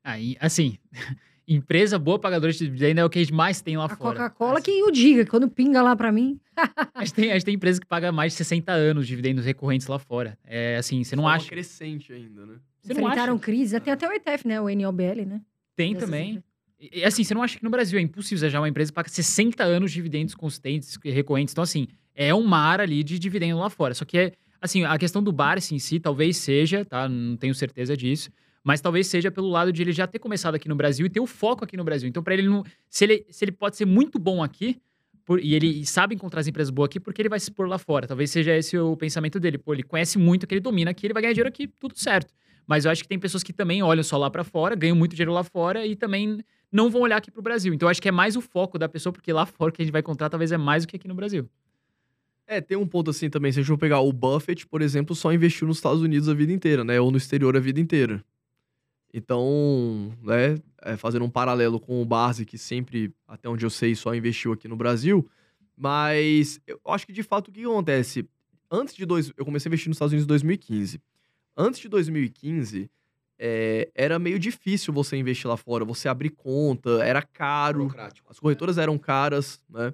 Aí, assim, empresa boa pagadora de dividendo é o que a gente mais tem lá A fora. Coca-Cola Assim, que o diga, quando pinga lá pra mim. A gente, tem, a gente tem empresa que paga mais de 60 anos de dividendos recorrentes lá fora. É assim, você não Forma acha. crescente ainda, né? Você não Enfrentaram acha? crise. Tem até o ETF, né? O NOBL, né? Tem Dessas também. empresas. E, assim, você não acha que no Brasil é impossível achar uma empresa que paga 60 anos de dividendos consistentes e recorrentes? Então, assim, é um mar ali de dividendo lá fora. Só que é, assim, a questão do Barsi em si talvez seja, tá? Não tenho certeza disso. Mas talvez seja pelo lado de ele já ter começado aqui no Brasil e ter o foco aqui no Brasil. Então, para ele não. Se ele, se ele pode ser muito bom aqui, por- e ele sabe encontrar as empresas boas aqui, porque ele vai se expor lá fora. Talvez seja esse o pensamento dele. Pô, ele conhece muito, que ele domina aqui, ele vai ganhar dinheiro aqui, tudo certo. Mas eu acho que tem pessoas que também olham só lá para fora, ganham muito dinheiro lá fora e também não vão olhar aqui pro Brasil. Então acho que é mais o foco da pessoa, porque lá fora que a gente vai encontrar talvez é mais do que aqui no Brasil. É, tem um ponto assim também. Se a gente for pegar o Buffett, por exemplo, só investiu nos Estados Unidos a vida inteira, né? Ou no exterior a vida inteira. Então, né, é, fazendo um paralelo com o Barsi, que sempre, até onde eu sei, só investiu aqui no Brasil. Mas eu acho que de fato o que acontece? Antes de dois. Eu comecei a investir nos Estados Unidos em 2015. Antes de 2015, é, era meio difícil você investir lá fora. Você abrir conta, era caro. As corretoras eram caras, né?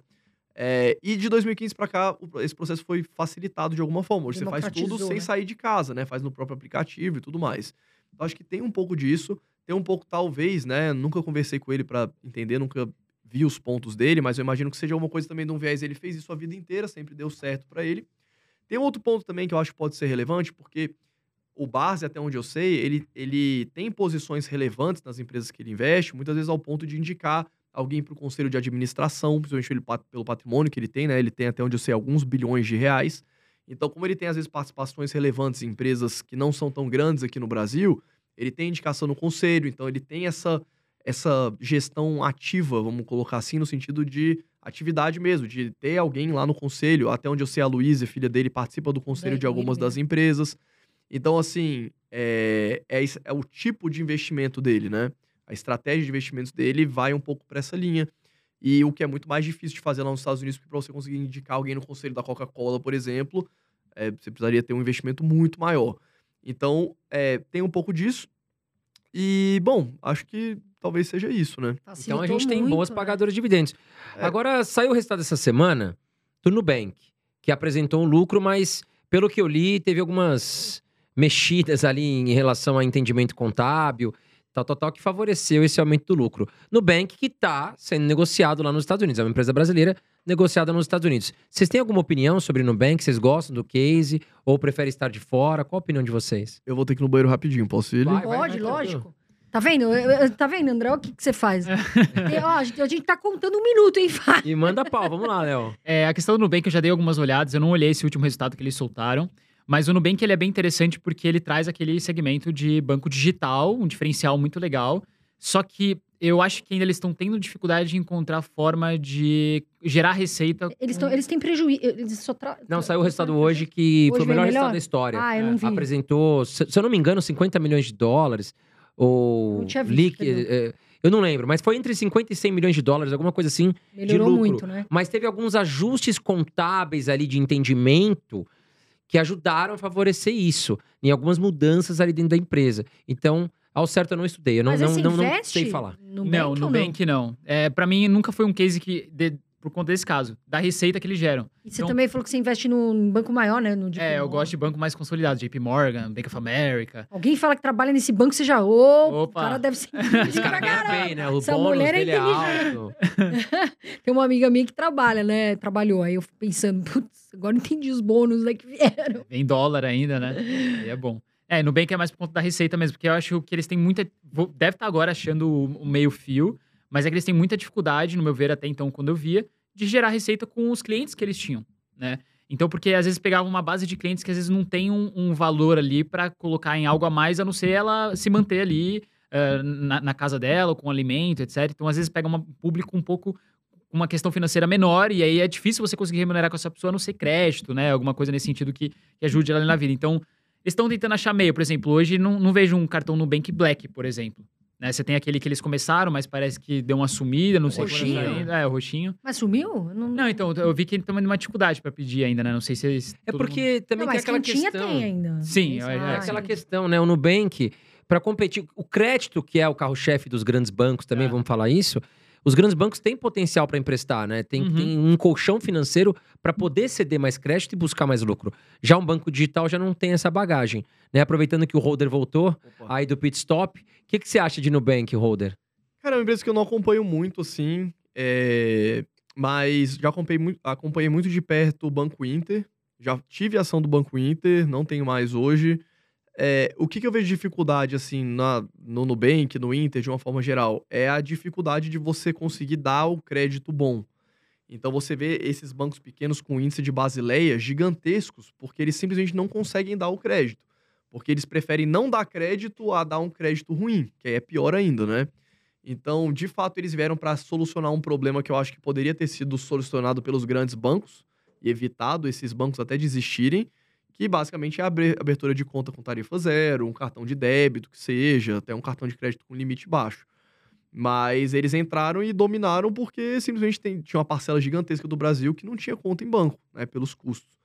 É, e de 2015 para cá, esse processo foi facilitado de alguma forma. Hoje você faz tudo Democratizou, sem né? sair de casa, né? Faz no próprio aplicativo e tudo mais. Então, acho que tem um pouco disso. Tem um pouco, talvez, né? Nunca conversei com ele para entender, nunca vi os pontos dele, mas eu imagino que seja alguma coisa também de um viés. Ele fez isso a vida inteira, sempre deu certo para ele. Tem um outro ponto também que eu acho que pode ser relevante, porque o Barsi, até onde eu sei, ele, ele tem posições relevantes nas empresas que ele investe, muitas vezes ao ponto de indicar alguém para o conselho de administração, principalmente ele pelo patrimônio que ele tem, né? Ele tem, até onde eu sei, alguns bilhões de reais. Então, como ele tem, às vezes, participações relevantes em empresas que não são tão grandes aqui no Brasil, ele tem indicação no conselho, então ele tem essa, essa gestão ativa, vamos colocar assim, no sentido de atividade mesmo, de ter alguém lá no conselho. Até onde eu sei, a Luísa, filha dele, participa do conselho Da- de algumas das empresas. Então, assim, é, é, isso- é o tipo de investimento dele, né? A estratégia de investimentos dele vai um pouco para essa linha. E o que é muito mais difícil de fazer lá nos Estados Unidos, porque para você conseguir indicar alguém no conselho da Coca-Cola, por exemplo, é, você precisaria ter um investimento muito maior. Então, é, tem um pouco disso. E, bom, acho que talvez seja isso, né? Então a gente tem muito, boas né? pagadoras de dividendos. É. Agora, saiu o resultado dessa semana do Nubank, que apresentou um lucro, mas pelo que eu li, teve algumas mexidas ali em relação a entendimento contábil, tal, tal, tal, que favoreceu esse aumento do lucro. Nubank que está sendo negociado lá nos Estados Unidos, é uma empresa brasileira negociada nos Estados Unidos. Vocês têm alguma opinião sobre Nubank? Vocês gostam do case ou preferem estar de fora? Qual a opinião de vocês? Eu vou ter que ir no banheiro rapidinho, posso ir? Vai, vai, Pode, vai, lógico. Tá vendo? Eu- eu- Tá vendo, André? O que, que você faz? Tem- ó, a, gente, a gente tá contando um minuto, hein, Fábio? E manda pau, vamos lá, Léo. É, a questão do Nubank eu já dei algumas olhadas, eu não olhei esse último resultado que eles soltaram, mas o Nubank ele é bem interessante porque ele traz aquele segmento de banco digital, um diferencial muito legal. Só que eu acho que ainda eles estão tendo dificuldade de encontrar forma de gerar receita. Eles, com- tão, eles têm prejuízo. Eles só tra... Não, saiu o resultado hoje que foi o Hoje melhor veio resultado melhor? da história. Ah, eu não vi. Apresentou, se, eu não me engano, 50 milhões de dólares. Ou Não tinha visto, leak, perdão. é, eu não lembro, mas foi entre 50 e 100 milhões de dólares, alguma coisa assim. Melhorou lucro. muito, né? Mas teve alguns ajustes contábeis ali de entendimento que ajudaram a favorecer isso, em algumas mudanças ali dentro da empresa. Então, ao certo, eu não estudei, eu não, Mas não, não, não sei falar. No não, Nubank Nubank não. É, para mim nunca foi um case que de- por conta desse caso, da receita que eles geram. E você Então- também falou que você investe num banco maior, né? No JP é, eu Morgan. gosto de banco mais consolidado, JP Morgan, Bank of America. Alguém fala que trabalha nesse banco, você já. Ô, o Opa. cara deve ser. Esse cara ganha bem, né? O Essa bônus mulher é dele é inteligente. alto. Tem uma amiga minha que trabalha, né? Trabalhou. Aí eu fico pensando, putz, agora eu entendi os bônus né, que vieram. Em dólar ainda, né? Aí é bom. É, Nubank é mais por conta da receita mesmo, porque eu acho que eles têm muita. Deve estar agora achando o meio fio, mas é que eles têm muita dificuldade, no meu ver, até então, quando eu via, de gerar receita com os clientes que eles tinham, né? Então, porque às vezes pegavam uma base de clientes que às vezes não tem um, um valor ali para colocar em algo a mais, a não ser ela se manter ali eh, na, na casa dela, com alimento, etc. Então, às vezes pega um público um pouco uma questão financeira menor, e aí é difícil você conseguir remunerar com essa pessoa a não ser crédito, né? Alguma coisa nesse sentido que, que ajude ela na vida. Então, eles estão tentando achar meio. Por exemplo, hoje não, não vejo um cartão Nubank Black, por exemplo. Né? Você tem aquele que eles começaram, mas parece que deu uma sumida, não sei quando roxinho? tá ainda. É, o roxinho. Mas sumiu? Não, Não, então, eu vi que ele tem uma dificuldade pra pedir ainda, né? Não sei se eles. É todo mundo- porque também Não, tem mas aquela questão. tem ainda. Sim, é- é aquela questão, né? O Nubank, para competir, o crédito, que é o carro-chefe dos grandes bancos também, É. vamos falar isso. Os grandes bancos têm potencial para emprestar, né? Tem, Uhum. tem um colchão financeiro para poder ceder mais crédito e buscar mais lucro. Já um banco digital já não tem essa bagagem. Né? Aproveitando que o Holder voltou, Opa. aí do pit stop, o que, que você acha de Nubank, Holder? Cara, é uma empresa que eu não acompanho muito, assim. é, Mas já acompanhei muito, acompanhei muito de perto o Banco Inter. Já tive ação do Banco Inter, não tenho mais hoje. É, o que, que eu vejo de dificuldade, assim, na, no Nubank, no Inter, de uma forma geral? É a dificuldade de você conseguir dar o crédito bom. Então você vê esses bancos pequenos com índice de Basileia gigantescos, porque eles simplesmente não conseguem dar o crédito. Porque eles preferem não dar crédito a dar um crédito ruim, que aí é pior ainda, né? Então, de fato, eles vieram para solucionar um problema que eu acho que poderia ter sido solucionado pelos grandes bancos e evitado esses bancos até desistirem, que basicamente é abertura de conta com tarifa zero, um cartão de débito que seja, até um cartão de crédito com limite baixo. Mas eles entraram e dominaram porque simplesmente tem- tinha uma parcela gigantesca do Brasil que não tinha conta em banco, né, pelos custos.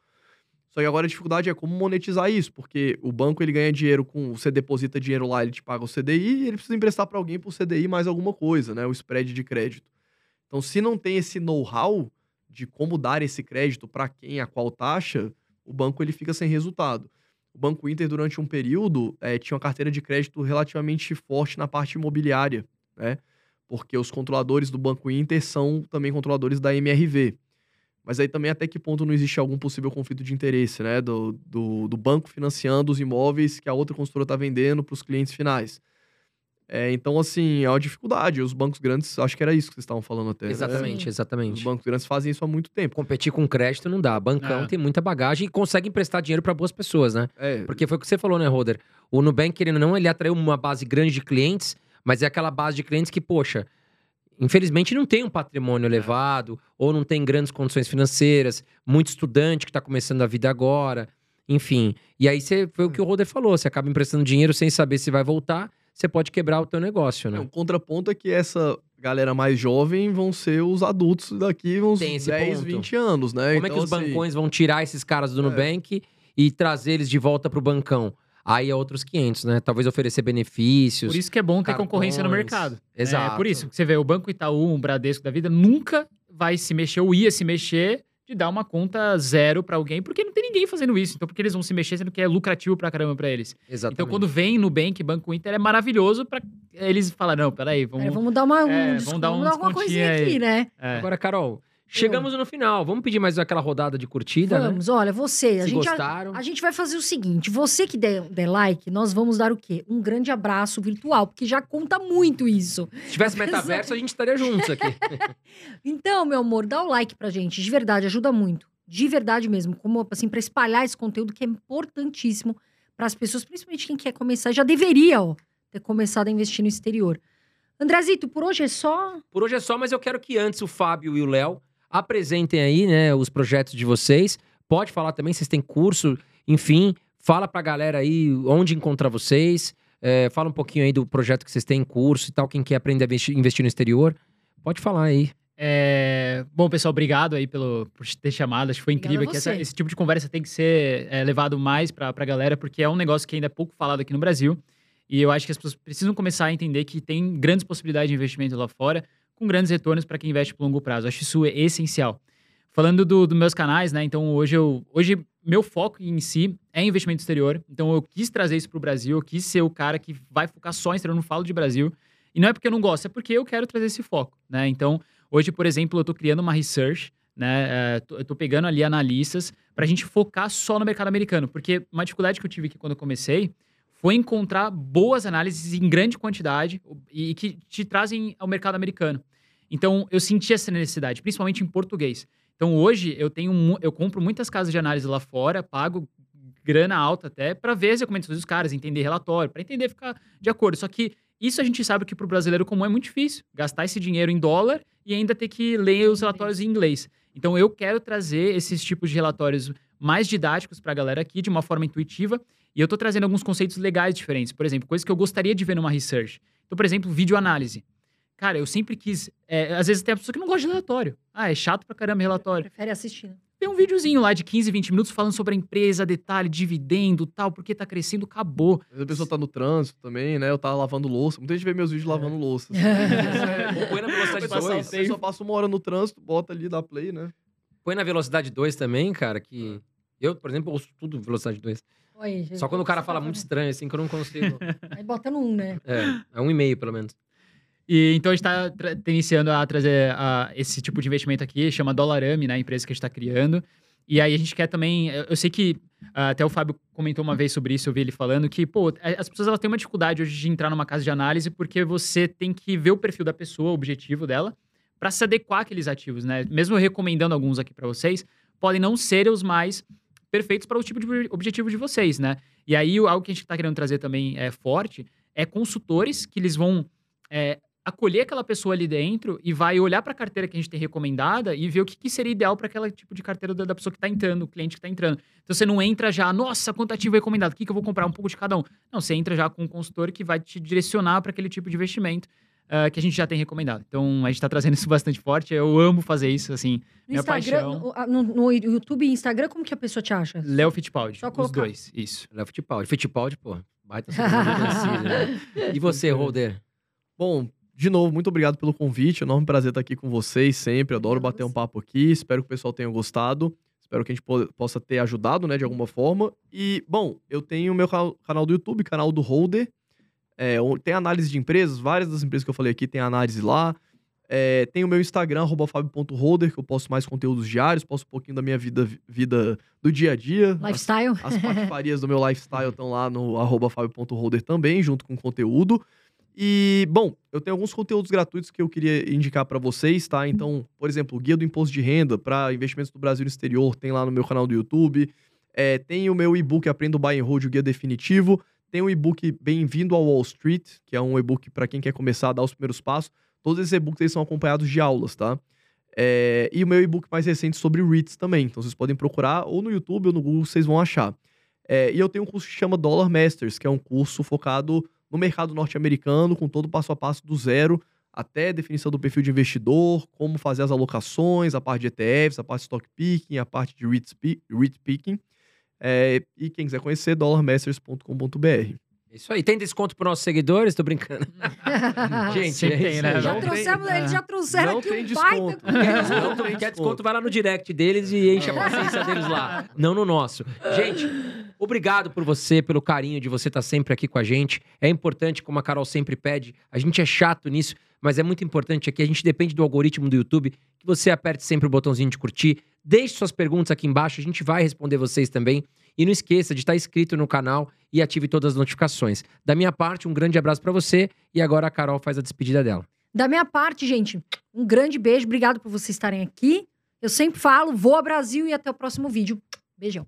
Só que agora a dificuldade é como monetizar isso, porque o banco ele ganha dinheiro com. Você deposita dinheiro lá, ele te paga o CDI e ele precisa emprestar para alguém por CDI mais alguma coisa, né? O spread de crédito. Então, se não tem esse know-how de como dar esse crédito para quem, a qual taxa, o banco ele fica sem resultado. O Banco Inter, durante um período, eh, tinha uma carteira de crédito relativamente forte na parte imobiliária, né? Porque os controladores do Banco Inter são também controladores da MRV. Mas aí também até que ponto não existe algum possível conflito de interesse, né? Do, do, do banco financiando os imóveis que a outra construtora está vendendo para os clientes finais. É, então, assim, é uma dificuldade. Os bancos grandes, acho que era isso que vocês estavam falando até. né? Exatamente. Os exatamente. bancos grandes fazem isso há muito tempo. Competir com crédito não dá. Bancão É. tem muita bagagem e consegue emprestar dinheiro para boas pessoas, né? É, Porque foi o que você falou, né, Roder? O Nubank, querendo ou não, ele atraiu uma base grande de clientes, mas é aquela base de clientes que, poxa, infelizmente não tem um patrimônio elevado, ou não tem grandes condições financeiras, muito estudante que está começando a vida agora, enfim. E aí você, foi o que o Roder falou, você acaba emprestando dinheiro sem saber se vai voltar, você pode quebrar o teu negócio, É, né? o contraponto é que essa galera mais jovem vão ser os adultos daqui uns Tem esse 10, ponto. 20 anos, né? Como é que Então, os assim, bancões vão tirar esses caras do É. Nubank e trazer eles de volta pro bancão? Aí é outros 500, né? Talvez oferecer benefícios. Por isso que é bom ter concorrência no cartões. mercado. Exato. É por isso que você vê o Banco Itaú, o Bradesco da vida, nunca vai se mexer ou ia se mexer de dar uma conta zero pra alguém, porque não tem ninguém fazendo isso. Então, por que eles vão se mexer sendo que é lucrativo pra caramba pra eles? Exatamente. Então, quando vem no Bank, Banco Inter, é maravilhoso pra eles falar, não, peraí, vamos... É, vamos dar uma, um É, desconto, vamos dar um alguma descontinho coisinha aí. aqui, né? É. Agora, Carol, chegamos no final. Vamos pedir mais aquela rodada de curtida, né? Vamos, olha, você, a Se gente, a, gostaram. a gente vai fazer o seguinte: você que der, der like, nós vamos dar o quê? Um grande abraço virtual, porque já conta muito isso. Se tivesse metaverso, a gente estaria juntos aqui. Então, meu amor, dá o like pra gente, de verdade, ajuda muito. De verdade mesmo, como assim, pra espalhar esse conteúdo que é importantíssimo para as pessoas, principalmente quem quer começar, já deveria, ó, ter começado a investir no exterior. Andrezito, por hoje é só. Por hoje é só, mas eu quero que antes o Fábio e o Léo apresentem aí, né, os projetos de vocês. Pode falar também, vocês têm curso, enfim, fala pra galera aí onde encontrar vocês. É, fala um pouquinho aí do projeto que vocês têm em curso e tal, quem quer aprender a investir, no exterior. Pode falar aí. É, Bom, pessoal, obrigado aí pelo, por ter chamado. Acho que foi Obrigada incrível a que essa- esse tipo de conversa tem que ser é, levado mais pra, pra galera, porque é um negócio que ainda é pouco falado aqui no Brasil. E eu acho que as pessoas precisam começar a entender que tem grandes possibilidades de investimento lá fora, com grandes retornos para quem investe por longo prazo. Acho isso essencial. Falando do- dos meus canais, né? Então, hoje eu. Hoje, meu foco em si é investimento exterior. Então, eu quis trazer isso pro Brasil, eu quis ser o cara que vai focar só em exterior, eu não falo de Brasil. E não é porque eu não gosto, é porque eu quero trazer esse foco, né? Então, hoje, por exemplo, eu estou criando uma research, né? tô- eu tô pegando ali analistas para a gente focar só no mercado americano. Porque uma dificuldade que eu tive aqui quando eu comecei foi encontrar boas análises em grande quantidade e que te trazem ao mercado americano. Então, eu senti essa necessidade, principalmente em português. Então, hoje, eu tenho eu compro muitas casas de análise lá fora, pago grana alta até, para ver as recomendações dos caras, entender relatório, para entender ficar de acordo. Só que isso a gente sabe que para o brasileiro comum é muito difícil. Gastar esse dinheiro em dólar e ainda ter que ler os relatórios em inglês. Então, eu quero trazer esses tipos de relatórios mais didáticos para a galera aqui, de uma forma intuitiva. E eu tô trazendo alguns conceitos legais diferentes. Por exemplo, coisas que eu gostaria de ver numa research. Então, por exemplo, videoanálise. Cara, eu sempre quis. é, às vezes tem a pessoa que não gosta de relatório. Ah, é chato pra caramba relatório. Prefere assistir. né? Tem um videozinho lá de 15, 20 minutos falando sobre a empresa, detalhe, dividendo, tal, porque tá crescendo, acabou. Às vezes a pessoa tá no trânsito também, né? Eu tava lavando louça. Muita gente vê meus vídeos lavando louça. Ou põe na velocidade Vai passar o 2. A pessoa passa uma hora no trânsito, bota ali, dá play, né? Põe na velocidade 2 também, cara, que... Eu, por exemplo, ouço tudo velocidade 2. Olha, gente, Só quando o cara você fala tá muito estranho, assim, que eu não consigo. Aí bota no um, né? É, é um e meio, pelo menos. E então a gente tá, tra- tá iniciando a trazer a- esse tipo de investimento aqui, chama Dolarame, né? A empresa que a gente tá criando. E aí a gente quer também. Eu eu sei que ah, até o Fábio comentou uma vez sobre isso, eu vi ele falando que, pô, as pessoas elas têm uma dificuldade hoje de entrar numa casa de análise porque você tem que ver o perfil da pessoa, o objetivo dela, para se adequar àqueles ativos, né? Mesmo eu recomendando alguns aqui para vocês, podem não ser os mais perfeitos para o tipo de objetivo de vocês, né? E aí algo que a gente tá querendo trazer também é forte é consultores que eles vão é, acolher aquela pessoa ali dentro e vai olhar para a carteira que a gente tem recomendada e ver o que, que seria ideal para aquele tipo de carteira da, da pessoa que está entrando, o cliente que está entrando. Então você não entra já, nossa, quanto ativo recomendado, o que, que eu vou comprar? Um pouco de cada um. Não, você entra já com um consultor que vai te direcionar para aquele tipo de investimento ah, que a gente já tem recomendado. Então a gente está trazendo isso bastante forte. Eu amo fazer isso, assim. No Minha Instagram, paixão. no, ah, no- no YouTube e Instagram, como que a pessoa te acha? Léo Fittipaldi, Só os colocar. dois, isso. Léo Fittipaldi. Fittipaldi, pô, baita né? E você, Holder? Bom, de novo, muito obrigado pelo convite. É um enorme prazer estar aqui com vocês sempre. Adoro Obrigada a bater um papo aqui. Espero que o pessoal tenha gostado. Espero que a gente po- possa ter ajudado, né, de alguma forma. E, bom, eu tenho o meu canal, canal do YouTube, canal do Holder. É, tem análise de empresas, várias das empresas que eu falei aqui tem análise lá. É, tem o meu Instagram, fabio.holder, que eu posto mais conteúdos diários, posto um pouquinho da minha vida, vida do dia a dia. As- Lifestyle? as patifarias do meu lifestyle estão lá no fabio.holder também, junto com conteúdo. E, bom, eu tenho alguns conteúdos gratuitos que eu queria indicar para vocês, tá? Então, por exemplo, o Guia do Imposto de Renda para investimentos do Brasil no exterior tem lá no meu canal do YouTube. É, tem o meu e-book Aprenda o Buy and Hold, o Guia Definitivo. Tem o e-book Bem-vindo ao Wall Street, que é um e-book para quem quer começar a dar os primeiros passos. Todos esses e-books eles são acompanhados de aulas, tá? É, e o meu e-book mais recente sobre REITs também. Então vocês podem procurar ou no YouTube ou no Google, vocês vão achar. É, e eu tenho um curso que chama Dollar Masters, que é um curso focado no mercado norte-americano, com todo o passo a passo do zero até definição do perfil de investidor, como fazer as alocações, a parte de ETFs, a parte de stock picking, a parte de REIT, REIT picking. É, e quem quiser conhecer, dollarmasters.com.br. Isso aí. Tem desconto para nossos seguidores? Tô brincando. Gente, Sempre é tem, isso né? Já Não trouxemos, tem- eles já trouxeram não aqui tem um baita desconto. Quer desconto, quer desconto, vai lá no direct deles e enche a paciência deles lá. Não no nosso. Gente, obrigado por você, pelo carinho de você estar sempre aqui com a gente. É importante, como a Carol sempre pede, a gente é chato nisso, mas é muito importante aqui. A gente depende do algoritmo do YouTube, que você aperte sempre o botãozinho de curtir. Deixe suas perguntas aqui embaixo, a gente vai responder vocês também. E não esqueça de estar inscrito no canal e ative todas as notificações. Da minha parte, um grande abraço para você e agora a Carol faz a despedida dela. Da minha parte, gente, um grande beijo. Obrigado por vocês estarem aqui. Eu sempre falo, vou ao Brasil e até o próximo vídeo. Beijão.